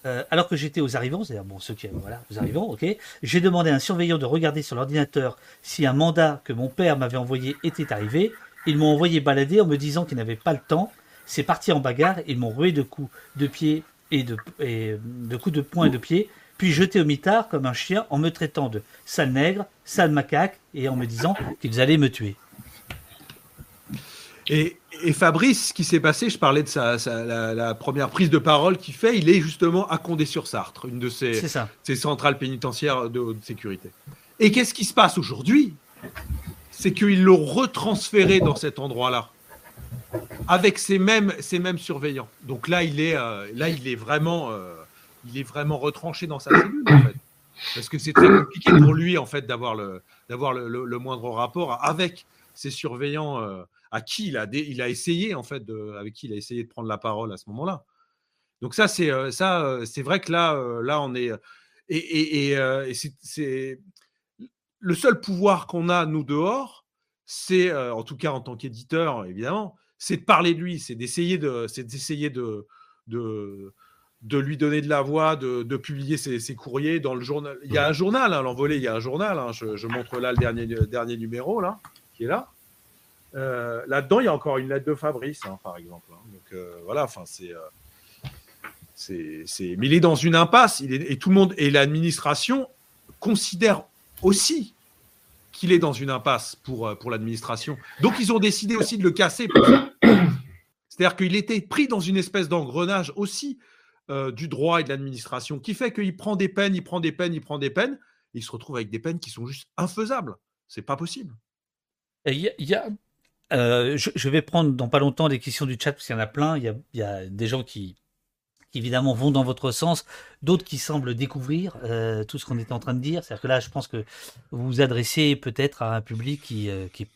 S1: euh, alors que j'étais aux arrivants, c'est-à-dire bon, ceux qui, voilà, aux arrivants, ok, j'ai demandé à un surveillant de regarder sur l'ordinateur si un mandat que mon père m'avait envoyé était arrivé. Ils m'ont envoyé balader en me disant qu'ils n'avaient pas le temps. C'est parti en bagarre. Ils m'ont roué de coups de pied et de, coups de poing et de pied, puis jeté au mitard comme un chien en me traitant de sale nègre, sale macaque et en me disant qu'ils allaient me tuer.
S3: Fabrice, ce qui s'est passé, je parlais de sa, la, première prise de parole qu'il fait, il est justement à Condé-sur-Sartre, une de ces, centrales pénitentiaires de haute sécurité. Et qu'est-ce qui se passe aujourd'hui? C'est qu'ils l'ont retransféré dans cet endroit-là, avec ces mêmes, ces mêmes surveillants. Donc là, il est, euh, là, il est, vraiment, euh, il est vraiment retranché dans sa cellule, en fait. Parce que c'est très compliqué pour lui, en fait, d'avoir le, d'avoir le, moindre rapport avec ces surveillants. Euh, à qui il a, il a essayé, en fait, de, avec qui il a essayé de prendre la parole à ce moment-là. Donc ça, c'est ça, c'est vrai que là, là, on est et, et, c'est le seul pouvoir qu'on a nous dehors, c'est en tout cas en tant qu'éditeur, évidemment, c'est de parler de lui, c'est d'essayer de, c'est d'essayer de, de de lui donner de la voix, de, publier ses, courriers dans le journal. Il y a un journal, hein, l'envolé, il y a un journal. Hein. je, montre là le dernier, dernier numéro, là, qui est là. Euh, là-dedans, il y a encore une lettre de Fabrice, hein, par exemple. Donc euh, voilà, enfin, euh, c'est. c'est, Mais il est dans une impasse, il est... et tout le monde, et l'administration considère aussi qu'il est dans une impasse pour, pour l'administration. Donc ils ont décidé aussi de le casser. C'est-à-dire qu'il était pris dans une espèce d'engrenage aussi du droit et de l'administration qui fait qu'il prend des peines, il prend des peines, il prend des peines, il se retrouve avec des peines qui sont juste infaisables. C'est pas possible.
S1: Il y a, euh, je, vais prendre dans pas longtemps les questions du chat parce qu'il y en a plein. Il y a, des gens qui, évidemment vont dans votre sens, d'autres qui semblent découvrir euh, tout ce qu'on était en train de dire. C'est-à-dire que là, je pense que vous vous adressez peut-être à un public qui, qui,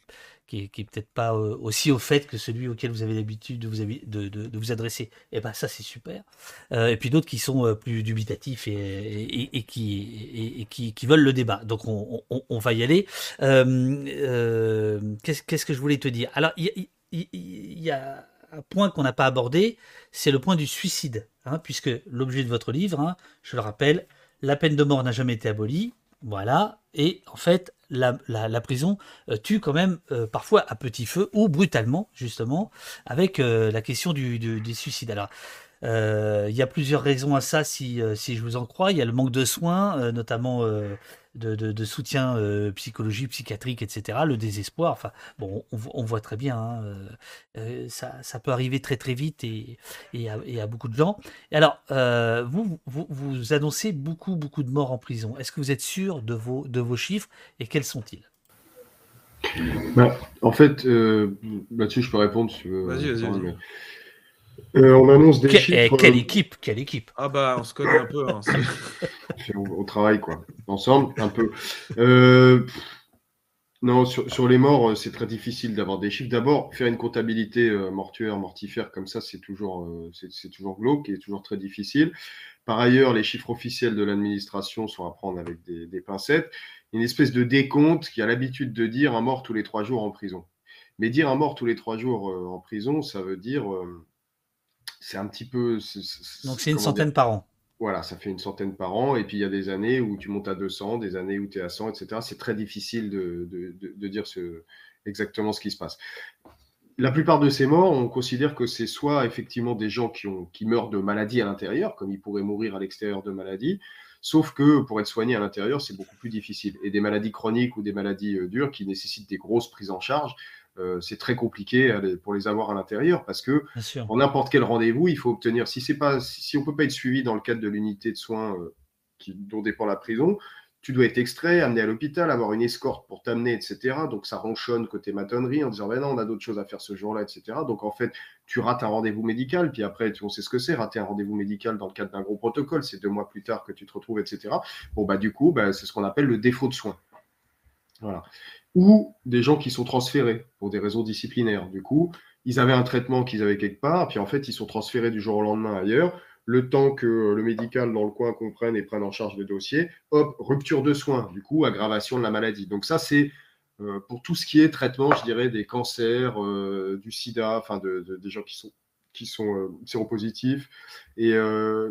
S1: qui est, peut-être pas euh, aussi au fait que celui auquel vous avez l'habitude de vous, adresser. Et eh ben ça c'est super. Euh, et puis d'autres qui sont euh, plus dubitatifs et, qui, veulent le débat. Donc on, on, va y aller. Qu'est-ce que je voulais te dire? Alors il y, a un point qu'on n'a pas abordé, c'est le point du suicide, hein, puisque l'objet de votre livre, hein, je le rappelle, la peine de mort n'a jamais été abolie. Voilà. Et en fait, la, prison euh, tue quand même euh, parfois à petit feu ou brutalement, justement, avec euh, la question du, du, suicide. Alors, il y a plusieurs raisons à ça, si, si je vous en crois. Il y a le manque de soins, notamment de, soutien euh, psychologique, psychiatrique, etc., le désespoir. Enfin, bon, on, voit très bien, hein, euh, euh, ça, peut arriver très très vite et, et, à, beaucoup de gens. Et alors, vous, vous, annoncez beaucoup beaucoup de morts en prison. Est-ce que vous êtes sûr de vos, de vos chiffres et quels sont-ils?
S2: Bah, En fait, là-dessus, je peux répondre.
S3: vas-y, vas-y.
S2: Euh, on annonce des chiffres.
S1: Eh, quelle équipe, quelle équipe.
S3: Ah bah on se connaît un peu. Hein,
S2: on, travaille quoi, ensemble un peu. Euh, non, sur, les morts, euh, c'est très difficile d'avoir des chiffres. D'abord, faire une comptabilité mortuaire, mortifère comme ça, c'est toujours, c'est toujours glauque et toujours très difficile. Par ailleurs, les chiffres officiels de l'administration sont à prendre avec des, des pincettes. Une espèce de décompte qui a l'habitude de dire un mort tous les trois jours en prison. Mais dire un mort tous les trois jours en prison, ça veut dire c'est un petit peu.
S1: Donc c'est une centaine par an.
S2: Voilà, ça fait une centaine par an. Et puis il y a des années où tu montes à 200, des années où tu es à 100, etc. C'est très difficile de, de, dire ce, exactement ce qui se passe. La plupart de ces morts, on considère que c'est soit effectivement des gens qui, ont, qui meurent de maladie à l'intérieur, comme ils pourraient mourir à l'extérieur de maladie, sauf que pour être soigné à l'intérieur, c'est beaucoup plus difficile. Et des maladies chroniques ou des maladies euh, dures qui nécessitent des grosses prises en charge, euh, c'est très compliqué pour les avoir à l'intérieur parce que pour n'importe quel rendez-vous, il faut obtenir, si c'est pas, si on peut pas être suivi dans le cadre de l'unité de soins euh, qui, dont dépend la prison, tu dois être extrait, amené à l'hôpital, avoir une escorte pour t'amener, etc. Donc ça ronchonne côté matonnerie en disant ben non, on a d'autres choses à faire ce jour-là, etc. Donc en fait, tu rates un rendez-vous médical, puis après, on sait ce que c'est, rater un rendez-vous médical dans le cadre d'un gros protocole, c'est deux mois plus tard que tu te retrouves, etc. Bon, bah du coup, bah, c'est ce qu'on appelle le défaut de soins. Voilà ou des gens qui sont transférés pour des raisons disciplinaires. Du coup, ils avaient un traitement qu'ils avaient quelque part, puis en fait, ils sont transférés du jour au lendemain ailleurs. Le temps que le médical dans le coin comprenne et prenne en charge le dossier, hop, rupture de soins, du coup, aggravation de la maladie. Donc ça, c'est euh, pour tout ce qui est traitement, je dirais, des cancers, euh, du sida, enfin, de, des gens qui sont, qui sont euh, séropositifs, et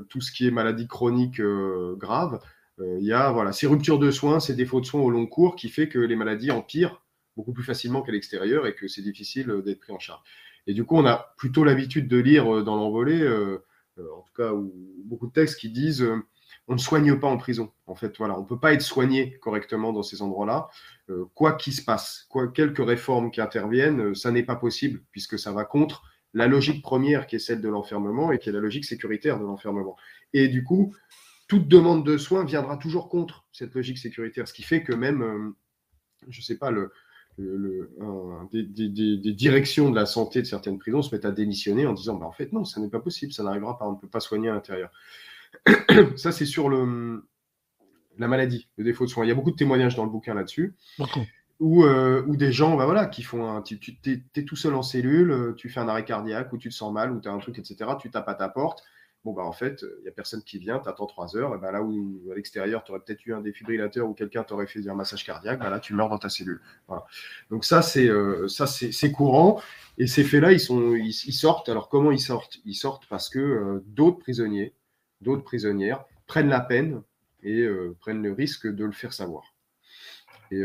S2: tout ce qui est maladie chronique grave. Euh, il y a voilà, ces ruptures de soins, ces défauts de soins au long cours qui fait que les maladies empirent beaucoup plus facilement qu'à l'extérieur et que c'est difficile euh, d'être pris en charge. Et du coup, on a plutôt l'habitude de lire euh, dans l'envolée, en tout cas, beaucoup de textes qui disent on ne soigne pas en prison. En fait, voilà, on ne peut pas être soigné correctement dans ces endroits-là. quoi qu'il se passe, quoi, quelques réformes qui interviennent, ça n'est pas possible puisque ça va contre la logique première qui est celle de l'enfermement et qui est la logique sécuritaire de l'enfermement. Et du coup, toute demande de soins viendra toujours contre cette logique sécuritaire. Ce qui fait que même, euh, je ne sais pas, le, des, directions de la santé de certaines prisons se mettent à démissionner en disant bah, en fait, non, ça n'est pas possible, ça n'arrivera pas, on ne peut pas soigner à l'intérieur. ça, c'est sur le, la maladie, le défaut de soins. Il y a beaucoup de témoignages dans le bouquin là-dessus. Où, euh, des gens bah, voilà, qui font un. Tu, es, tout seul en cellule, tu fais un arrêt cardiaque, ou tu te sens mal, ou tu as un truc, etc. Tu tapes à ta porte bah, en fait, il n'y a personne qui vient, tu attends trois heures, et ben là où à l'extérieur, tu aurais peut-être eu un défibrillateur ou quelqu'un t'aurait fait un massage cardiaque, ben là, tu meurs dans ta cellule. Donc, ça, c'est ça c'est courant. Et ces faits-là, ils, ils, sortent. Alors, comment ils sortent? Ils sortent parce que d'autres prisonniers, d'autres prisonnières prennent la peine et prennent le risque de le faire savoir. Et,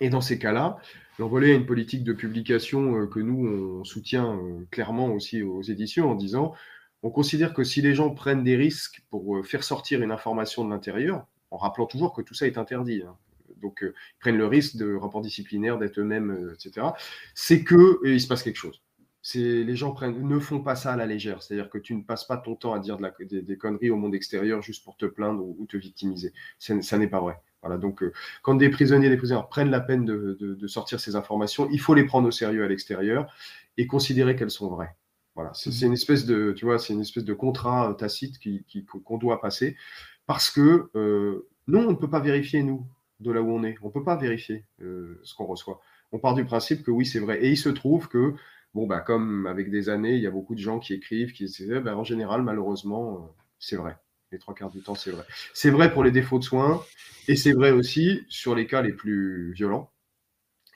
S2: et dans ces cas-là, l'envolée a une politique de publication euh, que nous, on soutient euh, clairement aussi aux éditions en disant on considère que si les gens prennent des risques pour euh, faire sortir une information de l'intérieur, en rappelant toujours que tout ça est interdit, hein, donc ils prennent le risque de rapport disciplinaire, d'être eux-mêmes, etc., c'est que il se passe quelque chose. Les gens ne font pas ça à la légère. C'est-à-dire que tu ne passes pas ton temps à dire des, conneries au monde extérieur juste pour te plaindre ou, te victimiser. ça n'est pas vrai. Voilà, donc euh, quand des prisonniers des prisonnières prennent la peine de, sortir ces informations, il faut les prendre au sérieux à l'extérieur et considérer qu'elles sont vraies. Voilà, c'est mmh. une espèce de, tu vois, c'est une espèce de contrat euh, tacite qu'on doit passer parce que euh, non, on ne peut pas vérifier nous de là où on est. On ne peut pas vérifier ce qu'on reçoit. On part du principe que oui, c'est vrai. Et il se trouve que bon, bah, comme avec des années, il y a beaucoup de gens qui écrivent, qui disent, bah, en général, malheureusement, c'est vrai les trois quarts du temps, c'est vrai. C'est vrai pour les défauts de soins et c'est vrai aussi sur les cas les plus violents,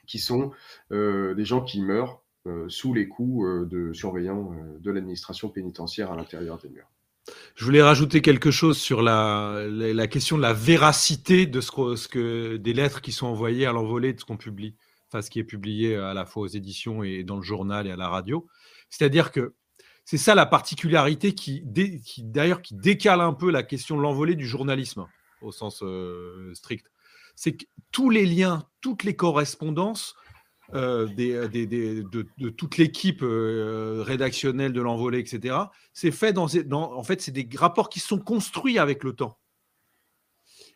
S2: qui sont euh, des gens qui meurent euh, sous les coups euh, de surveillants de l'administration pénitentiaire à l'intérieur des murs.
S3: Je voulais rajouter quelque chose sur la, question de la véracité de ce que, des lettres qui sont envoyées à l'envolée de ce qu'on publie, enfin ce qui est publié à la fois aux éditions et dans le journal et à la radio. C'est-à-dire que c'est ça la particularité qui, d'ailleurs, qui décale un peu la question de l'envolée du journalisme au sens euh, strict. C'est que tous les liens, toutes les correspondances euh, de, toute l'équipe euh, rédactionnelle de l'envolée, etc., c'est fait dans, en fait, c'est des rapports qui sont construits avec le temps.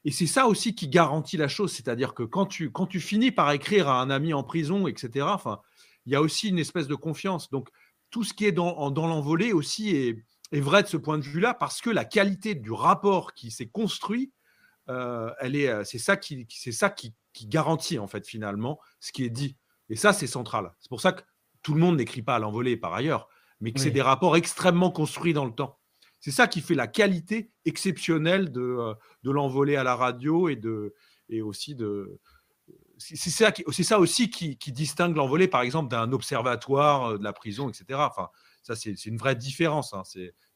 S3: Et c'est ça aussi qui garantit la chose, c'est-à-dire que quand tu, quand tu finis par écrire à un ami en prison, etc., enfin, il y a aussi une espèce de confiance. Donc, tout ce qui est dans, dans l'envolée aussi est, vrai de ce point de vue-là, parce que la qualité du rapport qui s'est construit, euh, elle est, euh, c'est ça, qui, c'est ça qui, garantit en fait finalement ce qui est dit. Et ça, c'est central. C'est pour ça que tout le monde n'écrit pas à l'envolée par ailleurs, mais que c'est des rapports extrêmement construits dans le temps. C'est ça qui fait la qualité exceptionnelle de, euh, de l'envolée à la radio et, de, et aussi de, c'est ça, ça, aussi qui, distingue l'envolée, par exemple, d'un observatoire euh, de la prison, etc. Enfin, ça, c'est une vraie différence. Hein.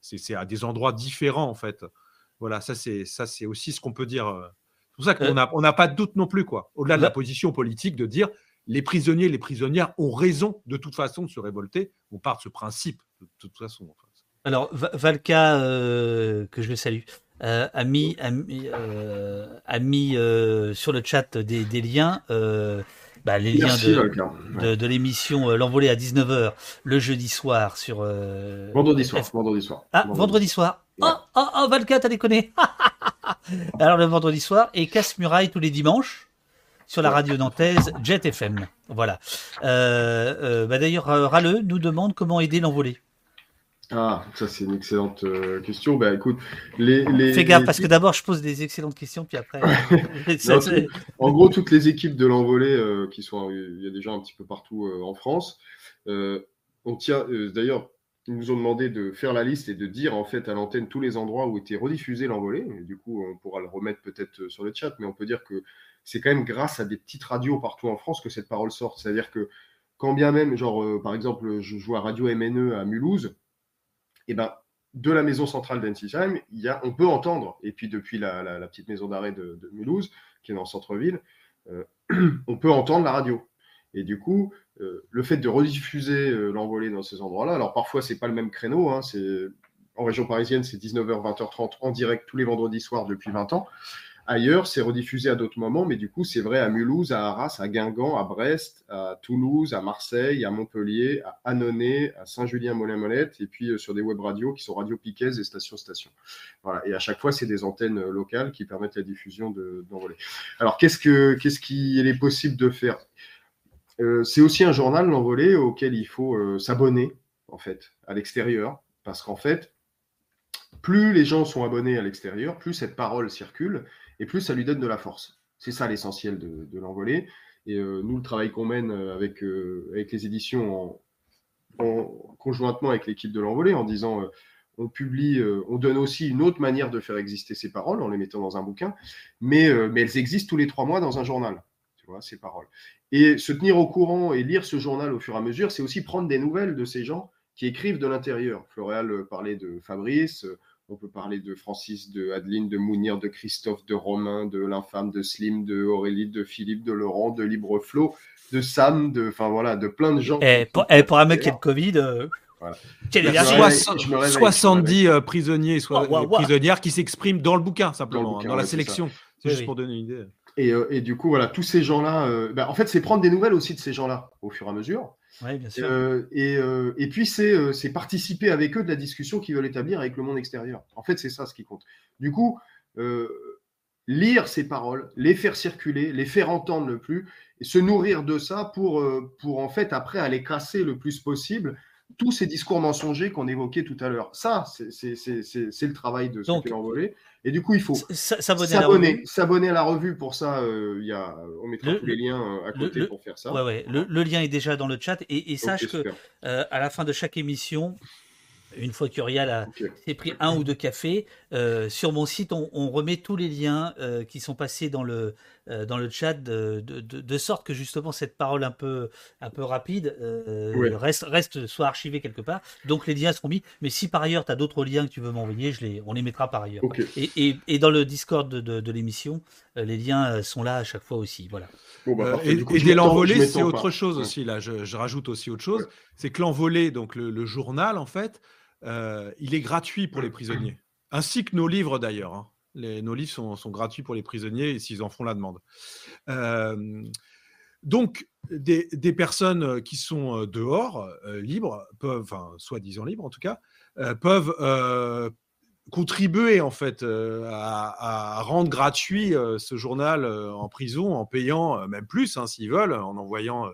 S3: C'est à des endroits différents, en fait. Voilà, ça, c'est aussi ce qu'on peut dire. Euh. C'est pour ça qu'on n'a on pas de doute non plus, quoi. Au-delà de la position politique, de dire les prisonniers, les prisonnières ont raison de toute façon de se révolter. On part de ce principe, de toute façon.
S1: Alors, Valka, euh, que je le salue, euh, a mis, a mis, euh, euh, sur le chat des, des liens, euh, bah, les liens de, de, l'émission euh, L'Envolée à 19h le jeudi soir sur.
S2: vendredi soir. Vendredi soir.
S1: Ah, vendredi, soir. Oh, oh, oh, Valka, t'as déconné. Alors le vendredi soir et Casse-Muraille tous les dimanches sur la radio nantaise Jet FM. Voilà. Bah, D'ailleurs, Raleux nous demande comment aider l'envolée.
S2: Ah, ça c'est une excellente euh, question. Ben écoute, les, les
S1: fais gaffe parce que d'abord je pose des excellentes questions puis après.
S2: en gros, toutes les équipes de l'envolée euh, qui sont, il y a déjà un petit peu partout euh, en France. on tient, d'ailleurs, ils nous ont demandé de faire la liste et de dire en fait à l'antenne tous les endroits où était rediffusé l'envolée. Du coup, on pourra le remettre peut-être sur le chat, mais on peut dire que c'est quand même grâce à des petites radios partout en France que cette parole sort. C'est-à-dire que quand bien même, genre par exemple, je joue à Radio MNE à Mulhouse et ben, de la maison centrale d'Ensisheim, on peut entendre, et puis depuis la, petite maison d'arrêt de, Mulhouse, qui est dans le centre-ville, euh, on peut entendre la radio. Et du coup, euh, le fait de rediffuser euh, l'envolée dans ces endroits-là, alors parfois, c'est pas le même créneau, hein, en région parisienne, c'est 19h, 20h30 en direct tous les vendredis soirs depuis 20 ans. Ailleurs, c'est rediffusé à d'autres moments, mais du coup, c'est vrai à Mulhouse, à Arras, à Guingamp, à Brest, à Toulouse, à Marseille, à Montpellier, à Annonay, à Saint-Julien-Molin-Molette, et puis euh, sur des web radios qui sont Radio Piquez et Station Station. Voilà. Et à chaque fois, c'est des antennes euh, locales qui permettent la diffusion d'envolées. Alors, qu'est-ce que qu'est-ce qu'il est possible de faire? Euh, C'est aussi un journal, l'envolée, auquel il faut s'abonner, en fait, à l'extérieur, parce qu'en fait, plus les gens sont abonnés à l'extérieur, plus cette parole circule et plus ça lui donne de la force. C'est ça l'essentiel de, de l'envolée. Et euh, nous, le travail qu'on mène euh, avec, euh, avec les éditions en, conjointement avec l'équipe de l'envolée, en disant on publie, on donne aussi une autre manière de faire exister ces paroles en les mettant dans un bouquin, mais, mais elles existent tous les trois mois dans un journal, tu vois, ces paroles. Et se tenir au courant et lire ce journal au fur et à mesure, c'est aussi prendre des nouvelles de ces gens qui écrivent de l'intérieur. Floréal parlait de Fabrice, on peut parler de Francis, de Adeline, de Mounir, de Christophe, de Romain, de l'infâme, de Slim, de Aurélie, de Philippe, de Laurent, de Libreflot, de Sam, de, enfin voilà, de plein de gens.
S1: Et eh, pour, eh, pour un mec qui a le Covid. Euh...
S3: Voilà. 70 euh, prisonniers et prisonnières qui s'expriment dans le bouquin, simplement, dans, la sélection. C'est juste pour donner une idée.
S2: Et, euh, et, du coup, voilà, tous ces gens-là, euh, ben, en fait, c'est prendre des nouvelles aussi de ces gens-là au fur et à mesure.
S1: Oui, bien sûr.
S2: Euh, et, euh, et, puis, euh, c'est participer avec eux de la discussion qu'ils veulent établir avec le monde extérieur. En fait, c'est ça ce qui compte. Du coup, lire ces paroles, les faire circuler, les faire entendre le plus, et se nourrir de ça pour, pour en fait, après, aller casser le plus possible tous ces discours mensongers qu'on évoquait tout à l'heure. Ça, c'est le travail de ce envolé. Et du coup, il faut s'abonner à, la revue. Pour ça, euh, y a, on mettra tous les liens euh, à côté pour faire ça.
S1: Ouais, ouais. Le, lien est déjà dans le chat. Et, sache que euh, à la fin de chaque émission, une fois qu'Uriel a pris un ou deux cafés, euh, sur mon site, on, remet tous les liens euh, qui sont passés dans le, dans le chat, de, de, sorte que justement cette parole un peu, un peu rapide reste, reste soit archivée quelque part. Donc les liens seront mis. Mais si par ailleurs tu as d'autres liens que tu veux m'envoyer, je les, on les mettra par ailleurs. Et, et, et, dans le Discord de, de l'émission, les liens sont là à chaque fois aussi. Voilà.
S3: Bah, et, dès l'envolée, c'est autre chose aussi. Là, je, rajoute aussi autre chose. C'est que l'envolée, donc le, journal, en fait, euh, il est gratuit pour les prisonniers, ainsi que nos livres d'ailleurs. Hein. Nos livres sont, gratuits pour les prisonniers s'ils en font la demande. Euh, donc, des, personnes qui sont euh, dehors, libres, peuvent, soi-disant libres en tout cas, peuvent contribuer en fait à, rendre gratuit ce journal en prison en payant même plus hein, s'ils veulent, en envoyant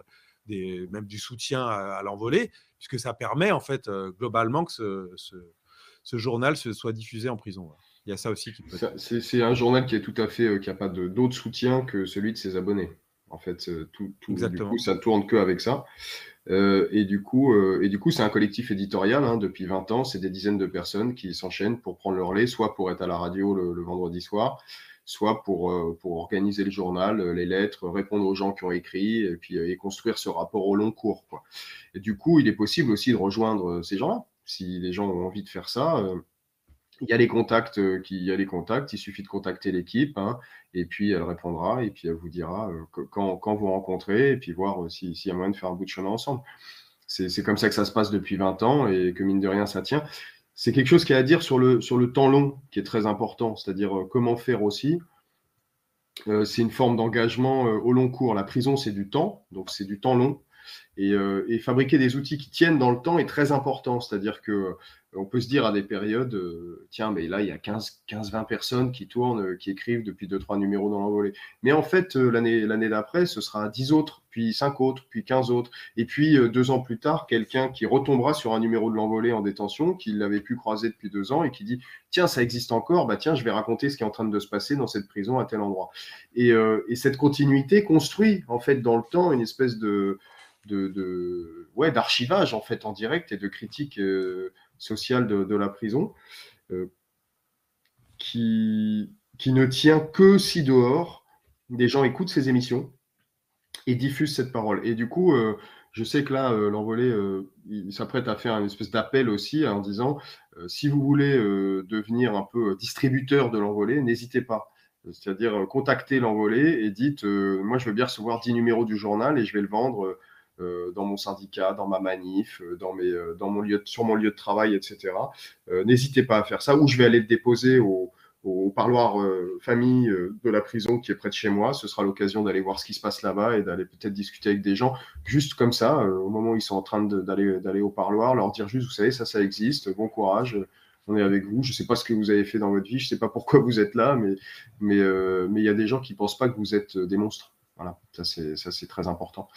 S3: même du soutien à l'envolée puisque ça permet en fait euh, globalement que ce, journal se soit diffusé en prison. Il y a ça aussi qui peut.
S2: C'est un journal qui est tout à fait euh, qui n'a pas d'autre soutien que celui de ses abonnés. En fait, euh, tout, tout du coup, ça tourne que avec ça. et du coup, et du coup, c'est un collectif éditorial hein, depuis 20 ans. C'est des dizaines de personnes qui s'enchaînent pour prendre leur lait, soit pour être à la radio le vendredi soir, soit pour, euh, pour organiser le journal, euh, les lettres, répondre aux gens qui ont écrit, et puis euh, et construire ce rapport au long cours. Quoi. Et du coup, il est possible aussi de rejoindre ces gens-là. Si les gens ont envie de faire ça, il y a les contacts, qui, il y a les contacts, il suffit de contacter l'équipe, hein, et puis elle répondra, et puis elle vous dira quand, quand, vous rencontrez, et puis voir s'il y a moyen de faire un bout de chemin ensemble. C'est comme ça que ça se passe depuis 20 ans, et que mine de rien, ça tient c'est quelque chose qui a à dire sur le, sur le temps long qui est très important, c'est-à-dire euh, comment faire aussi. Euh, c'est une forme d'engagement euh, au long cours. La prison, c'est du temps, donc c'est du temps long. Et, et, fabriquer des outils qui tiennent dans le temps est très important. C'est-à-dire que on peut se dire à des périodes, euh, tiens, mais là, il y a 15-20 personnes qui tournent, euh, qui écrivent depuis 2-3 numéros dans l'envolée. Mais en fait, euh, l'année d'après, ce sera 10 autres, puis 5 autres, puis 15 autres. Et puis, deux ans plus tard, quelqu'un qui retombera sur un numéro de l'envolée en détention, qui l'avait pu croiser depuis deux ans, et qui dit, tiens, ça existe encore, bah tiens, je vais raconter ce qui est en train de se passer dans cette prison à tel endroit. Et cette continuité construit, en fait, dans le temps, une espèce de... de, ouais, d'archivage en fait en direct et de critique sociale de, la prison, euh, qui, qui ne tient que si dehors, des gens écoutent ces émissions et diffusent cette parole. Et du coup, euh, je sais que là, euh, l'envolé, s'apprête à faire une espèce d'appel aussi en disant, si vous voulez devenir un peu distributeur de l'envolé, n'hésitez pas. C'est-à-dire, contactez l'envolé et dites, moi, je veux bien recevoir 10 numéros du journal et je vais le vendre euh, dans mon syndicat, dans ma manif, euh, dans mes, euh, dans mon lieu, sur mon lieu de travail, etc. N'hésitez pas à faire ça, ou je vais aller le déposer au, parloir famille de la prison qui est près de chez moi. Ce sera l'occasion d'aller voir ce qui se passe là-bas et d'aller peut-être discuter avec des gens juste comme ça, au moment où ils sont en train d'aller au parloir, leur dire juste, vous savez, ça, ça existe, bon courage, on est avec vous. Je ne sais pas ce que vous avez fait dans votre vie, je ne sais pas pourquoi vous êtes là, mais mais mais il y a des gens qui pensent pas que vous êtes des monstres. Voilà, ça c'est très important.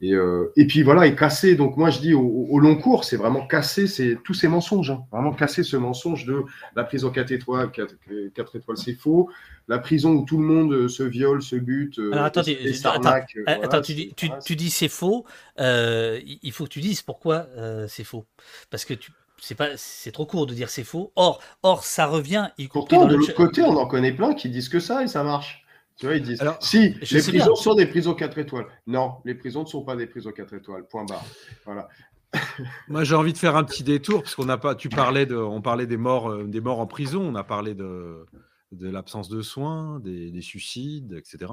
S2: Et, euh, et, puis voilà, et casser, donc moi je dis au, long cours, c'est vraiment casser tous ces mensonges, hein. vraiment casser ce mensonge de la prison 4 étoiles, 4, étoiles c'est faux, la prison où tout le monde euh, se viole, se bute.
S1: Euh, Alors attends, attends, tu, dis, tu, dis c'est faux, il faut que tu dises pourquoi c'est faux. Parce que tu, c'est pas, c'est trop court de dire c'est faux. Or, or, ça revient.
S2: Y Pourtant, de l'autre côté, on en connaît plein qui disent que ça et ça marche. Tu vois, ils disent si les prisons sont des prisons 4 étoiles. Non, les prisons ne sont pas des prisons 4 étoiles. Point barre. Voilà.
S3: Moi, j'ai envie de faire un petit détour parce qu'on n'a pas. Tu parlais de, on parlait des morts, euh, des morts en prison. On a parlé de, de l'absence de soins, des, suicides, etc.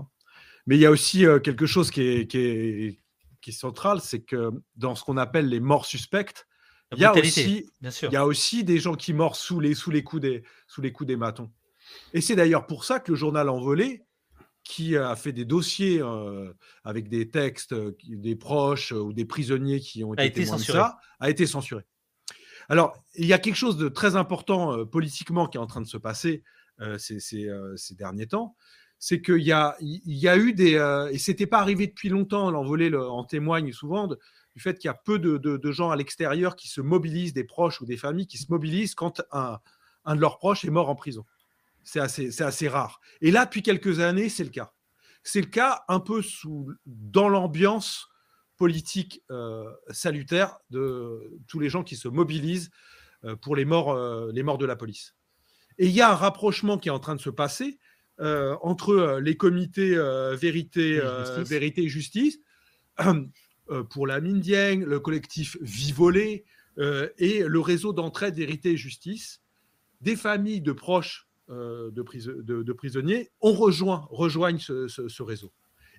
S3: Mais il y a aussi euh, quelque chose qui est, qui est, qui est central, c'est que dans ce qu'on appelle les morts suspectes, il y, a aussi, il y a aussi des gens qui meurent sous les, sous les coups des, sous les coups des matons. Et c'est d'ailleurs pour ça que le journal Envolé, qui a fait des dossiers euh, avec des textes des proches ou des prisonniers qui ont été, censurés, ça, a été censuré. Alors, il y a quelque chose de très important politiquement qui est en train de se passer ces, ces, derniers temps, c'est qu'il y a, il y a eu des. Et c'était pas arrivé depuis longtemps, l'envolé en témoigne souvent, du fait qu'il y a peu de, gens à l'extérieur qui se mobilisent, des proches ou des familles qui se mobilisent quand un, un de leurs proches est mort en prison. C'est assez, assez rare. Et là, depuis quelques années, c'est le cas. C'est le cas un peu sous, dans l'ambiance politique euh, salutaire de tous les gens qui se mobilisent euh, pour les morts, les morts de la police. Et il y a un rapprochement qui est en train de se passer euh, entre euh, les comités euh, vérité, et vérité et justice, pour la Mindieng, le collectif Vivolé et le réseau d'entraide vérité et justice, des familles de proches de, prisonniers ont rejoint, rejoignent ce, réseau.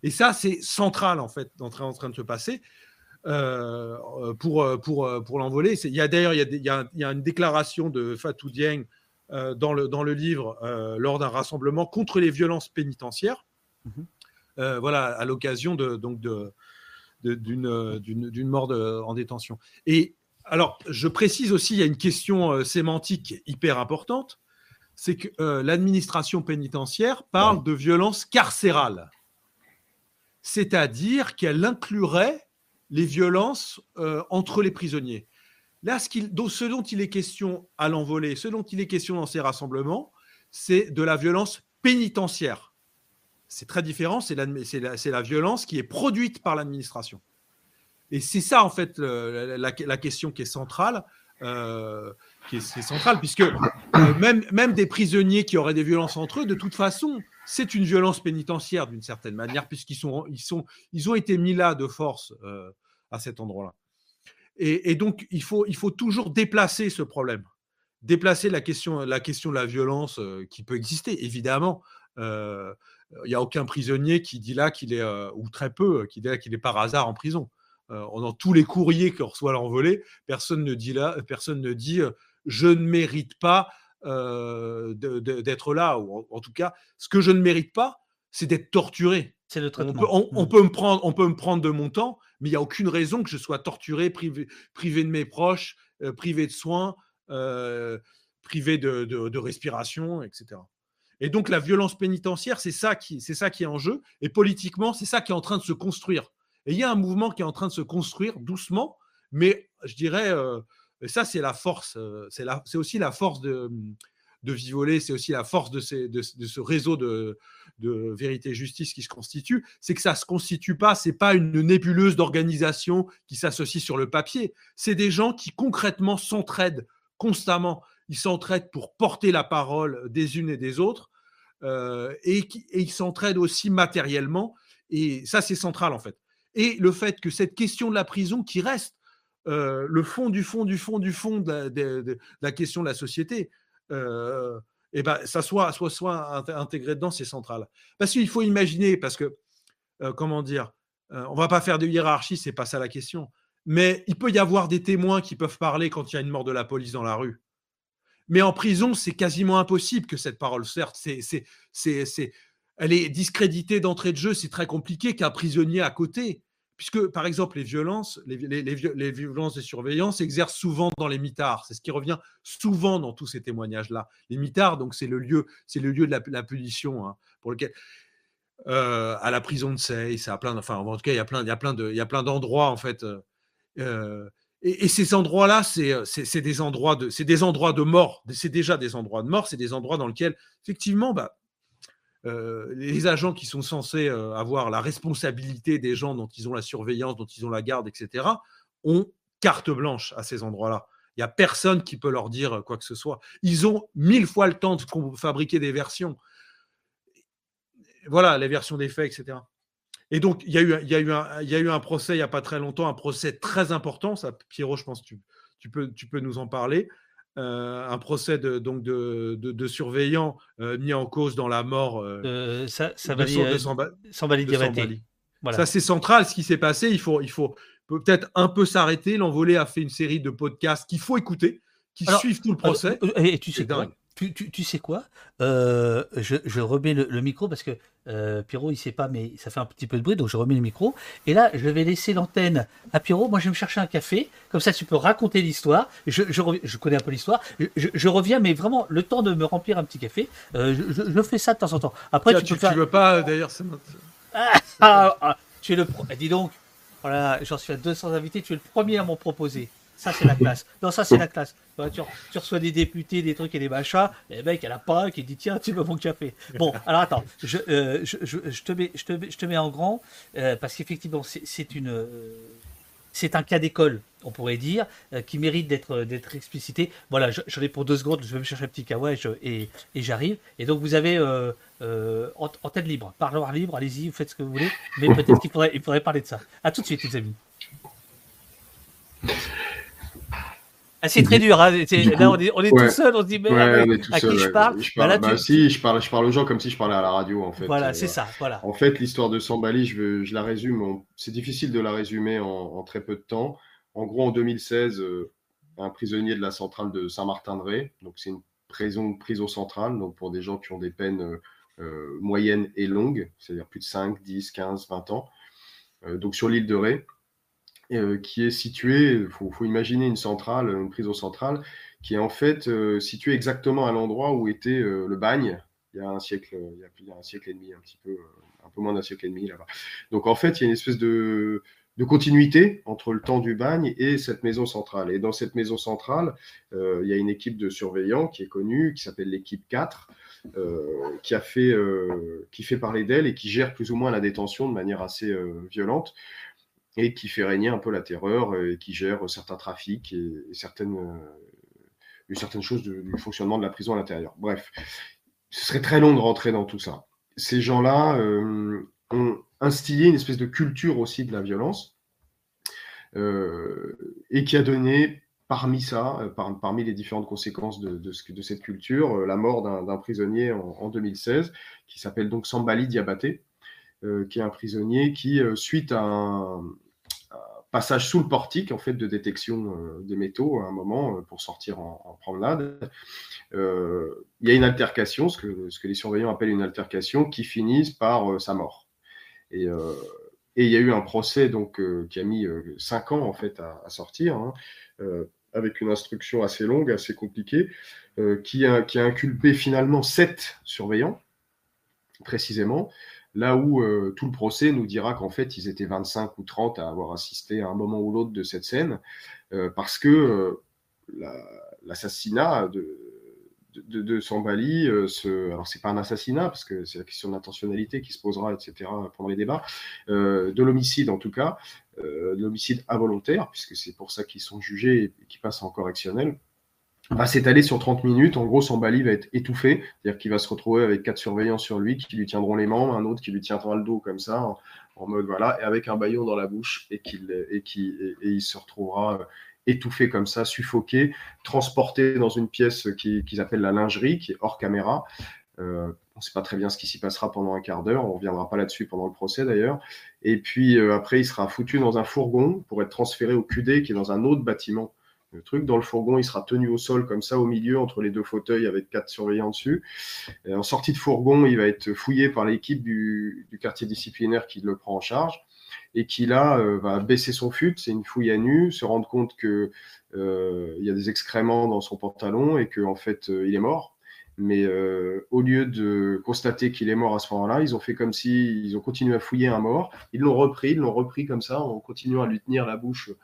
S3: Et ça, c'est central en fait, en train, en train de se passer. pour, pour, pour l'envoler. Il y a d'ailleurs il, y a, il y a une déclaration de Fatou Dieng euh, dans, le, dans le livre euh, lors d'un rassemblement contre les violences pénitentiaires. Mhm. Euh, voilà, à l'occasion de, donc de, d'une mort en détention. Et alors, je précise aussi, il y a une question sémantique hyper importante, c'est que l'administration pénitentiaire parle de violence carcérale, c'est-à-dire qu'elle inclurait les violences entre les prisonniers. Là, ce, dont il est question à l'envolée, ce dont il est question dans ces rassemblements, c'est de la violence pénitentiaire. C'est très différent, c'est la, violence qui est produite par l'administration. Et c'est ça, en fait, la, question qui est centrale, euh, qui, est, centrale puisque euh, même, même des prisonniers qui auraient des violences entre eux, de toute façon, c'est une violence pénitentiaire d'une certaine manière, puisqu'ils sont, ils sont, ils ont été mis là de force euh, à cet endroit-là. Et, donc, il faut, il faut toujours déplacer ce problème, déplacer la question, la question de la violence euh, qui peut exister, évidemment. Il n'y a aucun prisonnier qui dit là qu'il est, ou très peu, qui dit là qu'il est par hasard en prison. dans tous les courriers qu'on reçoit l'envolée, personne ne dit là, personne ne dit je ne mérite pas d'être là, ou en, tout cas, ce que je ne mérite pas, c'est d'être torturé.
S1: C'est le
S3: traitement. On peut, me prendre, on peut me prendre de mon temps, mais il n'y a aucune raison que je sois torturé, privé, privé de mes proches, euh, privé de soins, euh, privé de, respiration, etc. Et donc la violence pénitentiaire, c'est ça qui, c'est ça qui est en jeu. Et politiquement, c'est ça qui est en train de se construire. Et il y a un mouvement qui est en train de se construire doucement, mais je dirais, euh, ça c'est la force, c'est, c'est aussi la force de, de Vivolet, c'est aussi la force de, ce réseau de, vérité et justice qui se constitue, c'est que ça ne se constitue pas, c'est pas une nébuleuse d'organisation qui s'associe sur le papier, c'est des gens qui concrètement s'entraident constamment, ils s'entraident pour porter la parole des unes et des autres, euh, et, ils s'entraident aussi matériellement, et ça c'est central en fait. Et le fait que cette question de la prison qui reste euh, le fond du fond du fond du fond de la question de la société, euh, et ben, ça soit, soit, soit intégré dedans, c'est central. Parce qu'il faut imaginer, parce que, euh, comment dire, euh, on va pas faire de hiérarchie, c'est pas ça la question. Mais il peut y avoir des témoins qui peuvent parler quand il y a une mort de la police dans la rue. Mais en prison, c'est quasiment impossible que cette parole, certes, c'est, c'est, c'est, elle est discréditée d'entrée de jeu, c'est très compliqué qu'un prisonnier à côté puisque par exemple les violences, les, violences des surveillances s'exercent souvent dans les mitards. C'est ce qui revient souvent dans tous ces témoignages-là. Les mitards, donc c'est le lieu, c'est le lieu de la, punition hein, pour lequel euh, à la prison de ça a plein, enfin en tout cas il y a plein, il y a plein de, il y a plein d'endroits en fait. Euh, euh, et, ces endroits-là, c'est des endroits de, c'est des endroits de mort. C'est déjà des endroits de mort. C'est des endroits dans lesquels effectivement, bah, euh, les agents qui sont censés euh, avoir la responsabilité des gens dont ils ont la surveillance, dont ils ont la garde, etc., ont carte blanche à ces endroits-là. Il n'y a personne qui peut leur dire quoi que ce soit. Ils ont mille fois le temps de fabriquer des versions. Voilà, les versions des faits, etc. Et donc, il y, a eu, un, procès il n'y a pas très longtemps, un procès très important. Ça, Pierrot, je pense que tu peux nous en parler. Euh, un procès de, donc de, de, surveillants euh, mis en cause dans la mort
S1: euh, ça, ça de, de,
S3: Ça, c'est central ce qui s'est passé. Il faut, il faut peut-être un peu s'arrêter. L'envolée a fait une série de podcasts qu'il faut écouter, qui suivent tout le procès.
S1: et tu sais dingue tu, sais quoi euh, je, remets le, micro parce que euh, Pierrot, il sait pas, mais ça fait un petit peu de bruit, donc je remets le micro. Et là, je vais laisser l'antenne à Pierrot. Moi, je vais me chercher un café. Comme ça, tu peux raconter l'histoire. Je, je, connais un peu l'histoire. Je, reviens, mais vraiment, le temps de me remplir un petit café. Euh, je, fais ça de temps en temps. Après,
S3: tu, tu, veux pas, d'ailleurs, c'est
S1: ah, ah, ah, tu es le. Eh, dis donc, voilà, j'en suis à 200 invités. Tu es le premier à m'en proposer. Ça, c'est la classe. Non, ça, c'est la classe. Tu, reçois des députés, des trucs et des machins, et le mec, elle a pas qui dit Tiens, tu veux mon café. Bon, alors attends, je, euh, je, je, te, mets, je, te, je te mets en grand, euh, parce qu'effectivement, c'est une. Euh, c'est un cas d'école, on pourrait dire, qui mérite d'être d'être explicité. Voilà, j'en ai pour deux secondes, je vais me chercher un petit kawa et, et, j'arrive. Et donc vous avez en, tête libre, parloir libre, allez-y, vous faites ce que vous voulez, mais peut-être qu'il faudrait, il faudrait parler de ça. À tout de suite, les amis. Ah, c'est très dur. Hein. là, on est, on est tout seul, on se dit, mais à qui je parle,
S2: bah, bah, si, je parle, je parle aux gens comme si je parlais à la radio, en fait.
S1: Voilà, c'est ça. Voilà.
S2: En fait, l'histoire de Sambali, je, je la résume. C'est difficile de la résumer en, très peu de temps. En gros, en 2016, euh, un prisonnier de la centrale de Saint-Martin-de-Ré, donc c'est une prison, prison centrale, donc pour des gens qui ont des peines euh, euh, moyennes et longues, c'est-à-dire plus de 5, 10, 15, 20 ans, donc sur l'île de Ré. Euh, qui est située, il faut, imaginer une centrale, une prison centrale, qui est en fait euh, située exactement à l'endroit où était euh, le bagne il y a un siècle, il y a plus d'un siècle et demi, un petit peu, un peu moins d'un siècle et demi là-bas. Donc en fait, il y a une espèce de, de, continuité entre le temps du bagne et cette maison centrale. Et dans cette maison centrale, il y a une équipe de surveillants qui est connue, qui s'appelle l'équipe 4, qui, a fait, qui fait parler d'elle et qui gère plus ou moins la détention de manière assez violente et qui fait régner un peu la terreur euh, et qui gère certains trafics et, certaines, euh, certaines choses du fonctionnement de la prison à l'intérieur. Bref, ce serait très long de rentrer dans tout ça. Ces gens-là euh, ont instillé une espèce de culture aussi de la violence et qui a donné parmi ça, parmi les différentes conséquences de, cette culture, la mort d'un prisonnier en, en, 2016 qui s'appelle donc Sambali Diabaté. Euh, qui est un prisonnier qui, euh, suite à un, passage sous le portique en fait de détection euh, des métaux à un moment pour sortir en, promenade. il y a une altercation, ce que, ce que les surveillants appellent une altercation, qui finit par sa mort. Et, et, il y a eu un procès donc qui a mis cinq ans en fait à, sortir, hein, avec une instruction assez longue, assez compliquée, qui, a, qui a inculpé finalement sept surveillants précisément, Là où euh, tout le procès nous dira qu'en fait, ils étaient 25 ou 30 à avoir assisté à un moment ou l'autre de cette scène, euh, parce que euh, l'assassinat de, de, Sambali, ce, alors c'est pas un assassinat, parce que c'est la question d'intentionnalité qui se posera, etc., pendant les débats, de l'homicide en tout cas, de l'homicide involontaire, puisque c'est pour ça qu'ils sont jugés et qu'ils passent en correctionnel, va s'étaler sur 30 minutes. En gros, son bali va être étouffé, c'est-à-dire qu'il va se retrouver avec quatre surveillants sur lui qui lui tiendront les membres, un autre qui lui tiendra le dos comme ça, en, mode voilà, et avec un baillon dans la bouche, et, qu'il et, qui, et, il se retrouvera euh, étouffé comme ça, suffoqué, transporté dans une pièce qu'ils appellent la lingerie, qui est hors caméra. Euh, on ne sait pas très bien ce qui s'y passera pendant un quart d'heure, on ne reviendra pas là-dessus pendant le procès d'ailleurs. Et puis euh, après, il sera foutu dans un fourgon pour être transféré au QD qui est dans un autre bâtiment le truc. Dans le fourgon, il sera tenu au sol comme ça, au milieu, entre les deux fauteuils, avec quatre surveillants dessus. en sortie de fourgon, il va être fouillé par l'équipe du, quartier disciplinaire qui le prend en charge et qui là euh, va baisser son fut, c'est une fouille à nu, se rendre compte que euh, il y a des excréments dans son pantalon et qu'en en fait euh, il est mort. Mais au lieu de constater qu'il est mort à ce moment-là, ils ont fait comme si ils ont continué à fouiller un mort. Ils l'ont repris, ils l'ont repris comme ça en continuant à lui tenir la bouche euh,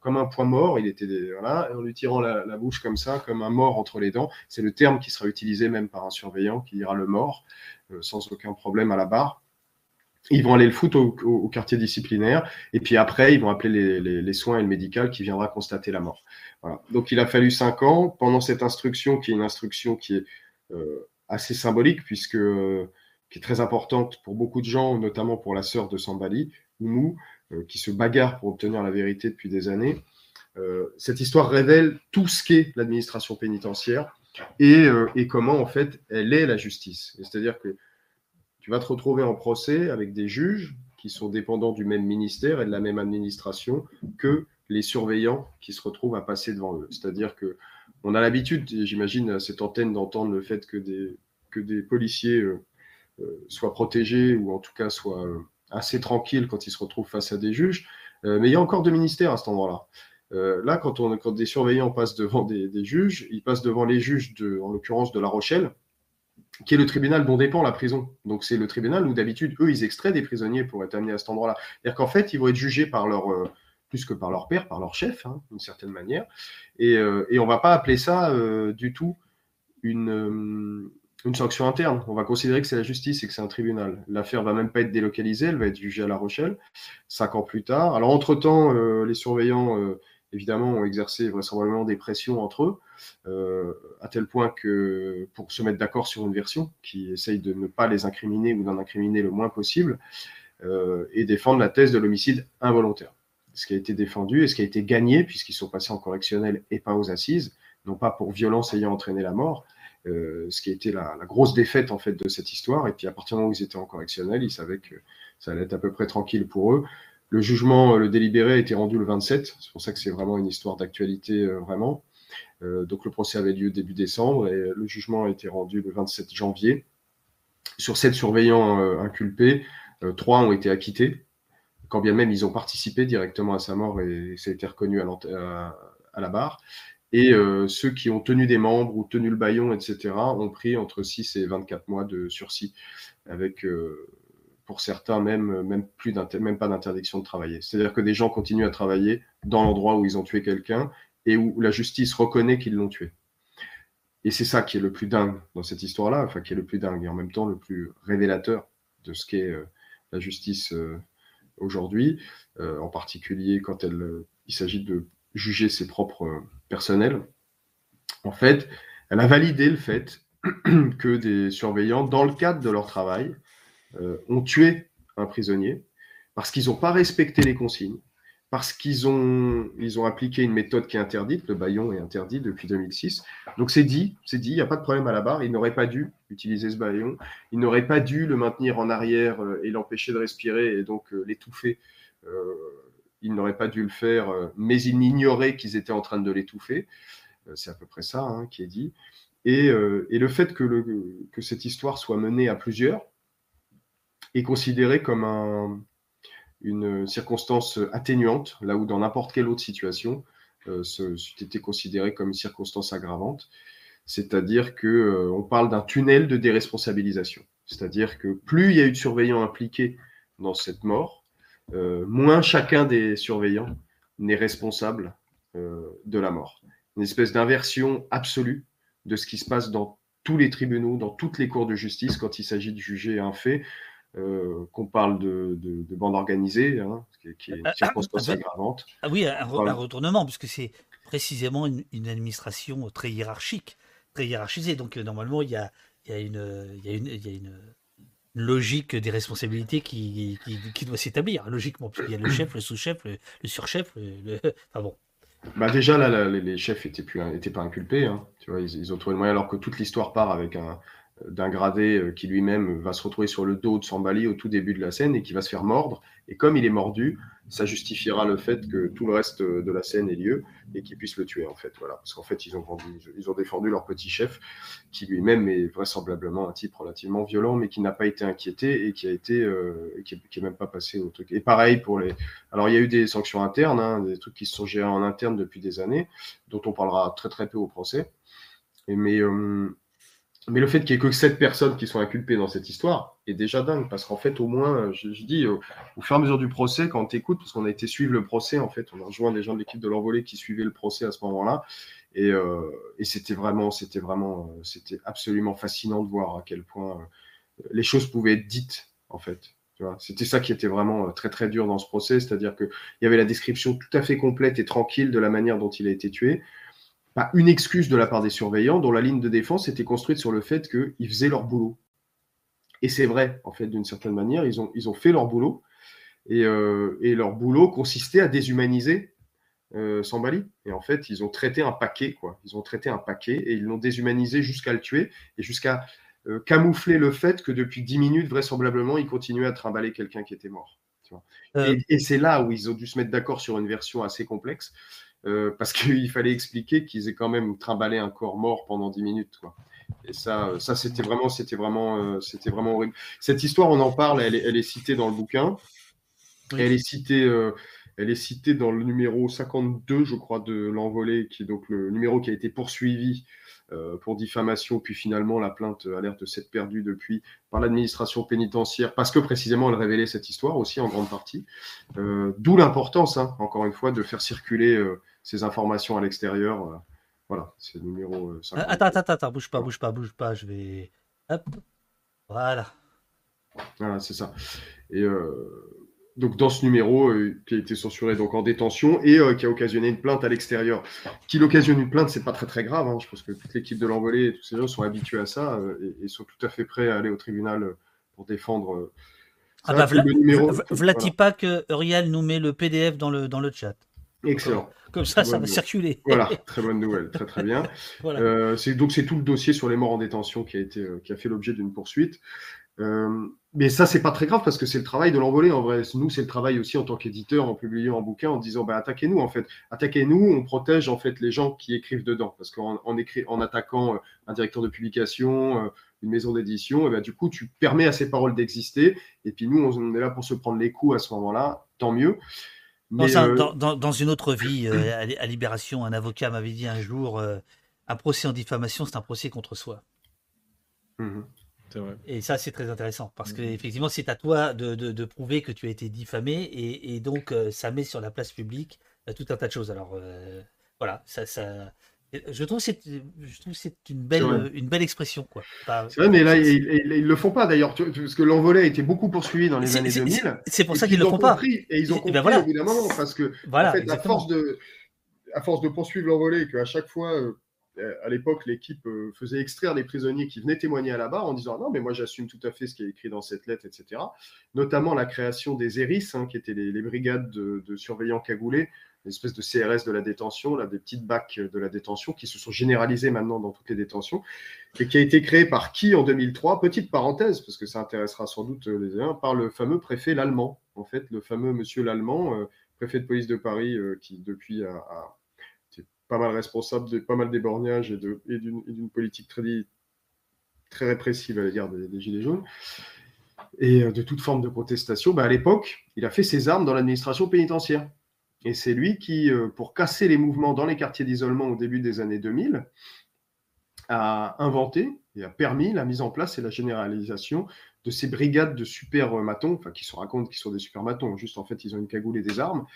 S2: comme un point mort, il était en lui tirant la, bouche comme ça, comme un mort entre les dents. C'est le terme qui sera utilisé même par un surveillant qui dira le mort, euh, sans aucun problème à la barre. Ils vont aller le foutre au, quartier disciplinaire et puis après, ils vont appeler les, soins et le médical qui viendra constater la mort. Voilà. Donc il a fallu cinq ans. Pendant cette instruction, qui est une instruction qui est euh, assez symbolique, puisque qui est très importante pour beaucoup de gens, notamment pour la sœur de Sambali, Oumou, euh, qui se bagarre pour obtenir la vérité depuis des années. Euh, cette histoire révèle tout ce qu'est l'administration pénitentiaire et, et, comment en fait elle est la justice. C'est-à-dire que tu vas te retrouver en procès avec des juges qui sont dépendants du même ministère et de la même administration que les surveillants qui se retrouvent à passer devant eux. C'est-à-dire que on a l'habitude, j'imagine, à cette antenne d'entendre le fait que des, que des policiers euh, euh, soient protégés ou en tout cas soient euh, assez tranquilles quand ils se retrouvent face à des juges. mais il y a encore deux ministères à cet endroit-là. là, quand, on, quand des surveillants passent devant des, juges, ils passent devant les juges, de, en l'occurrence de La Rochelle, qui est le tribunal dont dépend la prison. Donc c'est le tribunal où d'habitude, eux, ils extraient des prisonniers pour être amenés à cet endroit-là. C'est-à-dire qu'en fait, ils vont être jugés par leur, euh, plus que par leur père, par leur chef, hein, d'une certaine manière. Et, euh, et on ne va pas appeler ça euh, du tout une, une sanction interne. On va considérer que c'est la justice et que c'est un tribunal. L'affaire va même pas être délocalisée, elle va être jugée à La Rochelle, cinq ans plus tard. Alors entre-temps, les surveillants évidemment, ont exercé vraisemblablement des pressions entre eux, euh, à tel point que pour se mettre d'accord sur une version qui essaye de ne pas les incriminer ou d'en incriminer le moins possible, euh, et défendre la thèse de l'homicide involontaire. Ce qui a été défendu et ce qui a été gagné, puisqu'ils sont passés en correctionnel et pas aux assises, non pas pour violence ayant entraîné la mort, euh, ce qui a été la, la, grosse défaite en fait de cette histoire. Et puis à partir du moment où ils étaient en correctionnel, ils savaient que ça allait être à peu près tranquille pour eux. Le jugement, euh, le délibéré a été rendu le 27. C'est pour ça que c'est vraiment une histoire d'actualité, euh, vraiment. Donc le procès avait lieu début décembre et le jugement a été rendu le 27 janvier. Sur sept surveillants inculpés, trois ont été acquittés, quand bien même ils ont participé directement à sa mort et ça a été reconnu à, la barre. Et ceux qui ont tenu des membres ou tenu le baillon, etc., ont pris entre 6 et 24 mois de sursis, avec pour certains même, même, plus pas d'interdiction de travailler. C'est-à-dire que des gens continuent à travailler dans l'endroit où ils ont tué quelqu'un et où la justice reconnaît qu'ils l'ont tué. Et c'est ça qui est le plus dingue dans cette histoire-là, enfin qui est le plus dingue et en même temps le plus révélateur de ce qu'est euh, la justice euh, aujourd'hui, euh, en particulier quand elle, il s'agit de juger ses propres personnels. En fait, elle a validé le fait que des surveillants, dans le cadre de leur travail, euh, ont tué un prisonnier parce qu'ils n'ont pas respecté les consignes, parce qu'ils ont, ils ont appliqué une méthode qui est interdite, le baillon est interdit depuis 2006. Donc c'est dit, c'est dit, il n'y a pas de problème à la barre, il n'aurait pas dû utiliser ce baillon, il n'aurait pas dû le maintenir en arrière euh, et l'empêcher de respirer et donc euh, l'étouffer. Il n'aurait pas dû le faire, mais il ignorait qu'ils étaient en train de l'étouffer. c'est à peu près ça hein, qui est dit. Et, et le fait que, que cette histoire soit menée à plusieurs, est considéré comme une circonstance atténuante, là où dans n'importe quelle autre situation, euh, c'était considéré comme une circonstance aggravante. C'est-à-dire qu'on euh, parle d'un tunnel de déresponsabilisation. C'est-à-dire que plus il y a eu de surveillants impliqués dans cette mort, euh, moins chacun des surveillants n'est responsable de la mort. Une espèce d'inversion absolue de ce qui se passe dans tous les tribunaux, dans toutes les cours de justice quand il s'agit de juger un fait. Euh, qu'on parle de, de, bande organisée, hein, qui, est une circonstance aggravante.
S1: Ah oui, un, retournement, puisque c'est précisément une, administration très hiérarchique, très hiérarchisée. Donc euh, normalement, il y a, il y a, une, il y a, une, il y a une, logique des responsabilités qui, qui, doit s'établir, logiquement, puisqu'il y a le chef, le sous-chef, le, surchef, le, enfin bon.
S2: Bah déjà, là, les chefs n'étaient étaient pas inculpés. Hein. Tu vois, ils, ils, ont trouvé le moyen, alors que toute l'histoire part avec un, d'un gradé euh, qui lui-même va se retrouver sur le dos de Sambali au tout début de la scène et qui va se faire mordre. Et comme il est mordu, ça justifiera le fait que tout le reste de la scène ait lieu et qu'ils puissent le tuer en fait. Voilà, parce qu'en fait ils ont, ils ont défendu leur petit chef qui lui-même est vraisemblablement un type relativement violent mais qui n'a pas été inquiété et qui a été euh, qui, est, même pas passé au truc. Et pareil pour les. Alors il y a eu des sanctions internes, hein, des trucs qui se sont gérés en interne depuis des années, dont on parlera très très peu au procès. Mais euh, mais le fait qu'il n'y ait que sept personnes qui sont inculpées dans cette histoire est déjà dingue, parce qu'en fait, au moins, je, dis, au, fur et à mesure du procès, quand on t'écoute, parce qu'on a été suivre le procès, en fait, on a rejoint des gens de l'équipe de l'envolée qui suivaient le procès à ce moment-là, et, euh, et c'était vraiment, c'était vraiment, euh, c'était absolument fascinant de voir à quel point euh, les choses pouvaient être dites, en fait. C'était ça qui était vraiment très très dur dans ce procès, c'est-à-dire qu'il y avait la description tout à fait complète et tranquille de la manière dont il a été tué. Pas une excuse de la part des surveillants, dont la ligne de défense était construite sur le fait qu'ils faisaient leur boulot. Et c'est vrai, en fait, d'une certaine manière, ils ont, ils ont fait leur boulot. Et, euh, et leur boulot consistait à déshumaniser euh, Sambali. Et en fait, ils ont traité un paquet, quoi. Ils ont traité un paquet et ils l'ont déshumanisé jusqu'à le tuer et jusqu'à euh, camoufler le fait que depuis 10 minutes, vraisemblablement, il continuait à trimballer quelqu'un qui était mort. Et, c'est là où ils ont dû se mettre d'accord sur une version assez complexe, euh, parce qu'il fallait expliquer qu'ils aient quand même trimballé un corps mort pendant 10 minutes. Quoi. Et ça, ça c'était vraiment, c'était vraiment, c'était vraiment horrible. Cette histoire, on en parle, elle est, elle est citée dans le bouquin. Elle est citée. Elle est citée dans le numéro 52, je crois, de l'envolée, qui est donc le numéro qui a été poursuivi euh, pour diffamation, puis finalement la plainte alerte s'être perdue depuis par l'administration pénitentiaire, parce que précisément elle révélait cette histoire aussi en grande partie. Euh, d'où l'importance, hein, encore une fois, de faire circuler euh, ces informations à l'extérieur. voilà, c'est le numéro
S1: 52. Attends, attends, attends, bouge pas, bouge pas, bouge pas, je vais... Hop, voilà.
S2: Voilà, c'est ça. Et donc dans ce numéro euh, qui a été censuré donc en détention et euh, qui a occasionné une plainte à l'extérieur. Qu'il occasionne une plainte, c'est pas très très grave. Hein. Je pense que toute l'équipe de l'envolée et tous ces gens sont habitués à ça euh, et, sont tout à fait prêts à aller au tribunal pour défendre.
S1: ah bah, Vlatipak, Uriel nous met le PDF dans le, dans le chat.
S2: Excellent.
S1: Comme ça, ça va circuler.
S2: Voilà, très bonne nouvelle, très très bien. c'est donc c'est tout le dossier sur les morts en détention qui a été qui a fait l'objet d'une poursuite. Euh, mais ça, c'est pas très grave parce que c'est le travail de l'envolée en vrai. Nous, c'est le travail aussi en tant qu'éditeur, en publiant un bouquin, en disant bah, attaquez-nous en fait. Attaquez-nous, on protège en fait les gens qui écrivent dedans. Parce qu'en en, en attaquant euh, un directeur de publication, euh, une maison d'édition, bah, du coup, tu permets à ces paroles d'exister. Et puis nous, on est là pour se prendre les coups à ce moment-là, tant mieux.
S1: Mais, dans, dans, une autre vie, à Libération, un avocat m'avait dit un jour un procès en diffamation, c'est un procès contre soi. Mmh et ça, c'est très intéressant parce que effectivement, c'est à toi de, prouver que tu as été diffamé et, donc euh, ça met sur la place publique euh, tout un tas de choses. Alors euh, voilà, ça, ça, je trouve trouve c'est une belle, une belle expression quoi.
S2: c'est vrai, mais là ils, ils, le font pas d'ailleurs, parce que l'envolée a été beaucoup poursuivi dans les années 2000.
S1: C'est pour ça qu'ils le font pas.
S2: et ils ont ben compris évidemment parce que en fait, à force de, à force de poursuivre l'envolée, qu'à chaque fois euh, à l'époque, l'équipe euh, faisait extraire les prisonniers qui venaient témoigner à la barre en disant non, mais moi j'assume tout à fait ce qui est écrit dans cette lettre, etc. Notamment la création des ERIS, hein, qui étaient les, brigades de, surveillants cagoulés, espèce de CRS de la détention, des petites bacs de la détention qui se sont généralisées maintenant dans toutes les détentions, et qui a été créée par qui en 2003 Petite parenthèse, parce que ça intéressera sans doute les uns, par le fameux préfet l'Allemand, en fait, le fameux monsieur l'Allemand, euh, préfet de police de Paris, qui depuis a pas mal responsable de pas mal d'éborgnages et d'une politique très, répressive à l'égard des, Gilets jaunes. Et euh, de toute forme de protestation, bah à l'époque, il a fait ses armes dans l'administration pénitentiaire. Et c'est lui qui, euh, pour casser les mouvements dans les quartiers d'isolement au début des années 2000, a inventé et a permis la mise en place et la généralisation de ces brigades de super matons, enfin qui se racontent qu'ils sont des super matons, juste en fait ils ont une cagoule et des armes,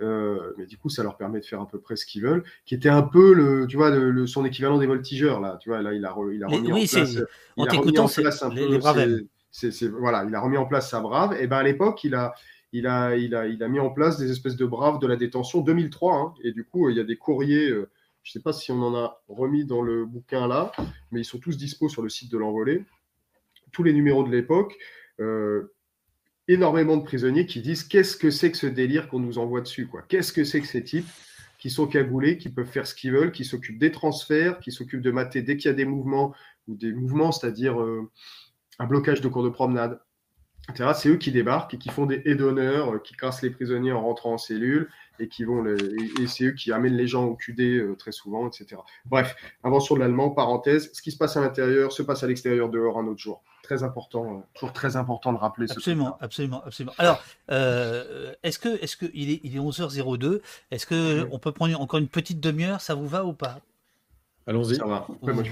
S2: euh, mais du coup, ça leur permet de faire à peu près ce qu'ils veulent, qui était un peu le, tu vois, le, son équivalent des voltigeurs là. Tu vois, là, il a, il a remis en place, il a remis en place un peu, voilà, il a remis en place sa brave. Et ben à l'époque, il a, il a, mis en place des espèces de braves de la détention 2003. Hein, et du coup, il y a des courriers. Euh, je ne sais pas si on en a remis dans le bouquin là, mais ils sont tous dispo sur le site de l'envolée. Tous les numéros de l'époque. Euh, énormément de prisonniers qui disent qu'est-ce que c'est que ce délire qu'on nous envoie dessus Qu'est-ce que c'est que ces types qui sont cagoulés, qui peuvent faire ce qu'ils veulent, qui s'occupent des transferts, qui s'occupent de mater dès qu'il y a des mouvements ou des mouvements, c'est-à-dire euh, un blocage de cours de promenade. C'est eux qui débarquent et qui font des haies d'honneur, qui cassent les prisonniers en rentrant en cellule et qui vont les... et, c'est eux qui amènent les gens au QD euh, très souvent, etc. Bref, invention de l'allemand, parenthèse. Ce qui se passe à l'intérieur se passe à l'extérieur dehors un autre jour très important, euh, toujours très important de rappeler
S1: absolument, ce Absolument, absolument. Alors, euh, est-ce que, est-ce que il est, il est 11h02 Est-ce que on peut prendre encore une petite demi-heure? Ça vous va ou pas?
S3: Allons-y.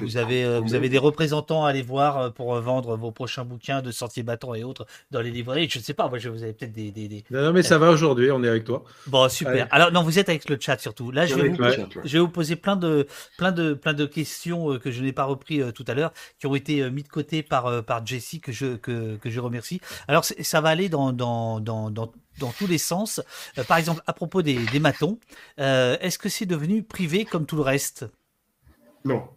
S1: vous, avez, euh, vous avez des représentants à aller voir euh, pour euh, vendre vos prochains bouquins de Sentier Battant et autres dans les librairies. Je ne sais pas, moi, vous avez peut-être des,
S3: Non, mais ça va aujourd'hui, on est avec toi.
S1: Bon, super. Alors, non, vous êtes avec le chat surtout. Là, je vais, vous, je vais vous poser plein de, plein de, plein de questions que je n'ai pas repris tout à l'heure, qui ont été mis de côté par, par Jessie, que je, que, que je remercie. Alors, ça va aller dans, dans, dans, dans dans tous les sens. par exemple, à propos des, des matons, est-ce que c'est devenu privé comme tout le reste?
S2: Non.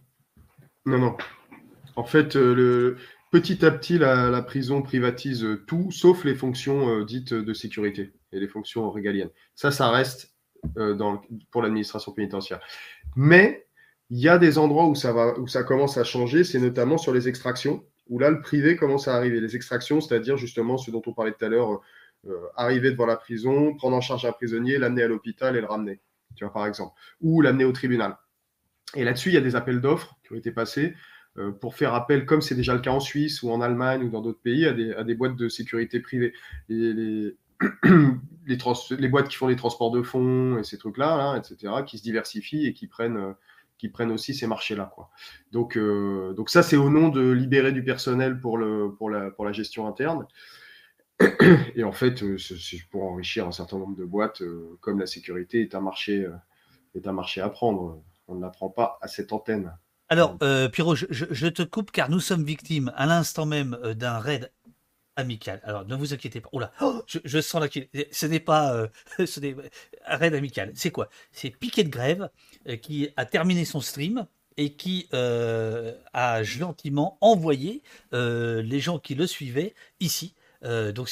S2: Non, non. En fait, euh, le, petit à petit, la, prison privatise tout, sauf les fonctions euh, dites de sécurité et les fonctions régaliennes. Ça, ça reste euh, pour l'administration pénitentiaire. Mais il y a des endroits où ça, va, où ça commence à changer, c'est notamment sur les extractions, où là, le privé commence à arriver. Les extractions, c'est-à-dire justement ce dont on parlait tout à l'heure, arriver devant la prison, prendre en charge un prisonnier, l'amener à l'hôpital et le ramener, tu vois, par exemple, ou l'amener au tribunal. Et là-dessus, il y a des appels d'offres qui ont été passés euh, pour faire appel, comme c'est déjà le cas en Suisse ou en Allemagne ou dans d'autres pays, à des, boîtes de sécurité privées. Les, boîtes qui font les transports de fonds et ces trucs-là, hein, etc., qui se diversifient et qui prennent, euh, aussi ces marchés-là. Donc, euh, donc ça, c'est au nom de libérer du personnel pour, la, gestion interne. Et en fait, c'est pour enrichir un certain nombre de boîtes, comme la sécurité est un marché à prendre on ne l'apprend pas à cette antenne.
S1: Alors, euh, Pierrot, je, te coupe car nous sommes victimes à l'instant même euh, d'un raid amical. Alors, ne vous inquiétez pas. Oula, oh, je, sens là ce n'est pas euh, ce un raid amical. C'est quoi? C'est Piquet de Grève qui a terminé son stream et qui a gentiment envoyé les gens qui le suivaient ici euh, donc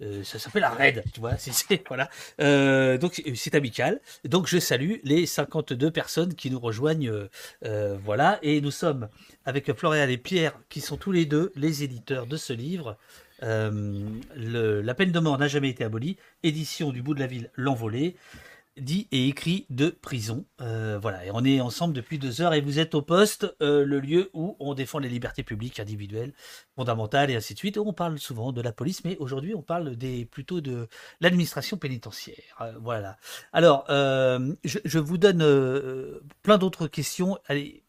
S1: euh, ça s'appelle la raid, tu vois. C'est voilà. Euh, donc c'est amical. Donc je salue les 52 personnes qui nous rejoignent, voilà. Et nous sommes avec Florian et Pierre, qui sont tous les deux les éditeurs de ce livre. la peine de mort n'a jamais été abolie. Édition du bout de la ville, l'envolée dit et écrit de prison. Euh, voilà, et on est ensemble depuis deux heures et vous êtes au poste, euh, le lieu où on défend les libertés publiques individuelles, fondamentales et ainsi de suite. On parle souvent de la police, mais aujourd'hui on parle des, plutôt de l'administration pénitentiaire. Euh, voilà. Alors, je, je, vous donne plein d'autres questions. Allez,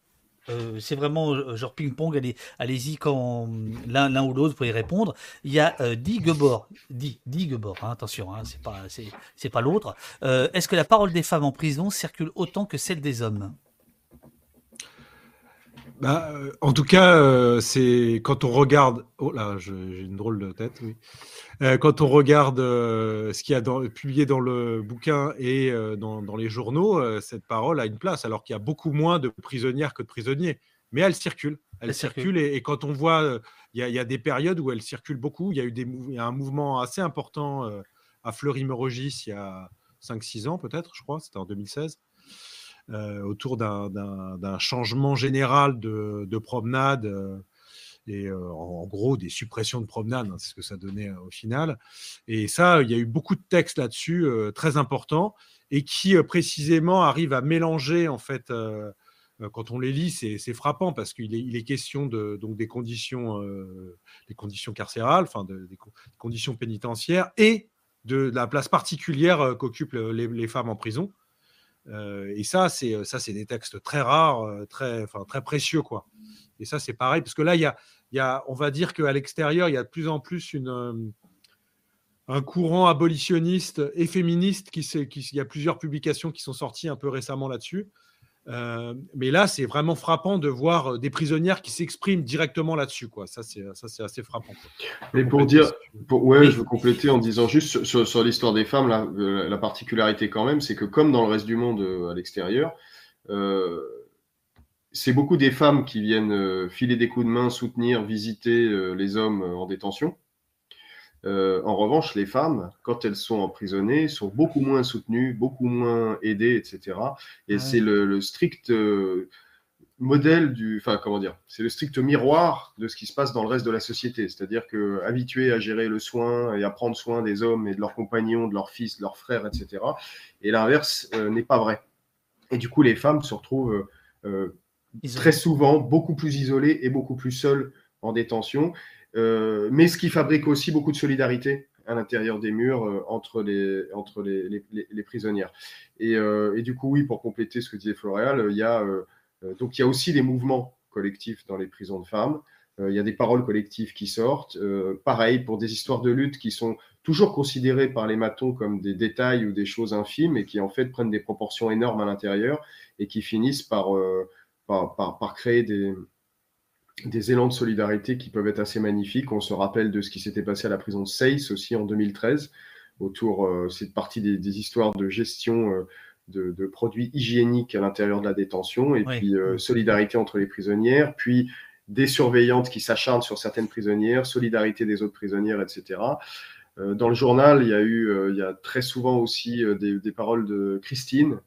S1: euh, c'est vraiment euh, genre ping-pong, allez, allez-y quand l'un, ou l'autre pour y répondre. Il y a euh, Di Gebor, Di, hein, attention, hein, c'est pas, c'est, pas l'autre. Euh, est-ce que la parole des femmes en prison circule autant que celle des hommes?
S3: Bah, en tout cas, c'est quand on regarde. Oh là, j'ai une drôle de tête, oui. Euh, quand on regarde euh, ce qu'il y a dans, publié dans le bouquin et euh, dans, les journaux, cette parole a une place, alors qu'il y a beaucoup moins de prisonnières que de prisonniers. Mais elle circule. Elle, circule, Et, quand on voit, il y, a des périodes où elle circule beaucoup. Il y a eu des, un mouvement assez important à Fleury-Mérogis il y a 5-6 ans, peut-être, je crois, c'était en 2016. Autour d'un changement général de, de promenade et en gros des suppressions de promenades, hein, c'est ce que ça donnait au final. Et ça, il y a eu beaucoup de textes là-dessus très importants et qui précisément arrivent à mélanger en fait. quand on les lit, c'est frappant parce qu'il est, question donc des conditions, des conditions carcérales, enfin des conditions pénitentiaires et de, la place particulière qu'occupent les, femmes en prison. Et ça, c'est ça, c'est des textes très rares, très, enfin, très précieux, quoi. Et ça, c'est pareil, parce que là, il y a, y a, on va dire qu'à l'extérieur, il y a de plus en plus euh, un courant abolitionniste et féministe. Qui, qui, il y a plusieurs publications qui sont sorties un peu récemment là-dessus. Euh, mais là, c'est vraiment frappant de voir des prisonnières qui s'expriment directement là-dessus. Quoi. Ça, c'est, ça, c'est assez frappant.
S2: Mais pour dire, ouais, je veux compléter en disant juste sur, l'histoire des femmes, là, euh, la particularité quand même, c'est que comme dans le reste du monde à l'extérieur, c'est beaucoup des femmes qui viennent euh, filer des coups de main, soutenir, visiter euh, les hommes euh, en détention. En revanche, les femmes, quand elles sont emprisonnées, sont beaucoup moins soutenues, beaucoup moins aidées, etc. Et c'est le, strict modèle du, enfin comment dire, c'est le strict miroir de ce qui se passe dans le reste de la société. C'est-à-dire que habitués à gérer le soin et à prendre soin des hommes et de leurs compagnons, de leurs fils, de leurs frères, etc. Et l'inverse n'est pas vrai. Et du coup, les femmes se retrouvent très souvent beaucoup plus isolés et beaucoup plus seuls en détention, euh, mais ce qui fabrique aussi beaucoup de solidarité à l'intérieur des murs euh, entre, les, prisonnières. Et, euh, et, du coup, oui, pour compléter ce que disait Floréal, il y a donc il y a aussi des mouvements collectifs dans les prisons de femmes. Il y a des paroles collectives qui sortent. pareil, pour des histoires de lutte qui sont toujours considérées par les matons comme des détails ou des choses infimes et qui en fait prennent des proportions énormes à l'intérieur et qui finissent par créer des, des élans de solidarité qui peuvent être assez magnifiques. On se rappelle de ce qui s'était passé à la prison de Seyss aussi en 2013, autour, euh, cette partie des, histoires de gestion euh, de, produits hygiéniques à l'intérieur de la détention, et puis euh, solidarité entre les prisonnières, puis des surveillantes qui s'acharnent sur certaines prisonnières, solidarité des autres prisonnières, etc. dans le journal, il y a eu, il y a très souvent aussi des, des, paroles de Christine,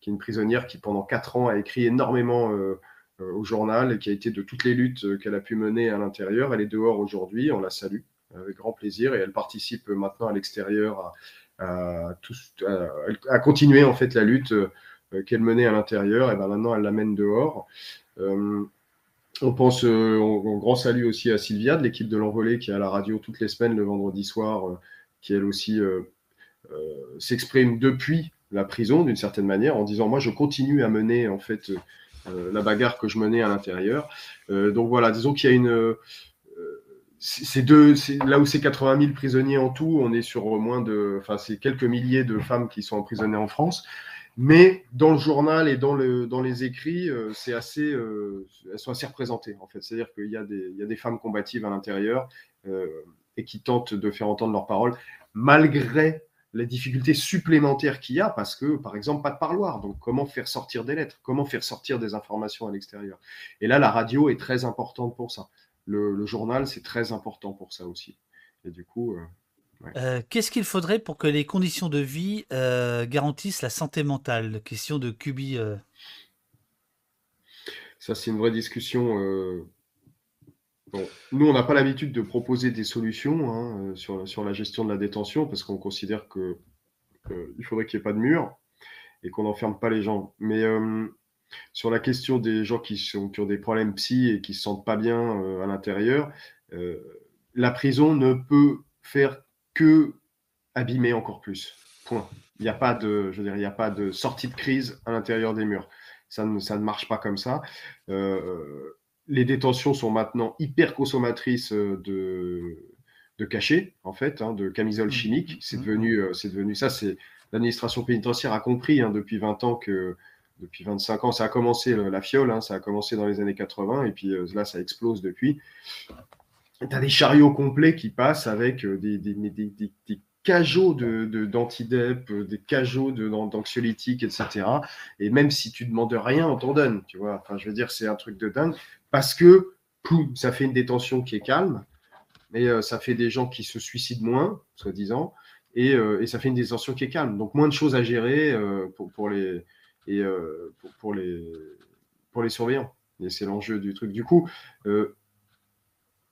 S2: qui est une prisonnière qui pendant quatre ans a écrit énormément euh, au journal et qui a été de toutes les luttes euh, qu'elle a pu mener à l'intérieur. Elle est dehors aujourd'hui, on la salue avec grand plaisir et elle participe maintenant à l'extérieur à, à, continuer en fait la lutte euh, qu'elle menait à l'intérieur et ben maintenant elle l'amène dehors. on pense, en grand salut aussi à Sylvia de l'équipe de l'envolée qui est à la radio toutes les semaines le vendredi soir, qui elle aussi s'exprime depuis la prison d'une certaine manière en disant moi je continue à mener en fait euh, la bagarre que je menais à l'intérieur. Euh, donc voilà, disons qu'il y a une euh, c'est deux, là où c'est 80 000 prisonniers en tout, on est sur moins de, enfin c'est quelques milliers de femmes qui sont emprisonnées en France. Mais dans le journal et dans, le, dans les écrits, c'est assez, elles sont assez représentées en fait. C'est-à-dire qu'il y, a des, il y a des femmes combatives à l'intérieur et qui tentent de faire entendre leurs paroles malgré les difficultés supplémentaires qu'il y a parce que, par exemple, pas de parloir. Donc, comment faire sortir des lettres? Comment faire sortir des informations à l'extérieur? Et là, la radio est très importante pour ça. Le, journal, c'est très important pour ça aussi. Et du coup. Euh,
S1: euh, qu'est-ce qu'il faudrait pour que les conditions de vie euh, garantissent la santé mentale? Question de Cubi.
S2: Ça, c'est une vraie discussion nous, on n'a pas l'habitude de proposer des solutions hein, euh, sur, la gestion de la détention parce qu'on considère qu'il il faudrait qu'il n'y ait pas de mur et qu'on n'enferme pas les gens. Mais euh, sur la question des gens qui, ont des problèmes psy et qui ne se sentent pas bien euh, à l'intérieur, la prison ne peut faire que abîmer encore plus. Point. Il n'y a pas de, a pas de sortie de crise à l'intérieur des murs. Ça ne, marche pas comme ça. Les détentions sont maintenant hyper consommatrices euh, de, de cachets, en fait, hein, de camisoles mmh. chimiques. C'est mmh. devenu, euh, c'est devenu ça. C'est l'administration pénitentiaire a compris hein, depuis 20 ans que depuis 25 ans, ça a commencé la fiole, hein, ça a commencé dans les années 80 et puis euh, là, ça explose depuis. Tu as des chariots complets qui passent avec des, des, des, des cajots de, d'antidep, des cajots de, d'anxiolytiques, etc. Et même si tu demandes rien, on t'en donne, tu vois. Enfin, je veux dire, c'est un truc de dingue parce que ça fait une détention qui est calme, mais euh, ça fait des gens qui se suicident moins, soi-disant, et, euh, et, ça fait une détention qui est calme. Donc moins de choses à gérer euh, pour, les, et, pour, les, pour les surveillants. Et c'est l'enjeu du truc. Du coup,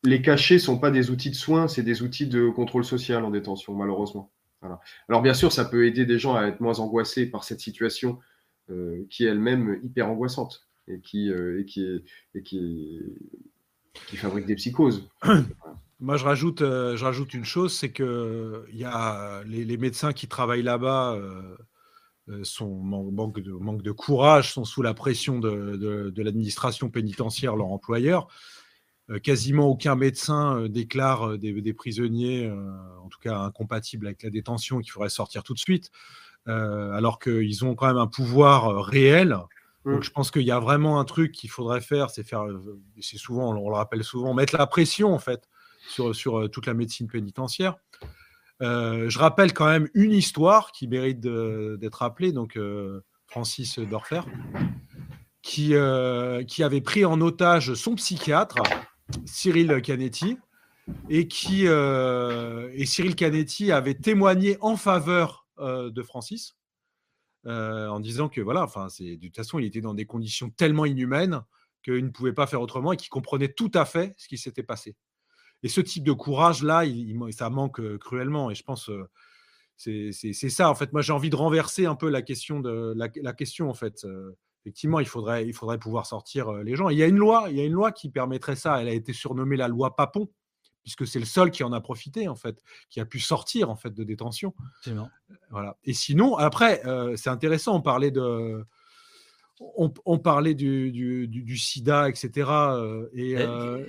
S2: les cachets sont pas des outils de soins, c'est des outils de contrôle social en détention, malheureusement. Voilà. Alors bien sûr, ça peut aider des gens à être moins angoissés par cette situation qui est elle-même hyper angoissante et qui, euh, et qui, et qui, qui fabrique des psychoses.
S3: Moi, je rajoute, euh, je rajoute une chose, c'est que il y a les, les, médecins qui travaillent là-bas euh, sont manque de, manque de courage, sont sous la pression de, de, l'administration pénitentiaire, leur employeur. Quasiment aucun médecin déclare des, des prisonniers, en tout cas incompatibles avec la détention, qu'il faudrait sortir tout de suite, alors qu'ils ont quand même un pouvoir réel donc, mm. je pense qu'il y a vraiment un truc qu'il faudrait faire, c'est faire, euh, c'est souvent, on le rappelle souvent, mettre la pression en fait sur, sur euh, toute la médecine pénitentiaire. Euh, je rappelle quand même une histoire qui mérite d'être rappelée, donc Francis Dorfer, qui, qui avait pris en otage son psychiatre, Cyril Canetti, et qui et Cyril Canetti avait témoigné en faveur de Francis euh, en disant que voilà, enfin, de toute façon, il était dans des conditions tellement inhumaines qu'il ne pouvait pas faire autrement et qu'il comprenait tout à fait ce qui s'était passé. Et ce type de courage-là, il, ça manque cruellement. Et je pense, c'est ça. En fait, moi, j'ai envie de renverser un peu la question de la, question. En fait, effectivement, il faudrait, il faudrait pouvoir sortir les gens. il y a une loi, il y a une loi qui permettrait ça. Elle a été surnommée la loi Papon puisque c'est le seul qui en a profité en fait, qui a pu sortir en fait de détention. Voilà. Et sinon, après, euh, c'est intéressant. On parlait de, on, parlait du, sida, etc. et,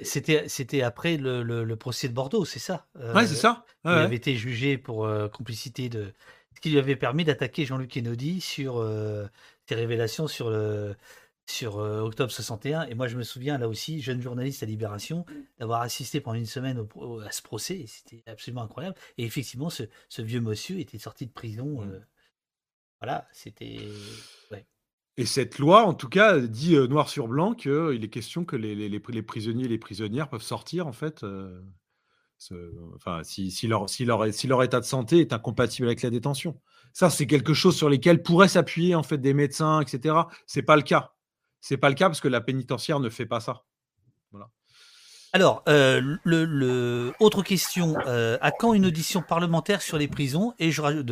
S1: C'était après le, procès de Bordeaux, c'est ça
S3: Oui, c'est ça.
S1: il avait été jugé pour complicité de. Ce qui lui avait permis d'attaquer Jean-Luc Kennedy sur ses révélations sur le, sur octobre 61. Et moi, je me souviens, là aussi, jeune journaliste à Libération, d'avoir assisté pendant une semaine à ce procès. C'était absolument incroyable. Et effectivement, ce, vieux monsieur était sorti de prison. Mmh. voilà, c'était.
S3: Et cette loi, en tout cas, dit noir sur blanc qu'il est question que les, les, prisonniers et les prisonnières peuvent sortir, en fait. Enfin, si, si, leur, si, leur, si leur état de santé est incompatible avec la détention. Ça, c'est quelque chose sur lequel pourraient s'appuyer en fait des médecins, etc. C'est pas le cas. C'est pas le cas parce que la pénitentiaire ne fait pas ça. Voilà.
S1: Alors, euh, le, autre question, euh, à quand une audition parlementaire sur les prisons et je rajoute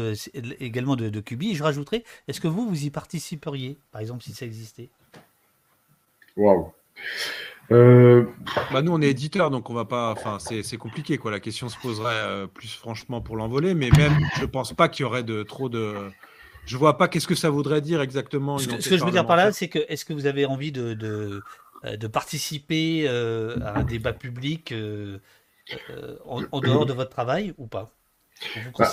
S1: également de, de Cubi, et je rajouterai, est-ce que vous, vous y participeriez, par exemple, si ça existait?
S2: Waouh euh,
S3: bah nous on est éditeur donc on va pas enfin c'est compliqué quoi la question se poserait plus franchement pour l'envoler mais même je pense pas qu'il y aurait de trop de je vois pas qu'est-ce que ça voudrait dire exactement.
S1: Ce que, je veux dire par là, c'est que est-ce que vous avez envie de, de, euh, participer euh, à un débat public euh, en, dehors de votre travail ou pas?
S2: Bah,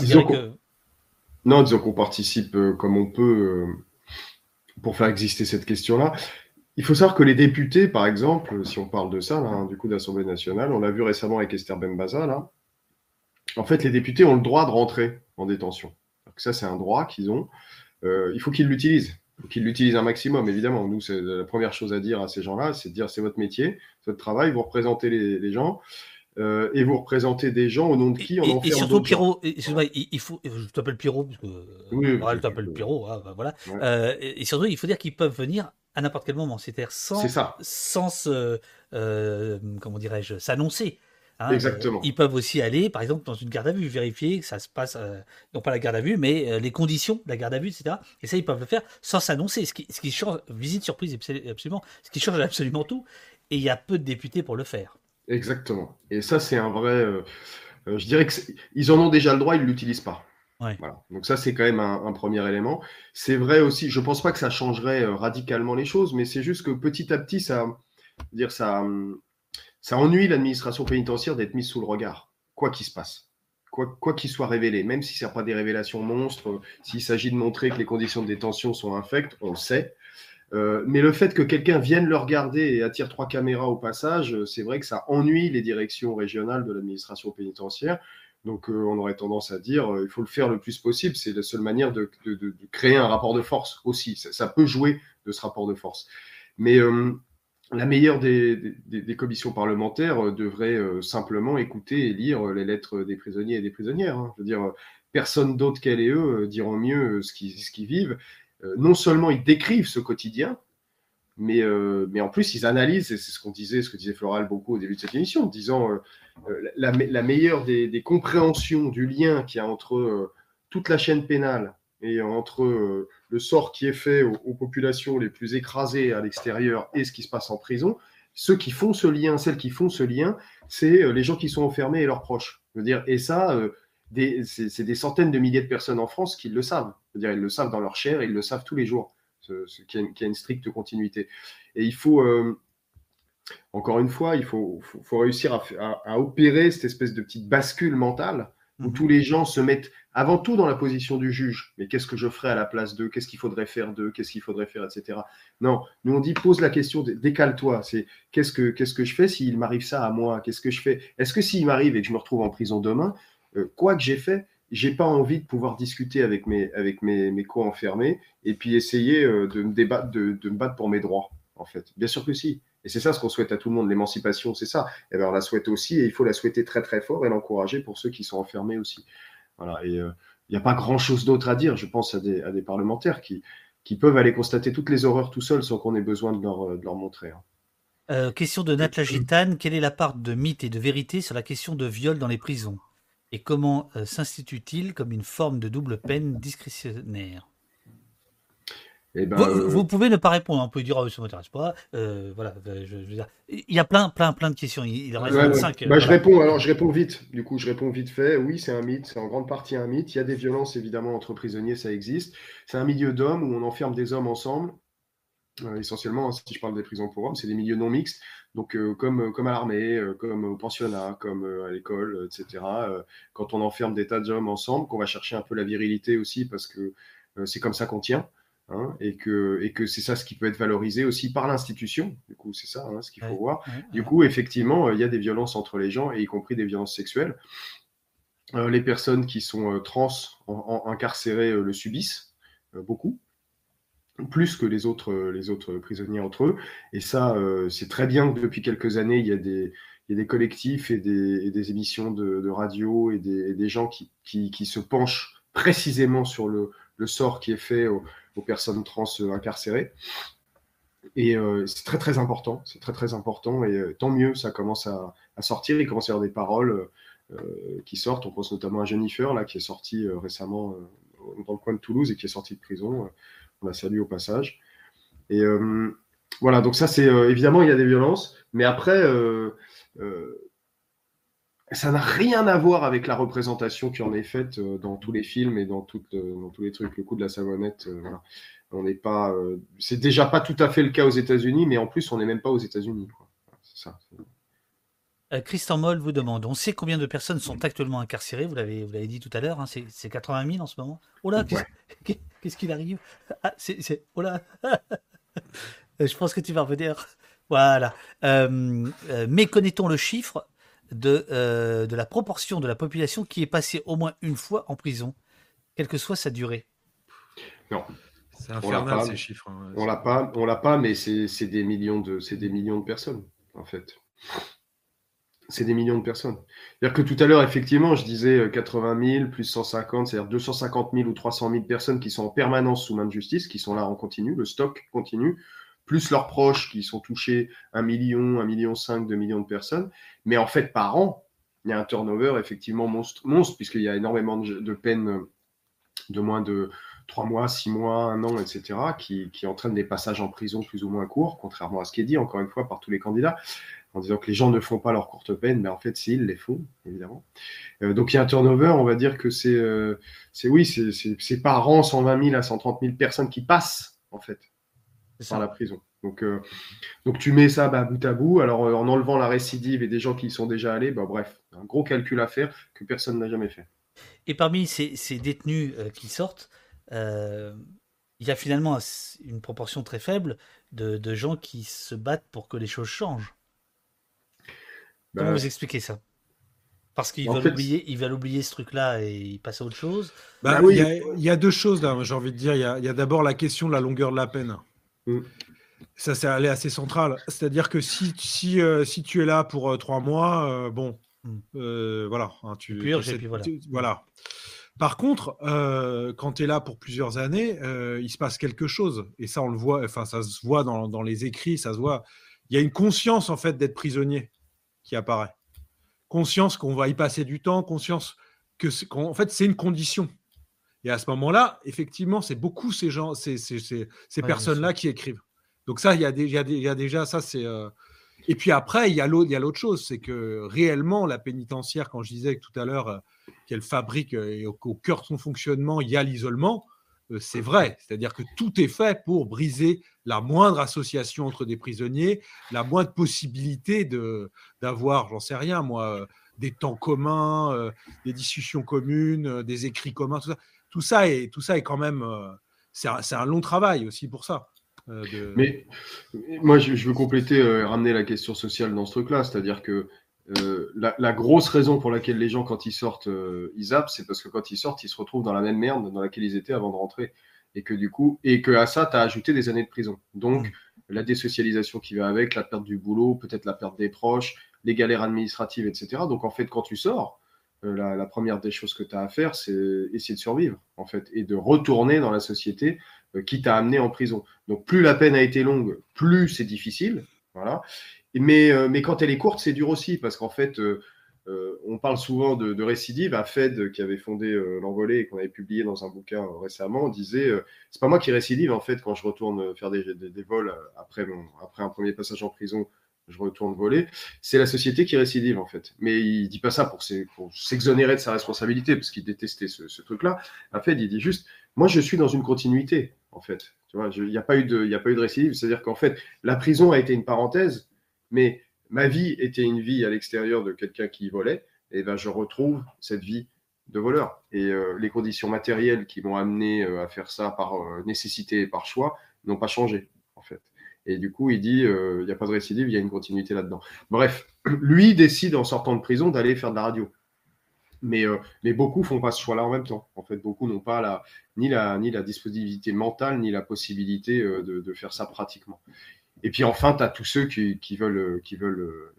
S2: Non, disons qu'on participe comme on peut pour faire exister cette question-là. Il faut savoir que les députés, par exemple, si on parle de ça, hein, du coup d'Assemblée nationale, on l'a vu récemment avec Esther Benbaza, là, en fait, les députés ont le droit de rentrer en détention ça, c'est un droit qu'ils ont. Euh, il faut qu'ils l'utilisent. Qu'ils l'utilisent un maximum, évidemment. Nous, c'est la première chose à dire à ces gens-là, c'est de dire c'est votre métier, c'est votre travail, vous représentez les, gens. Euh, et vous représentez des gens au nom de qui
S1: on et, et surtout Pierrot, il, faut, je t'appelle Pierrot parce que oui, elle t'appelle Pierrot, hein, bah, voilà. Euh, et, surtout, il faut dire qu'ils peuvent venir à n'importe quel moment, c'est-à-dire sans, sans comment dirais-je, s'annoncer.
S2: Hein, Exactement.
S1: ils peuvent aussi aller, par exemple, dans une garde à vue, vérifier que ça se passe, euh, non pas la garde à vue, mais euh, les conditions de la garde à vue, etc. Et ça, ils peuvent le faire sans s'annoncer, ce qui, ce qui change, visite surprise, absolument, ce qui change absolument tout. Et il y a peu de députés pour le faire.
S2: Exactement. Et ça, c'est un vrai. Euh, je dirais qu'ils en ont déjà le droit, ils ne l'utilisent pas. Donc ça, c'est quand même un, premier élément. C'est vrai aussi, je ne pense pas que ça changerait radicalement les choses, mais c'est juste que petit à petit, ça, dire ça, hum, ça ennuie l'administration pénitentiaire d'être mise sous le regard, quoi qu'il se passe, quoi qu'il soit révélé, même si ce n'est pas des révélations monstres, s'il s'agit de montrer que les conditions de détention sont infectes, on le sait. Euh, mais le fait que quelqu'un vienne le regarder et attire trois caméras au passage, c'est vrai que ça ennuie les directions régionales de l'administration pénitentiaire. Donc euh, on aurait tendance à dire euh, il faut le faire le plus possible. C'est la seule manière de, créer un rapport de force aussi. Ça, peut jouer de ce rapport de force. Mais la meilleure des, commissions parlementaires euh, devrait euh, simplement écouter et lire euh, les lettres des prisonniers et des prisonnières. Hein. Je veux dire, personne d'autre qu'elle et eux diront mieux ce qu'ils vivent. non seulement ils décrivent ce quotidien, mais, mais en plus ils analysent, et c'est ce qu'on disait, ce que disait Floral beaucoup au début de cette émission, en disant la, la, meilleure des, compréhensions du lien qu'il y a entre toute la chaîne pénale et entre le sort qui est fait aux, populations les plus écrasées à l'extérieur et ce qui se passe en prison, ceux qui font ce lien, celles qui font ce lien, c'est euh, les gens qui sont enfermés et leurs proches. Je veux dire, et ça, euh, c'est des centaines de milliers de personnes en France qui le savent. Je veux dire, ils le savent dans leur chair, ils le savent tous les jours, ce, qui, a une, stricte continuité. Et il faut, euh, encore une fois, il faut, faut, réussir à, opérer cette espèce de petite bascule mentale où mhm. tous les gens se mettent avant tout dans la position du juge. Mais qu'est-ce que je ferais à la place d'eux? Qu'est-ce qu'il faudrait faire d'eux? Qu'est-ce qu'il faudrait faire, etc. Non, nous on dit pose la question, décale-toi. C'est qu'est-ce que qu'est-ce que je fais s'il m'arrive ça à moi? Qu'est-ce que je fais? Est-ce que s'il m'arrive et que je me retrouve en prison demain, euh, quoi que j'ai fait, j'ai pas envie de pouvoir discuter avec mes avec mes, mes co-enfermés et puis essayer euh, de me débattre, de, de me battre pour mes droits. En fait, bien sûr que si. Et c'est ça ce qu'on souhaite à tout le monde, l'émancipation, c'est ça. Et bien, on la souhaite aussi, et il faut la souhaiter très très fort et l'encourager pour ceux qui sont enfermés aussi. Voilà. Et il euh, n'y a pas grand-chose d'autre à dire, je pense, à des, à des parlementaires qui, qui peuvent aller constater toutes les horreurs tout seuls sans qu'on ait besoin de leur, de leur montrer. Hein.
S1: Euh, question de Nat Gitane, quelle est la part de mythe et de vérité sur la question de viol dans les prisons? Et comment euh, s'institue-t-il comme une forme de double peine discrétionnaire? Eh ben, euh, vous, pouvez ne pas répondre, on peut dire oh, ça m'intéresse pas. Euh, voilà, je, veux dire, il y a plein, plein, plein de questions. Il, reste 25.
S2: Bah, je réponds. Alors, je réponds vite. Du coup, je réponds vite fait. Oui, c'est un mythe. C'est en grande partie un mythe. Il y a des violences évidemment entre prisonniers, ça existe. C'est un milieu d'hommes où on enferme des hommes ensemble. essentiellement, si je parle des prisons pour hommes, c'est des milieux non mixtes, donc comme, comme à l'armée, comme au pensionnat, comme à l'école, etc. quand on enferme des tas d'hommes ensemble, qu'on va chercher un peu la virilité aussi, parce que c'est comme ça qu'on tient. Hein, et que, et que c'est ça ce qui peut être valorisé aussi par l'institution. Du coup, c'est ça hein, ce qu'il faut voir. du coup, effectivement, il y a des violences entre les gens, et y compris des violences sexuelles. Euh, les personnes qui sont euh, trans en, incarcérées euh, le subissent beaucoup, plus que les autres, les autres prisonniers entre eux. Et ça, c'est très bien que depuis quelques années, il y a des, il y a des collectifs et des, des émissions de, radio et des, gens qui, qui, qui, se penchent précisément sur le, le sort qui est fait aux, personnes trans incarcérées. Et c'est très très important, c'est très très important, et tant mieux, ça commence à, à, sortir, il commence à y avoir des paroles euh, qui sortent. On pense notamment à Jennifer, là, qui est sortie euh, récemment euh, dans le coin de Toulouse et qui est sortie de prison. On la salue au passage. Et voilà, donc ça, c'est évidemment, il y a des violences, mais après, ça n'a rien à voir avec la représentation qui en est faite dans tous les films et dans, toutes, dans tous les trucs. Le coup de la savonnette, voilà. On n'est pas, c'est déjà pas tout à fait le cas aux États-Unis, mais en plus, on n'est même pas aux États-Unis. C'est ça.
S1: Euh, Christian Moll vous demande on sait combien de personnes sont actuellement incarcérées, vous l'avez, vous l'avez dit tout à l'heure, hein, c'est, 80 000 en ce moment. Oh là, qu'est-ce, qu'il arrive? Ah, c'est, Oh là Je pense que tu vas revenir. Voilà. Euh, euh, mais connaît-on le chiffre de, de la proportion de la population qui est passée au moins une fois en prison, quelle que soit sa durée?
S2: Non. C'est infernal ces chiffres. Hein. On l'a pas, on l'a pas, mais c'est, c'est des millions de, c'est des millions de personnes en fait c'est des millions de personnes. C'est-à-dire que tout à l'heure, effectivement, je disais 80 euh, 000 plus 150, c'est-à-dire 250 000 ou 300 000 personnes qui sont en permanence sous main de justice, qui sont là en continu, le stock continue, plus leurs proches qui sont touchés 1 million, 1 million 5, 2 millions de personnes. Mais en fait, par an, il y a un turnover effectivement monstre, puisqu'il y a énormément de, peines de moins de 3 mois, 6 mois, 1 an, etc., qui, qui entraînent des passages en prison plus ou moins courts, contrairement à ce qui est dit, encore une fois, par tous les candidats en disant que les gens ne font pas leur courte peine, mais en fait, si, ils les font, évidemment. Euh, donc, il y a un turnover, on va dire que c'est, euh, c'est oui, c'est par an 120 000 à 130 000 personnes qui passent, en fait, par la prison. Donc, euh, donc tu mets ça bah, bout à bout, alors en enlevant la récidive et des gens qui y sont déjà allés, bah, bref, un gros calcul à faire que personne n'a jamais fait.
S1: Et parmi ces, ces détenus qui sortent, il y a finalement une proportion très faible de, de gens qui se battent pour que les choses changent. Comment bah, vous expliquez ça? Parce qu'ils veulent, oublier, ils veulent oublier ce truc-là et ils passent à autre chose?
S3: Bah, bah il, y a, deux choses là, j'ai envie de dire. Il y a, d'abord la question de la longueur de la peine. Mm. Ça, c'est assez central. C'est-à-dire que si, si, euh, si tu es là pour euh, trois mois, euh, bon, mm. voilà. Hein, tu, voilà. voilà. Par contre, quand tu es là pour plusieurs années, il se passe quelque chose. Et ça, on le voit, enfin, ça se voit dans, dans les écrits, ça se voit. Il y a une conscience, en fait, d'être prisonnier qui apparaît. Conscience qu'on va y passer du temps, conscience que en fait c'est une condition. Et à ce moment-là, effectivement, c'est beaucoup ces gens, ces, ces, ces, personnes-là qui écrivent. Donc ça, il y a, déjà, il y a déjà ça, c'est. Euh, et puis après, il y a l'autre chose, c'est que réellement, la pénitentiaire, quand je disais tout à l'heure euh, qu'elle fabrique euh, et au, au, cœur de son fonctionnement, il y a l'isolement, c'est vrai. C'est-à-dire que tout est fait pour briser la moindre association entre des prisonniers, la moindre possibilité d'avoir, j'en sais rien moi, des temps communs, euh, des discussions communes, euh, des écrits communs, tout ça. Tout ça est, tout ça est quand même, euh, c'est un, long travail aussi pour ça.
S2: Mais moi, je, veux compléter, ramener la question sociale dans ce truc-là, c'est-à-dire que la, la, grosse raison pour laquelle les gens, quand ils sortent, ils zappent, c'est parce que quand ils sortent, ils se retrouvent dans la même merde dans laquelle ils étaient avant de rentrer et que du coup, et que à ça, tu as ajouté des années de prison. Donc, la désocialisation qui va avec, la perte du boulot, peut-être la perte des proches, les galères administratives, etc. Donc, en fait, quand tu sors, euh, la, première des choses que tu as à faire, c'est essayer de survivre, en fait, et de retourner dans la société euh, qui t'a amené en prison. Donc, plus la peine a été longue, plus c'est difficile. Voilà. Mais, euh, mais quand elle est courte, c'est dur aussi, parce qu'en fait, euh, on parle souvent de, récidive. Un Fed qui avait fondé euh, l'envolée et qu'on avait publié dans un bouquin euh, récemment disait c'est pas moi qui récidive en fait quand je retourne faire des, vols après, après un premier passage en prison. Je retourne voler. C'est la société qui récidive en fait. Mais il dit pas ça pour s'exonérer de sa responsabilité parce qu'il détestait ce, truc-là. Un Fed il dit juste moi je suis dans une continuité en fait. Il n'y a, a pas eu de récidive. C'est-à-dire qu'en fait, la prison a été une parenthèse, mais ma vie était une vie à l'extérieur de quelqu'un qui volait, et ben je retrouve cette vie de voleur. Et euh, les conditions matérielles qui m'ont amené euh, à faire ça par euh, nécessité et par choix n'ont pas changé, en fait. Et du coup, il dit, il n'y a pas de récidive, il y a une continuité là-dedans. Bref, lui décide en sortant de prison d'aller faire de la radio. Mais, mais beaucoup font pas ce choix-là en même temps. En fait, beaucoup n'ont pas la, ni, la, ni la disponibilité mentale, ni la possibilité de, de faire ça pratiquement. Et puis enfin, tu as tous ceux qui, qui veulent, qui veulent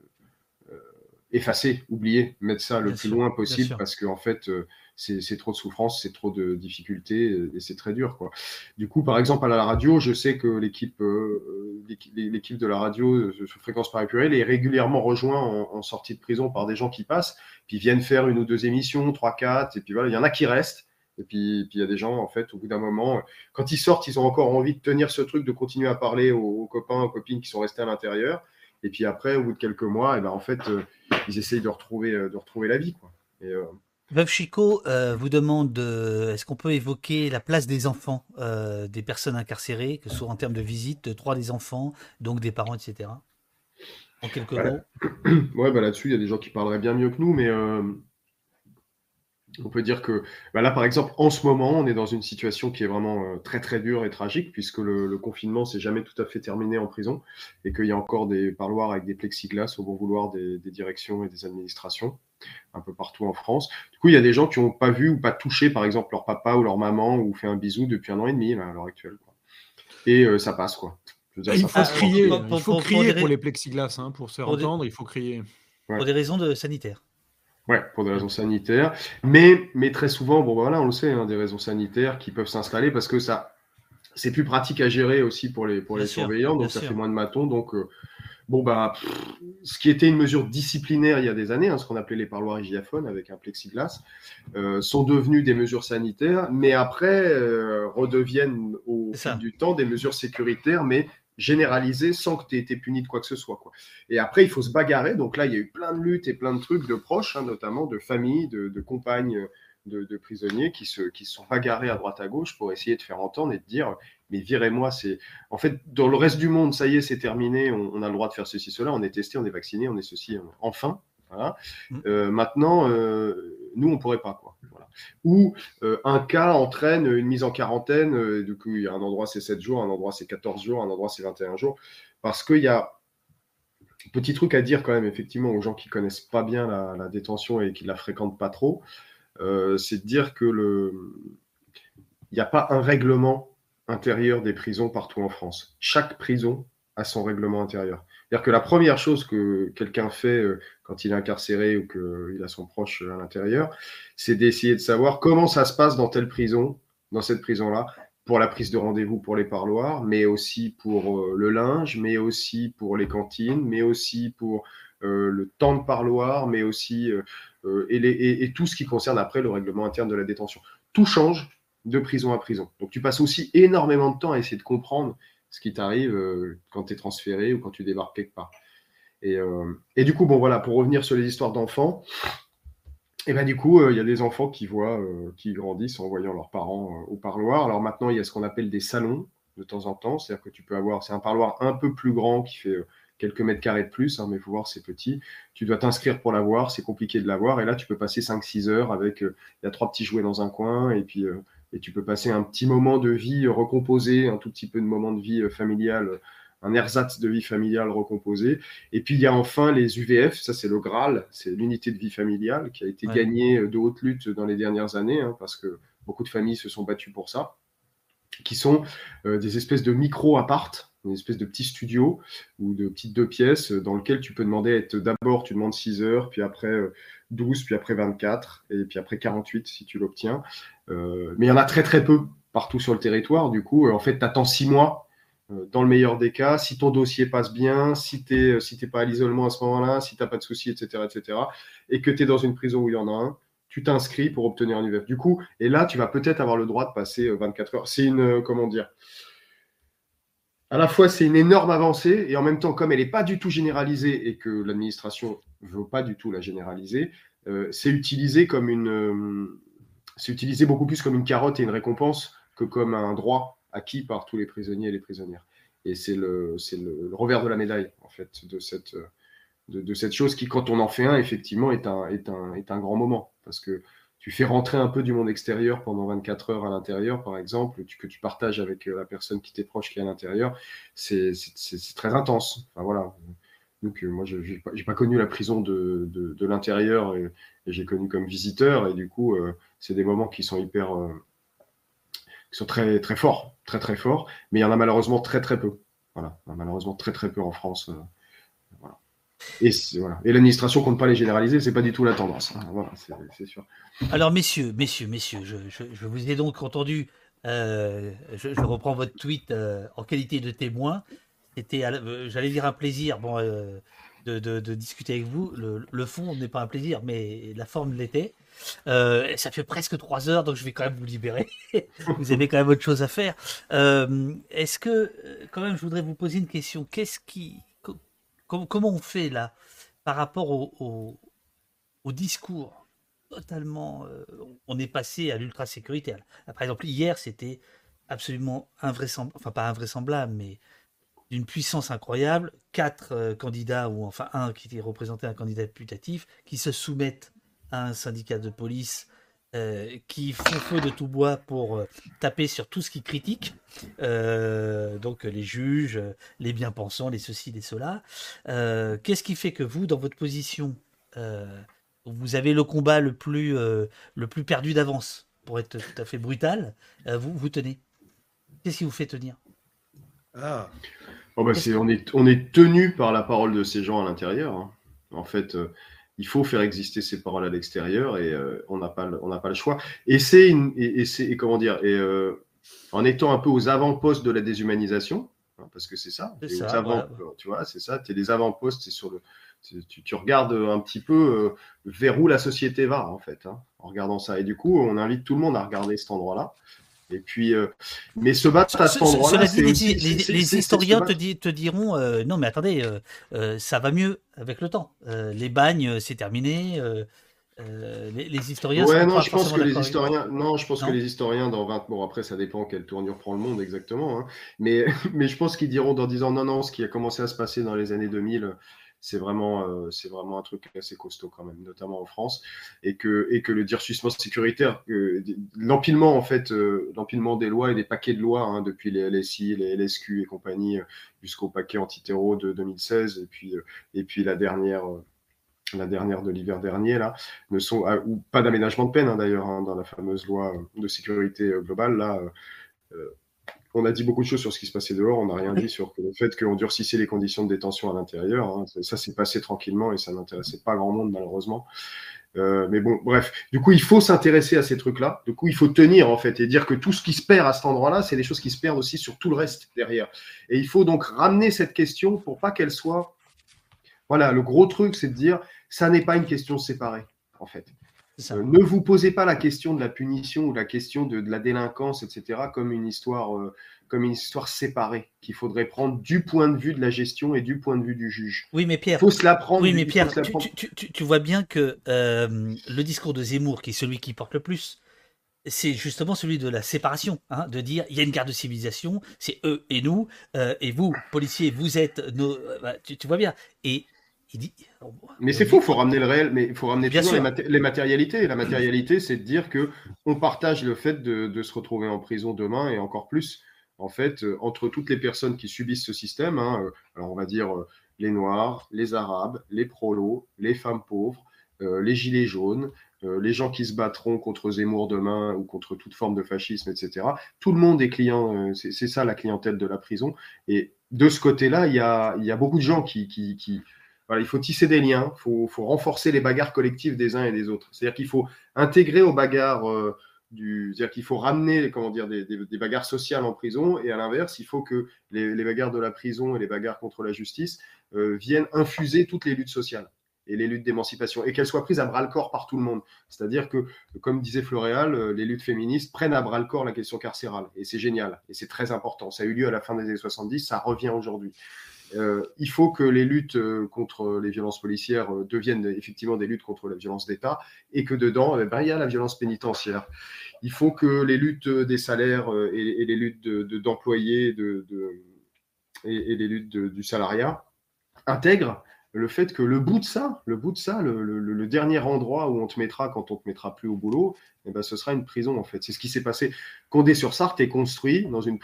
S2: effacer, oublier, mettre ça le plus loin possible parce qu'en en fait, euh, c'est trop de souffrance, c'est trop de difficultés et c'est très dur. Quoi. Du coup, par exemple, à la radio, je sais que l'équipe euh, l'équipe de la radio euh, sur Fréquence Paris Purée est régulièrement rejoint en, sortie de prison par des gens qui passent, puis viennent faire une ou deux émissions, trois, quatre, et puis voilà, il y en a qui restent. Et puis, puis il y a des gens, en fait, au bout d'un moment, quand ils sortent, ils ont encore envie de tenir ce truc, de continuer à parler aux, copains, aux copines qui sont restés à l'intérieur. Et puis après, au bout de quelques mois, et ben, en fait, ils essayent de retrouver, euh, de retrouver la vie. Quoi. Et, euh,
S1: Veuve Chico euh, vous demande est-ce qu'on peut évoquer la place des enfants, des personnes incarcérées, que ce soit en termes de visite, de droit des enfants, donc des parents, etc. En quelques mots.
S2: Ouais, bah là-dessus, il y a des gens qui parleraient bien mieux que nous, mais on peut dire que bah là, par exemple, en ce moment, on est dans une situation qui est vraiment euh, très très dure et tragique, puisque le, confinement s'est jamais tout à fait terminé en prison, et qu'il y a encore des parloirs avec des plexiglas au bon vouloir des, directions et des administrations, un peu partout en France. Du coup, il y a des gens qui n'ont pas vu ou pas touché, par exemple, leur papa ou leur maman, ou fait un bisou depuis un an et demi à l'heure actuelle. Et euh, ça passe, quoi.
S3: il, faut crier, il faut crier pour les plexiglas, hein, pour se entendre, il faut crier.
S1: Pour des raisons de sanitaires.
S2: Ouais, pour des raisons sanitaires. Mais, mais très souvent, bon, voilà, on le sait, hein, des raisons sanitaires qui peuvent s'installer parce que ça, c'est plus pratique à gérer aussi pour les, pour les surveillants, donc ça fait moins de matons. Donc, euh, bon, bah, ce qui était une mesure disciplinaire il y a des années, hein, ce qu'on appelait les parloirs hygiaphones avec un plexiglas, euh, sont devenus des mesures sanitaires, mais après euh, redeviennent au fil du temps des mesures sécuritaires, mais généralisé sans que tu aies été puni de quoi que ce soit. Quoi. Et après, il faut se bagarrer. Donc là, il y a eu plein de luttes et plein de trucs de proches, hein, notamment de familles, de, compagnes de, prisonniers qui se, qui sont bagarrés à droite à gauche pour essayer de faire entendre et de dire mais virez-moi, c'est. En fait, dans le reste du monde, ça y est, c'est terminé, on, a le droit de faire ceci, cela, on est testé, on est vacciné, on est ceci, enfin. Voilà. Mm. Euh, maintenant, euh, nous, on pourrait pas. Quoi. Ou euh, un cas entraîne une mise en quarantaine. du coup, un endroit, c'est 7 jours, un endroit, c'est 14 jours, un endroit, c'est 21 jours. Parce qu'il y a petit truc à dire quand même, effectivement, aux gens qui connaissent pas bien la, détention et qui la fréquentent pas trop, c'est de dire que il n'y a pas un règlement intérieur des prisons partout en France. Chaque prison a son règlement intérieur. C'est-à-dire que la première chose que quelqu'un fait euh, quand il est incarcéré ou qu'il a son proche à l'intérieur, c'est d'essayer de savoir comment ça se passe dans telle prison, dans cette prison-là, pour la prise de rendez-vous pour les parloirs, mais aussi pour euh, le linge, mais aussi pour les cantines, mais aussi pour euh, le temps de parloir, mais aussi et, tout ce qui concerne après le règlement interne de la détention. Tout change de prison à prison. Donc tu passes aussi énormément de temps à essayer de comprendre ce qui t'arrive euh, quand tu es transféré ou quand tu débarques quelque part. Et, euh, et, du coup, bon voilà, pour revenir sur les histoires d'enfants, et ben du coup, euh, il y a des enfants qui voient, qui grandissent en voyant leurs parents au parloir. Alors maintenant, il y a ce qu'on appelle des salons de temps en temps, c'est-à-dire que tu peux avoir, c'est un parloir un peu plus grand qui fait quelques mètres carrés de plus, hein, mais il faut voir, c'est petit. Tu dois t'inscrire pour l'avoir, c'est compliqué de l'avoir, et là, tu peux passer 5-6 heures avec, il y a trois petits jouets dans un coin, et puis et tu peux passer un petit moment de vie recomposé, un tout petit peu de moment de vie euh, familiale, un ersatz de vie familiale recomposé. Et puis il y a enfin les UVF, ça c'est le Graal, c'est l'unité de vie familiale qui a été gagnée euh, de haute lutte dans les dernières années, hein, parce que beaucoup de familles se sont battues pour ça, qui sont euh, des espèces de micro-appart, une espèce de petit studio ou de petites deux pièces dans lequel tu peux demander à être d'abord, tu demandes 6 heures, puis après 12, puis après 24, et puis après 48 si tu l'obtiens. Euh, mais il y en a très très peu partout sur le territoire. Du coup, euh, en fait, tu attends 6 mois euh, dans le meilleur des cas. Si ton dossier passe bien, si tu n'es si pas à l'isolement à ce moment-là, si tu n'as pas de soucis, etc., etc., et que tu es dans une prison où il y en a un, tu t'inscris pour obtenir un UVF. Du coup, et là, tu vas peut-être avoir le droit de passer 24 heures. C'est une, comment dire, à la fois c'est une énorme avancée et en même temps, comme elle n'est pas du tout généralisée et que l'administration ne veut pas du tout la généraliser, euh, c'est utilisé comme une, euh, c'est utilisé beaucoup plus comme une carotte et une récompense que comme un droit acquis par tous les prisonniers et les prisonnières. Et c'est le, le, revers de la médaille, en fait, de cette, de, cette chose qui, quand on en fait un, effectivement, est un, est un, est un grand moment. Parce que tu fais rentrer un peu du monde extérieur pendant 24 heures à l'intérieur, par exemple, que tu partages avec la personne qui t'est proche qui est à l'intérieur, c'est très intense. Enfin, voilà. Euh, moi, je n'ai pas, connu la prison de, l'intérieur et, j'ai connu comme visiteur. Et du coup, euh, c'est des moments qui sont hyper. Euh, qui sont très, très forts, très, très forts. Mais il y en a malheureusement très, très peu. Voilà. Malheureusement très, très peu en France. Et, l'administration compte pas les généraliser, c'est pas du tout la tendance. Hein.
S1: Alors, messieurs, messieurs, messieurs, je, vous ai donc entendu. je, je, reprends votre tweet en qualité de témoin euh, j'allais dire un plaisir, euh, de, discuter avec vous. Le, fond n'est pas un plaisir, mais la forme l'était. Euh, ça fait presque trois heures, donc je vais quand même vous libérer. vous avez quand même autre chose à faire. est-ce que, quand même, je voudrais vous poser une question. Qu'est-ce qui, comment on fait là par rapport au, discours totalement, on est passé à l'ultra sécuritaire. Par exemple, hier, c'était absolument invraisemblable, enfin pas invraisemblable, mais d'une puissance incroyable, quatre euh, candidats, ou enfin un qui représentait un candidat putatif, qui se soumettent à un syndicat de police euh, qui font feu de tout bois pour euh, taper sur tout ce qui critique, donc les juges, les bien-pensants, les ceci, les cela. Qu'est-ce qui fait que vous, dans votre position, vous avez le combat le plus, le plus perdu d'avance, pour être tout à fait brutal, vous, vous tenez? Qu'est-ce qui vous fait tenir?
S2: Ah. Oh, bah, on, est, on est tenu par la parole de ces gens à l'intérieur. Hein. En fait, euh, il faut faire exister ces paroles à l'extérieur et euh, on n'a pas, on pas le choix. Et c'est et, et, comment dire, et, euh, en étant un peu aux avant-postes de la déshumanisation, hein, parce que c'est ça, tu vois, c'est ça, tu es des avant-postes, c'est sur le, tu, tu, regardes un petit peu vers où la société va en fait, hein, en regardant ça. Et du coup, on invite tout le monde à regarder cet endroit-là. Et puis, euh, mais se battre à cet endroit-là,
S1: les, les, historiens te, te, diront euh, non, mais attendez, euh, ça va mieux avec le temps. les bagnes, c'est terminé. Les, historiens.
S2: Ouais, non, je pense que les historiens, non, je pense que les historiens dans 20 bon après ça dépend quelle tournure prend le monde exactement, hein. mais mais je pense qu'ils diront dans 10 ans non non, ce qui a commencé à se passer dans les années 2000 c'est vraiment, euh, vraiment un truc assez costaud quand même, notamment en France, et que, et que le durcissement sécuritaire, l'empilement en fait, euh, l'empilement des lois et des paquets de lois hein, depuis les LSI, les LSQ et compagnie, euh, jusqu'au paquet anti-terreau de 2016, et puis, et puis la dernière la dernière de l'hiver dernier, là, ne sont, ah, ou pas d'aménagement de peine hein, d'ailleurs, hein, dans la fameuse loi de sécurité globale, là, on a dit beaucoup de choses sur ce qui se passait dehors, on n'a rien dit sur le fait qu'on durcissait les conditions de détention à l'intérieur. Hein. Ça s'est passé tranquillement et ça n'intéressait pas grand monde malheureusement. Euh, mais bon, bref. Du coup, il faut s'intéresser à ces trucs-là. Du coup, il faut tenir en fait et dire que tout ce qui se perd à cet endroit-là, c'est des choses qui se perdent aussi sur tout le reste derrière. Et il faut donc ramener cette question pour pas qu'elle soit. Voilà, le gros truc, c'est de dire, ça n'est pas une question séparée en fait. Euh, ne vous posez pas la question de la punition ou la question de, la délinquance, etc., comme une histoire, euh, comme une histoire séparée qu'il faudrait prendre du point de vue de la gestion et du point de vue du juge.
S1: Oui, mais Pierre.
S2: Faut se la prendre.
S1: Oui, mais Pierre, tu, vois bien que euh, le discours de Zemmour, qui est celui qui porte le plus, c'est justement celui de la séparation, hein, de dire il y a une garde de civilisation, c'est eux et nous, et vous, policiers, vous êtes nos. Bah, tu, vois bien. Et
S2: mais c'est faux, il faut ramener le réel, mais il faut ramener toujours les, matérialités. La matérialité, c'est de dire que on partage le fait de, se retrouver en prison demain et encore plus, en fait, euh, entre toutes les personnes qui subissent ce système. Hein, euh, alors on va dire euh, les Noirs, les Arabes, les prolos, les femmes pauvres, les gilets jaunes, les gens qui se battront contre Zemmour demain ou contre toute forme de fascisme, etc. Tout le monde est client, c'est ça la clientèle de la prison. Et de ce côté-là, il y a, beaucoup de gens qui, qui il faut tisser des liens, il faut, renforcer les bagarres collectives des uns et des autres. C'est-à-dire qu'il faut intégrer aux bagarres euh, c'est-à-dire qu'il faut ramener, comment dire, des, bagarres sociales en prison, et à l'inverse, il faut que les, bagarres de la prison et les bagarres contre la justice euh, viennent infuser toutes les luttes sociales et les luttes d'émancipation, et qu'elles soient prises à bras le corps par tout le monde. C'est-à-dire que, comme disait Floréal, euh, les luttes féministes prennent à bras le corps la question carcérale, et c'est génial, et c'est très important. Ça a eu lieu à la fin des années 70, ça revient aujourd'hui. Il faut que les luttes contre les violences policières deviennent effectivement des luttes contre la violence d'État et que dedans, eh ben, il y a la violence pénitentiaire. Il faut que les luttes des salaires et, les luttes d'employés de, et, les luttes du salariat intègrent le fait que le bout de ça, le bout de ça, le, dernier endroit où on te mettra quand on te mettra plus au boulot, eh ben, ce sera une prison en fait. C'est ce qui s'est passé. Condé-sur-Sarthe est construit dans une,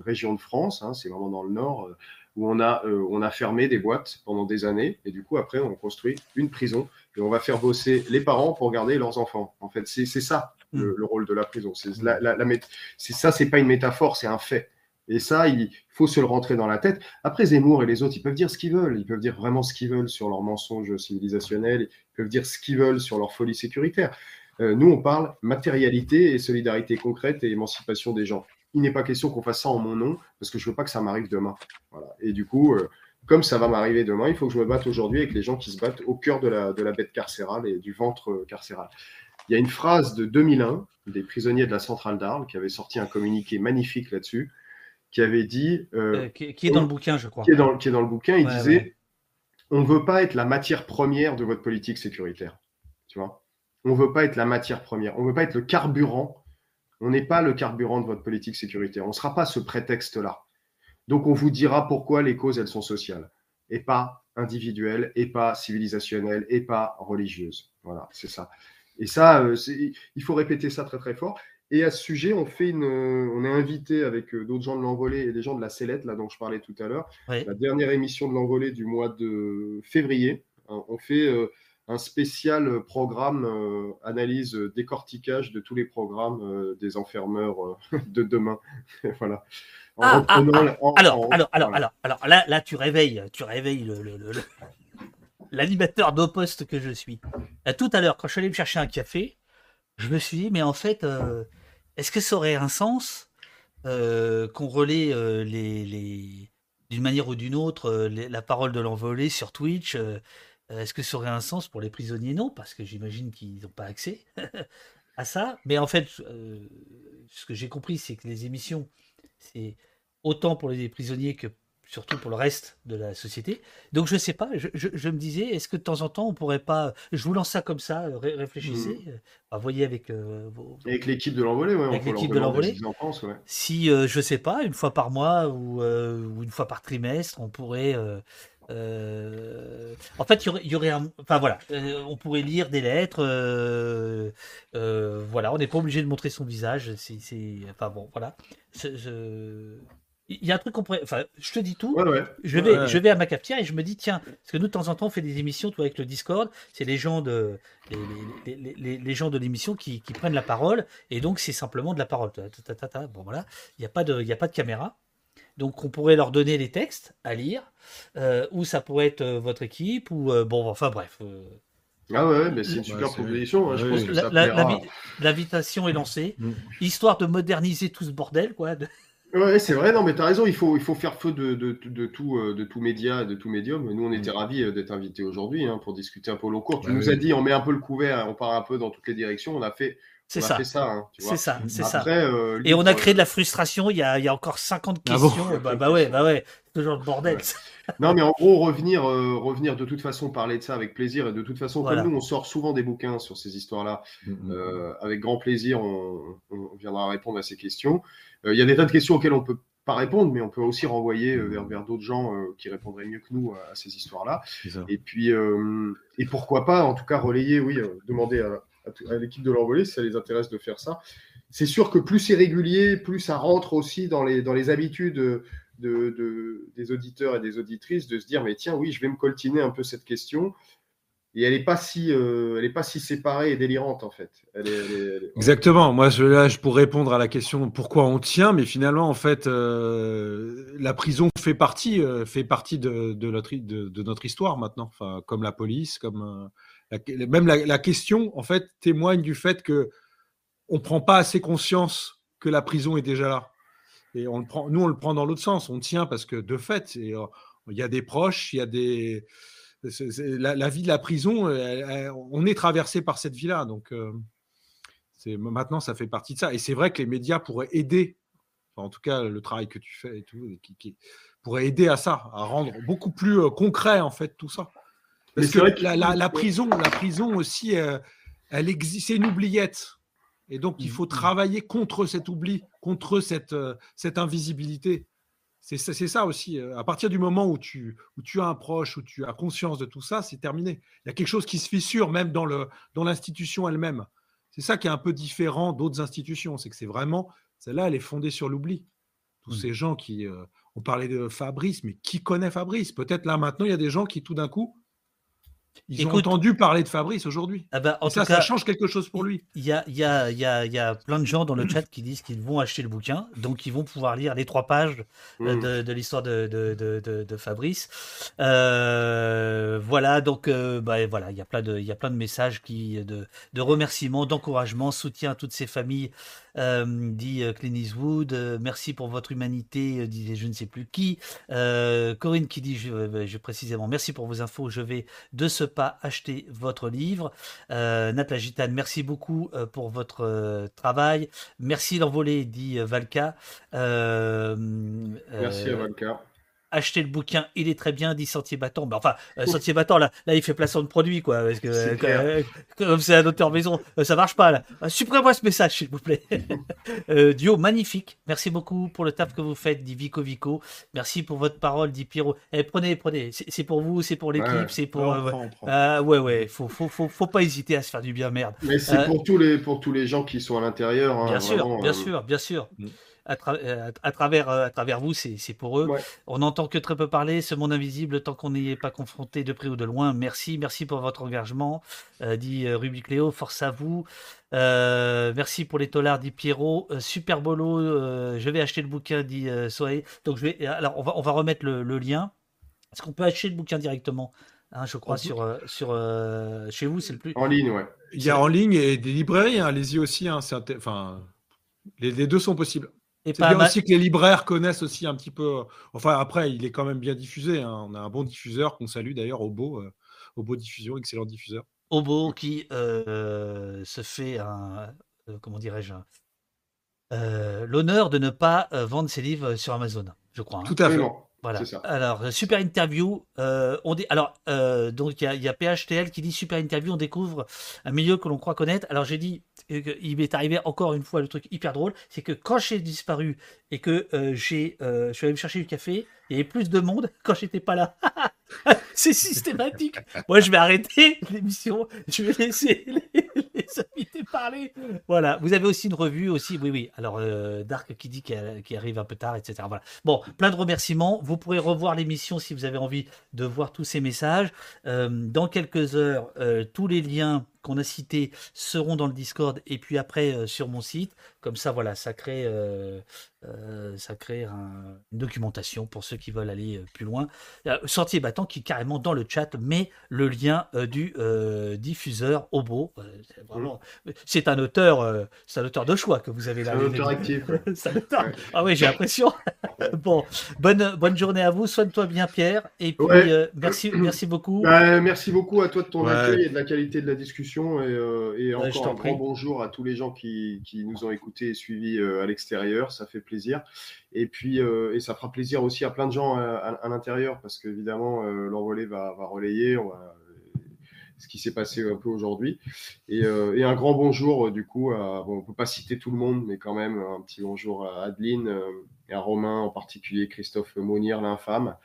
S2: région de France, hein, c'est vraiment dans le nord, euh, où on a, euh, on a fermé des boîtes pendant des années, et du coup après on construit une prison, et on va faire bosser les parents pour garder leurs enfants. En fait, c'est ça le, mm. rôle de la prison. C'est la, la, la, ça, c'est pas une métaphore, c'est un fait. Et ça, il faut se le rentrer dans la tête. Après, Zemmour et les autres, ils peuvent dire ce qu'ils veulent. Ils peuvent dire vraiment ce qu'ils veulent sur leurs mensonges civilisationnels. Ils peuvent dire ce qu'ils veulent sur leur folie sécuritaire. Euh, nous, on parle matérialité et solidarité concrète et émancipation des gens. Il n'est pas question qu'on fasse ça en mon nom, parce que je ne veux pas que ça m'arrive demain. Et du coup, euh, comme ça va m'arriver demain, il faut que je me batte aujourd'hui avec les gens qui se battent au cœur de la, de la bête carcérale et du ventre carcéral. Il y a une phrase de 2001 des prisonniers de la centrale d'Arles qui avait sorti un communiqué magnifique là-dessus qui avait dit.
S1: Euh, euh, qui, est dans le bouquin, je crois.
S2: Qui est dans, qui est dans le bouquin. Il disait on ne veut pas être la matière première de votre politique sécuritaire. Tu vois? On ne veut pas être la matière première. On ne veut pas être le carburant. On n'est pas le carburant de votre politique sécuritaire. On ne sera pas ce prétexte-là. Donc, on vous dira pourquoi les causes, elles sont sociales et pas individuelles, et pas civilisationnelles, et pas religieuses. Voilà, c'est ça. Et ça, euh, il faut répéter ça très très fort. Et à ce sujet, on, fait une, on est invité avec euh, d'autres gens de l'envolée et des gens de la Célette, là dont je parlais tout à l'heure, la dernière émission de l'envolée du mois de février. Hein, on fait euh, un spécial programme euh, analyse décortiquage de tous les programmes des enfermeurs de demain. voilà.
S1: Ah, ah, ah. alors, alors, alors, alors, alors, là, là, tu réveilles, tu réveilles le, l'animateur d'Oposte que je suis. tout à l'heure, quand je suis allé me chercher un café, je me suis dit, mais en fait, est-ce que ça aurait un sens euh, qu'on relaie euh, les, d'une manière ou d'une autre euh, la parole de l'envolée sur Twitch Est-ce que ça aurait un sens pour les prisonniers? Non, parce que j'imagine qu'ils n'ont pas accès à ça. Mais en fait, ce que j'ai compris, c'est que les émissions, c'est autant pour les prisonniers que surtout pour le reste de la société. Donc je sais pas, je, me disais, est-ce que de temps en temps on pourrait pas, je vous lance ça comme ça, réfléchissez, mmh. euh, voyez avec euh,
S2: avec l'équipe de l'envolée, ouais,
S1: avec l'équipe de l'envolée. Si euh, je sais pas, une fois par mois ou, une fois par trimestre, on pourrait en fait, il y aurait, un... enfin voilà, on pourrait lire des lettres. voilà, on n'est pas obligé de montrer son visage. C'est, enfin bon, voilà. Je il y a un truc qu'on pourrait. Enfin, je te dis tout. Je, vais, je vais à ma cafetière et je me dis, tiens, parce que nous, de temps en temps, on fait des émissions toi, avec le Discord. C'est les gens de, les, les, gens de l'émission qui, qui, prennent la parole. Et donc, c'est simplement de la parole. Bon, voilà. Il n'y a, pas de, il y a pas de caméra. Donc, on pourrait leur donner les textes à lire. Euh, ou ça pourrait être euh, votre équipe. Ou, euh, bon, enfin, bref.
S2: Ah ouais, mais c'est une super proposition. Hein, je pense que ça
S1: L'invitation est lancée. Mm. Histoire de moderniser tout ce bordel, quoi. De...
S2: Ouais, c'est vrai, non, mais tu as raison, il faut, il faut faire feu de, de, de tout, de tout média, de tout médium. Nous, on était mm. ravis d'être invités aujourd'hui hein, pour discuter un peu au long cours. Tu nous as dit, on met un peu le couvert, on part un peu dans toutes les directions. On a fait,
S1: c'est ça.
S2: ça
S1: c'est ça, c'est ça. Euh, et on a créé de la frustration. Il y a, il y a encore 50 ah questions. bah, bah, ouais, bah ouais, toujours le bordel.
S2: non, mais en gros, revenir, revenir de toute façon, parler de ça avec plaisir. Et de toute façon, comme nous, on sort souvent des bouquins sur ces histoires-là. Mm, mm. avec grand plaisir, on, on, viendra répondre à ces questions. Euh, il y a des tas de questions auxquelles on ne peut pas répondre, mais on peut aussi renvoyer euh, vers, vers d'autres gens euh, qui répondraient mieux que nous à, ces histoires-là. Et puis, et pourquoi pas, en tout cas, relayer, oui, demander à, l'équipe de l'envolée si ça les intéresse de faire ça. C'est sûr que plus c'est régulier, plus ça rentre aussi dans les, dans les habitudes de, de, des auditeurs et des auditrices de se dire, mais tiens, oui, je vais me coltiner un peu cette question et elle n'est pas si euh, pas si séparée et délirante en fait.
S3: Exactement. Moi, je, là, je pourrais répondre à la question pourquoi on tient, mais finalement, en fait, euh, la prison fait partie euh, fait partie de, de, notre de, notre histoire maintenant. Enfin, comme la police, comme même la, question en fait témoigne du fait que on prend pas assez conscience que la prison est déjà là. Et on le prend, nous, on le prend dans l'autre sens. On tient parce que de fait, il y a des proches, il y a des la, vie de la prison, on est traversé par cette vie-là. Donc, euh, maintenant, ça fait partie de ça. Et c'est vrai que les médias pourraient aider en tout cas, le travail que tu fais et tout, qui, pourrait aider à ça, à rendre beaucoup plus euh, concret en fait tout ça. Parce que, la, prison, la prison aussi, elle existe, c'est une oubliette. Et donc, il mmh, faut mmh. travailler contre cet oubli, contre cette, cette invisibilité. C'est ça aussi. À partir du moment où tu, où tu as un proche, où tu as conscience de tout ça, c'est terminé. Il y a quelque chose qui se fissure même dans l'institution dans elle-même. C'est ça qui est un peu différent d'autres institutions. C'est que c'est vraiment, celle-là, elle est fondée sur l'oubli. Tous mmh. ces gens qui, ont parlé de Fabrice, mais qui connaît Fabrice? Peut-être là maintenant, il y a des gens qui tout d'un coup ils ont entendu parler de Fabrice aujourd'hui.
S1: Ah bah, ça, ça change quelque chose pour lui. Il y a, y, a, y, a, y a, plein de gens dans le chat qui disent qu'ils vont acheter le bouquin, donc ils vont pouvoir lire les trois pages euh, mm. de, l'histoire de, de, Fabrice. Euh, voilà, donc euh, bah, voilà, il y a plein de, il y a plein de messages qui, de, de remerciements, d'encouragement, soutien à toutes ces familles euh, dit Clint Eastwood. Euh, merci pour votre humanité, disait je ne sais plus qui. Corinne qui dit je, précisément merci pour vos infos. Je vais de ce pas acheter votre livre. Nat Gitane, merci beaucoup pour votre travail. Merci l'envolée, dit Valka.
S2: merci à Valka
S1: acheter le bouquin, il est très bien, 10 sentiers battants. Mais enfin, euh, sentier battant, là, là, il fait placement de produit, quoi. Parce que, euh, comme c'est un auteur maison, euh, ça marche pas, là. Supprimez-moi ce message, s'il vous plaît. duo magnifique. Merci beaucoup pour le taf que vous faites, dit Vico Vico. Merci pour votre parole, dit Pierrot. Eh, prenez, prenez. C'est pour vous, c'est pour l'équipe, c'est pour. ouais, ouais, ouais. Faut, faut, faut, faut, pas hésiter à se faire du bien, merde.
S2: Mais c'est pour tous les, pour tous les gens qui sont à l'intérieur. Hein,
S1: bien, sûr, bien sûr, bien sûr, mm. Euh, à, travers, euh, à travers vous, c'est pour eux. On n'entend que très peu parler, ce monde invisible, tant qu'on n'y est pas confronté de près ou de loin. Merci, merci pour votre engagement, euh, dit Ruby Cléo, force à vous. merci pour les tollards, dit Pierrot. super bolo, je vais acheter le bouquin, dit Soé. Donc je vais, alors on va, on va remettre le, lien. Est-ce qu'on peut acheter le bouquin directement Hein, je crois, sur, sur chez vous, c'est le plus.
S2: En ligne, ouais.
S3: Il y a en ligne et des librairies, hein, allez-y aussi. Hein, enfin, les, les, deux sont possibles. C'est bien aussi que les libraires connaissent aussi un petit peu. Enfin, après, il est quand même bien diffusé. Hein. On a un bon diffuseur qu'on salue d'ailleurs, Obo, euh, Obo Diffusion, excellent diffuseur.
S1: Obo qui euh, se fait un. Euh, comment dirais-je L'honneur de ne pas vendre ses livres sur Amazon, je crois. Hein.
S3: Tout à fait.
S1: Voilà. Alors, super interview. on dit, alors, donc, il y, y, a PHTL qui dit super interview, on découvre un milieu que l'on croit connaître. Alors, j'ai dit, il m'est arrivé encore une fois le truc hyper drôle, c'est que quand j'ai disparu et que euh, j'ai, euh, je suis allé me chercher du café, il y avait plus de monde quand j'étais pas là. c'est systématique. Moi, je vais arrêter l'émission, je vais laisser les, invités parler. Voilà. Vous avez aussi une revue aussi, oui, oui. Alors euh, Dark qui dit qu'il arrive un peu tard, etc. Voilà. Bon, plein de remerciements. Vous pourrez revoir l'émission si vous avez envie de voir tous ces messages. dans quelques heures, tous les liens qu'on a cités seront dans le Discord et puis après euh, sur mon site. Comme ça, voilà, ça crée, euh, euh, ça crée une documentation pour ceux qui veulent aller plus loin. Sortier battant qui carrément dans le chat met le lien du diffuseur Obo. c'est un auteur, c'est un auteur de choix que vous avez là.
S2: C'est un auteur actif.
S1: Ah oui, j'ai l'impression. bon, bonne bonne journée à vous. Soigne-toi bien, Pierre. Et puis merci merci beaucoup.
S2: Bah, merci beaucoup à toi de ton accueil et de la qualité de la discussion. Euh, et, encore un grand bonjour à tous les gens qui, nous ont écoutés et suivis euh, à l'extérieur. Ça fait plaisir. Et puis, euh, et ça fera plaisir aussi à plein de gens à, l'intérieur parce qu'évidemment, l'envolée va, relayer. ce qui s'est passé un peu aujourd'hui. Et, un grand bonjour, du coup, on ne peut pas citer tout le monde, mais quand même, un petit bonjour à Adeline et à Romain, en particulier Christophe Monir, l'infâme.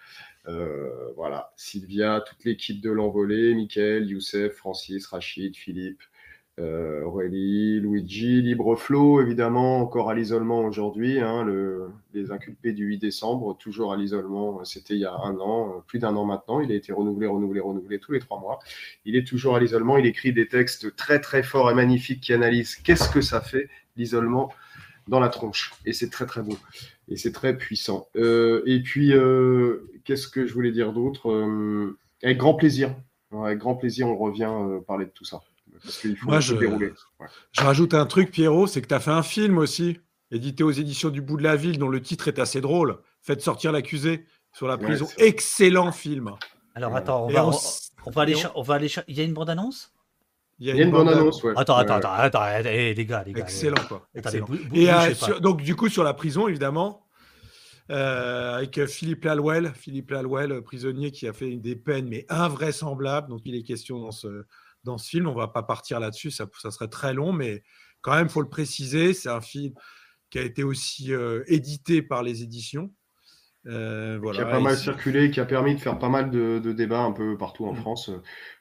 S2: Euh, voilà, Sylvia, toute l'équipe de l'envolée, Mickaël, Youssef, Francis, Rachid, Philippe, euh, Aurélie, Luigi, Libreflow, évidemment, encore à l'isolement aujourd'hui. Hein, les inculpés du 8 décembre, toujours à l'isolement. C'était il y a un an, plus d'un an maintenant. Il a été renouvelé, renouvelé, renouvelé tous les trois mois. Il est toujours à l'isolement. Il écrit des textes très, très forts et magnifiques qui analysent qu'est-ce que ça fait, l'isolement, dans la tronche. Et c'est très, très beau. Et c'est très puissant. Euh, et puis, euh, qu'est-ce que je voulais dire d'autre? Euh, Avec grand plaisir. Avec grand plaisir, on revient parler de tout ça. Parce qu'il faut
S3: Moi, je, dérouler. Je rajoute un truc, Pierrot, c'est que tu as fait un film aussi, édité aux éditions du bout de la ville, dont le titre est assez drôle. Faites sortir l'accusé sur la prison. Excellent film.
S1: Alors attends, on va, on, va aller, on va aller. Il y a une bande-annonce?
S2: Il y a, une, bonne annonce, ouais.
S1: Attends, attends, attends, attends, les gars, les gars.
S3: Excellent, quoi. Excellent. et donc, du coup, sur la prison, évidemment, euh, avec Philippe Lalwell, Philippe Lalwell, prisonnier qui a fait des peines, mais invraisemblables. Donc, il est question dans ce, dans ce film. On va pas partir là-dessus, ça, ça, serait très long, mais quand même, faut le préciser, c'est un film qui a été aussi euh, édité par les éditions.
S2: Euh, voilà. Qui a pas mal circulé, qui a permis de faire pas mal de, débats un peu partout en mm. France.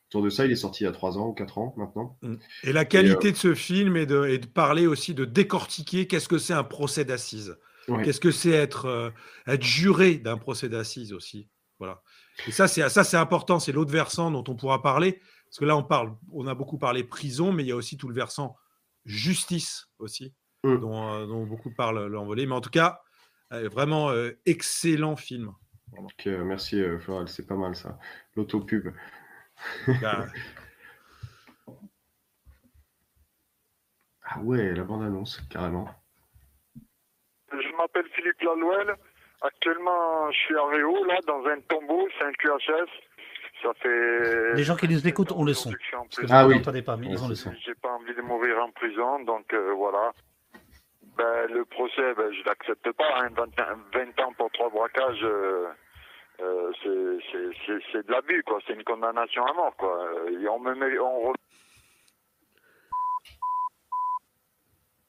S2: Autour de ça, il est sorti il y a 3 ans ou 4 ans maintenant. Mm.
S3: Et la qualité de ce film est de, de, parler aussi, de décortiquer qu'est-ce que c'est un procès d'assises. Qu'est-ce que c'est être, être juré d'un procès d'assises aussi. Voilà. Et ça, c'est ça, c'est important. C'est l'autre versant dont on pourra parler. Parce que là, on parle, on a beaucoup parlé prison, mais il y a aussi tout le versant justice aussi, mmh. euh, dont, beaucoup parlent l'envolée. Mais en tout cas, euh, vraiment euh, excellent film.
S2: merci Floral, c'est pas mal ça. L'autopub. Bah. ah ouais, la bande-annonce, carrément.
S4: Je m'appelle Philippe Lalouel. Actuellement, je suis à Réau, là, dans un tombeau, c'est un QHS. Ça fait.
S1: Les gens qui nous écoutent ont le son.
S4: ah oui. pas, mais ils ont le son. J'ai pas envie de mourir en prison, donc euh, voilà. Ben, le procès, ben, je l'accepte pas. 20, hein. ans pour trois braquages, euh, euh, c'est de l'abus, quoi. C'est une condamnation à mort, quoi. Et on me met, on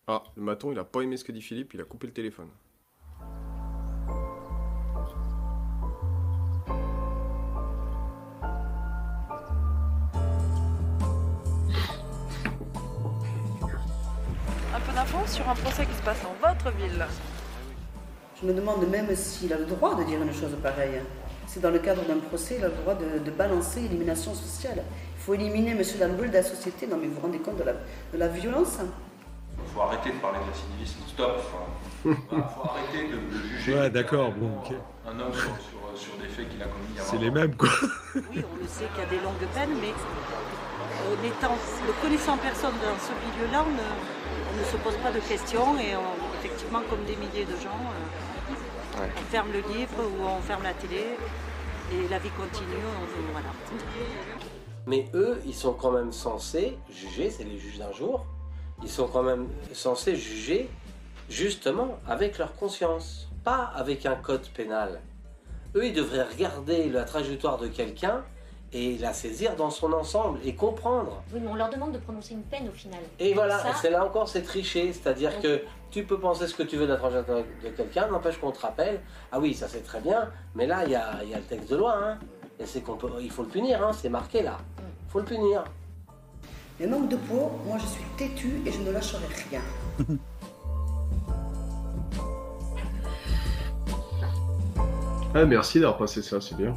S5: Ah, le maton, il a pas aimé ce que dit Philippe, il a coupé le téléphone.
S6: Sur un procès qui se passe dans votre ville.
S7: Je me demande même s'il a le droit de dire une chose pareille. C'est dans le cadre d'un procès, il a le droit de, balancer l'élimination sociale. Il faut éliminer M. Dalboul de la société. Non, mais vous vous rendez compte de la, de la violence
S8: Il faut arrêter de parler de récidivisme. Stop. Il faut arrêter de, juger.
S3: Ouais, d'accord. Bon,
S8: Un homme sur, sur, des faits qu'il a commis
S3: C'est les mêmes, quoi.
S6: oui, on le sait qu'il y a des longues peines, mais en étant, le connaissant personne dans ce milieu-là, on ne on ne se pose pas de questions et effectivement, comme des milliers de gens, euh, on ferme le livre ou on ferme la télé et la vie continue. voilà.
S9: Mais eux, ils sont quand même censés juger, c'est les juges d'un jour, ils sont quand même censés juger justement avec leur conscience, pas avec un code pénal. Eux, ils devraient regarder la trajectoire de quelqu'un et la saisir dans son ensemble et comprendre.
S10: Oui, mais on leur demande de prononcer une peine au final.
S9: Et, voilà, c'est là encore, c'est tricher, c'est-à-dire que tu peux penser ce que tu veux de la trajectoire de quelqu'un, n'empêche qu'on te rappelle, ah oui, ça c'est très bien, mais là, il y a, y a, le texte de loi, hein, et c'est qu'on peut, il faut le punir, hein, c'est marqué là, il faut le punir.
S7: Mais manque de peau, moi je suis têtu et je ne lâcherai rien.
S2: ah, merci d'avoir passé ça, c'est bien.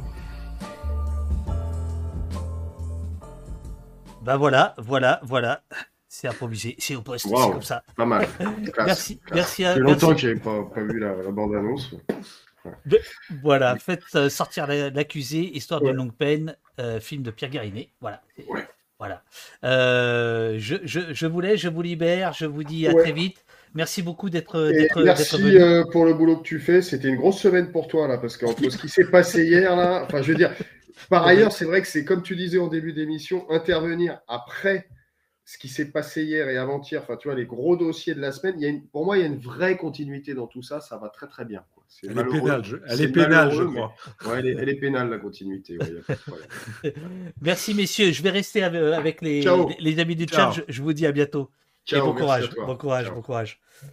S1: Bah voilà, voilà, voilà. C'est improvisé, c'est au poste, c'est comme ça.
S2: Pas mal.
S1: merci, merci à.
S2: Ça longtemps que j'avais pas, pas, vu la, bande-annonce.
S1: Voilà, faites euh, sortir l'accusé, histoire de longue peine, euh, film de Pierre Guérinet. Voilà. Voilà. Euh, je, je, je, vous laisse, je vous libère, je vous dis à très vite. Merci beaucoup d'être
S2: Merci pour le boulot que tu fais. C'était une grosse semaine pour toi là, parce qu'entre ce qui s'est passé hier là, enfin je veux dire, par ailleurs, c'est vrai que c'est comme tu disais en début d'émission, intervenir après ce qui s'est passé hier et avant-hier, enfin tu vois, les gros dossiers de la semaine, il y a pour moi, il y a une vraie continuité dans tout ça, ça va très très bien.
S3: elle, est pénale, je... elle est pénale, je crois.
S2: elle, est, pénale, la continuité.
S1: Merci messieurs, je vais rester avec les, les, amis du chat, je, vous dis à bientôt. Ciao, et bon courage, bon courage, bon courage.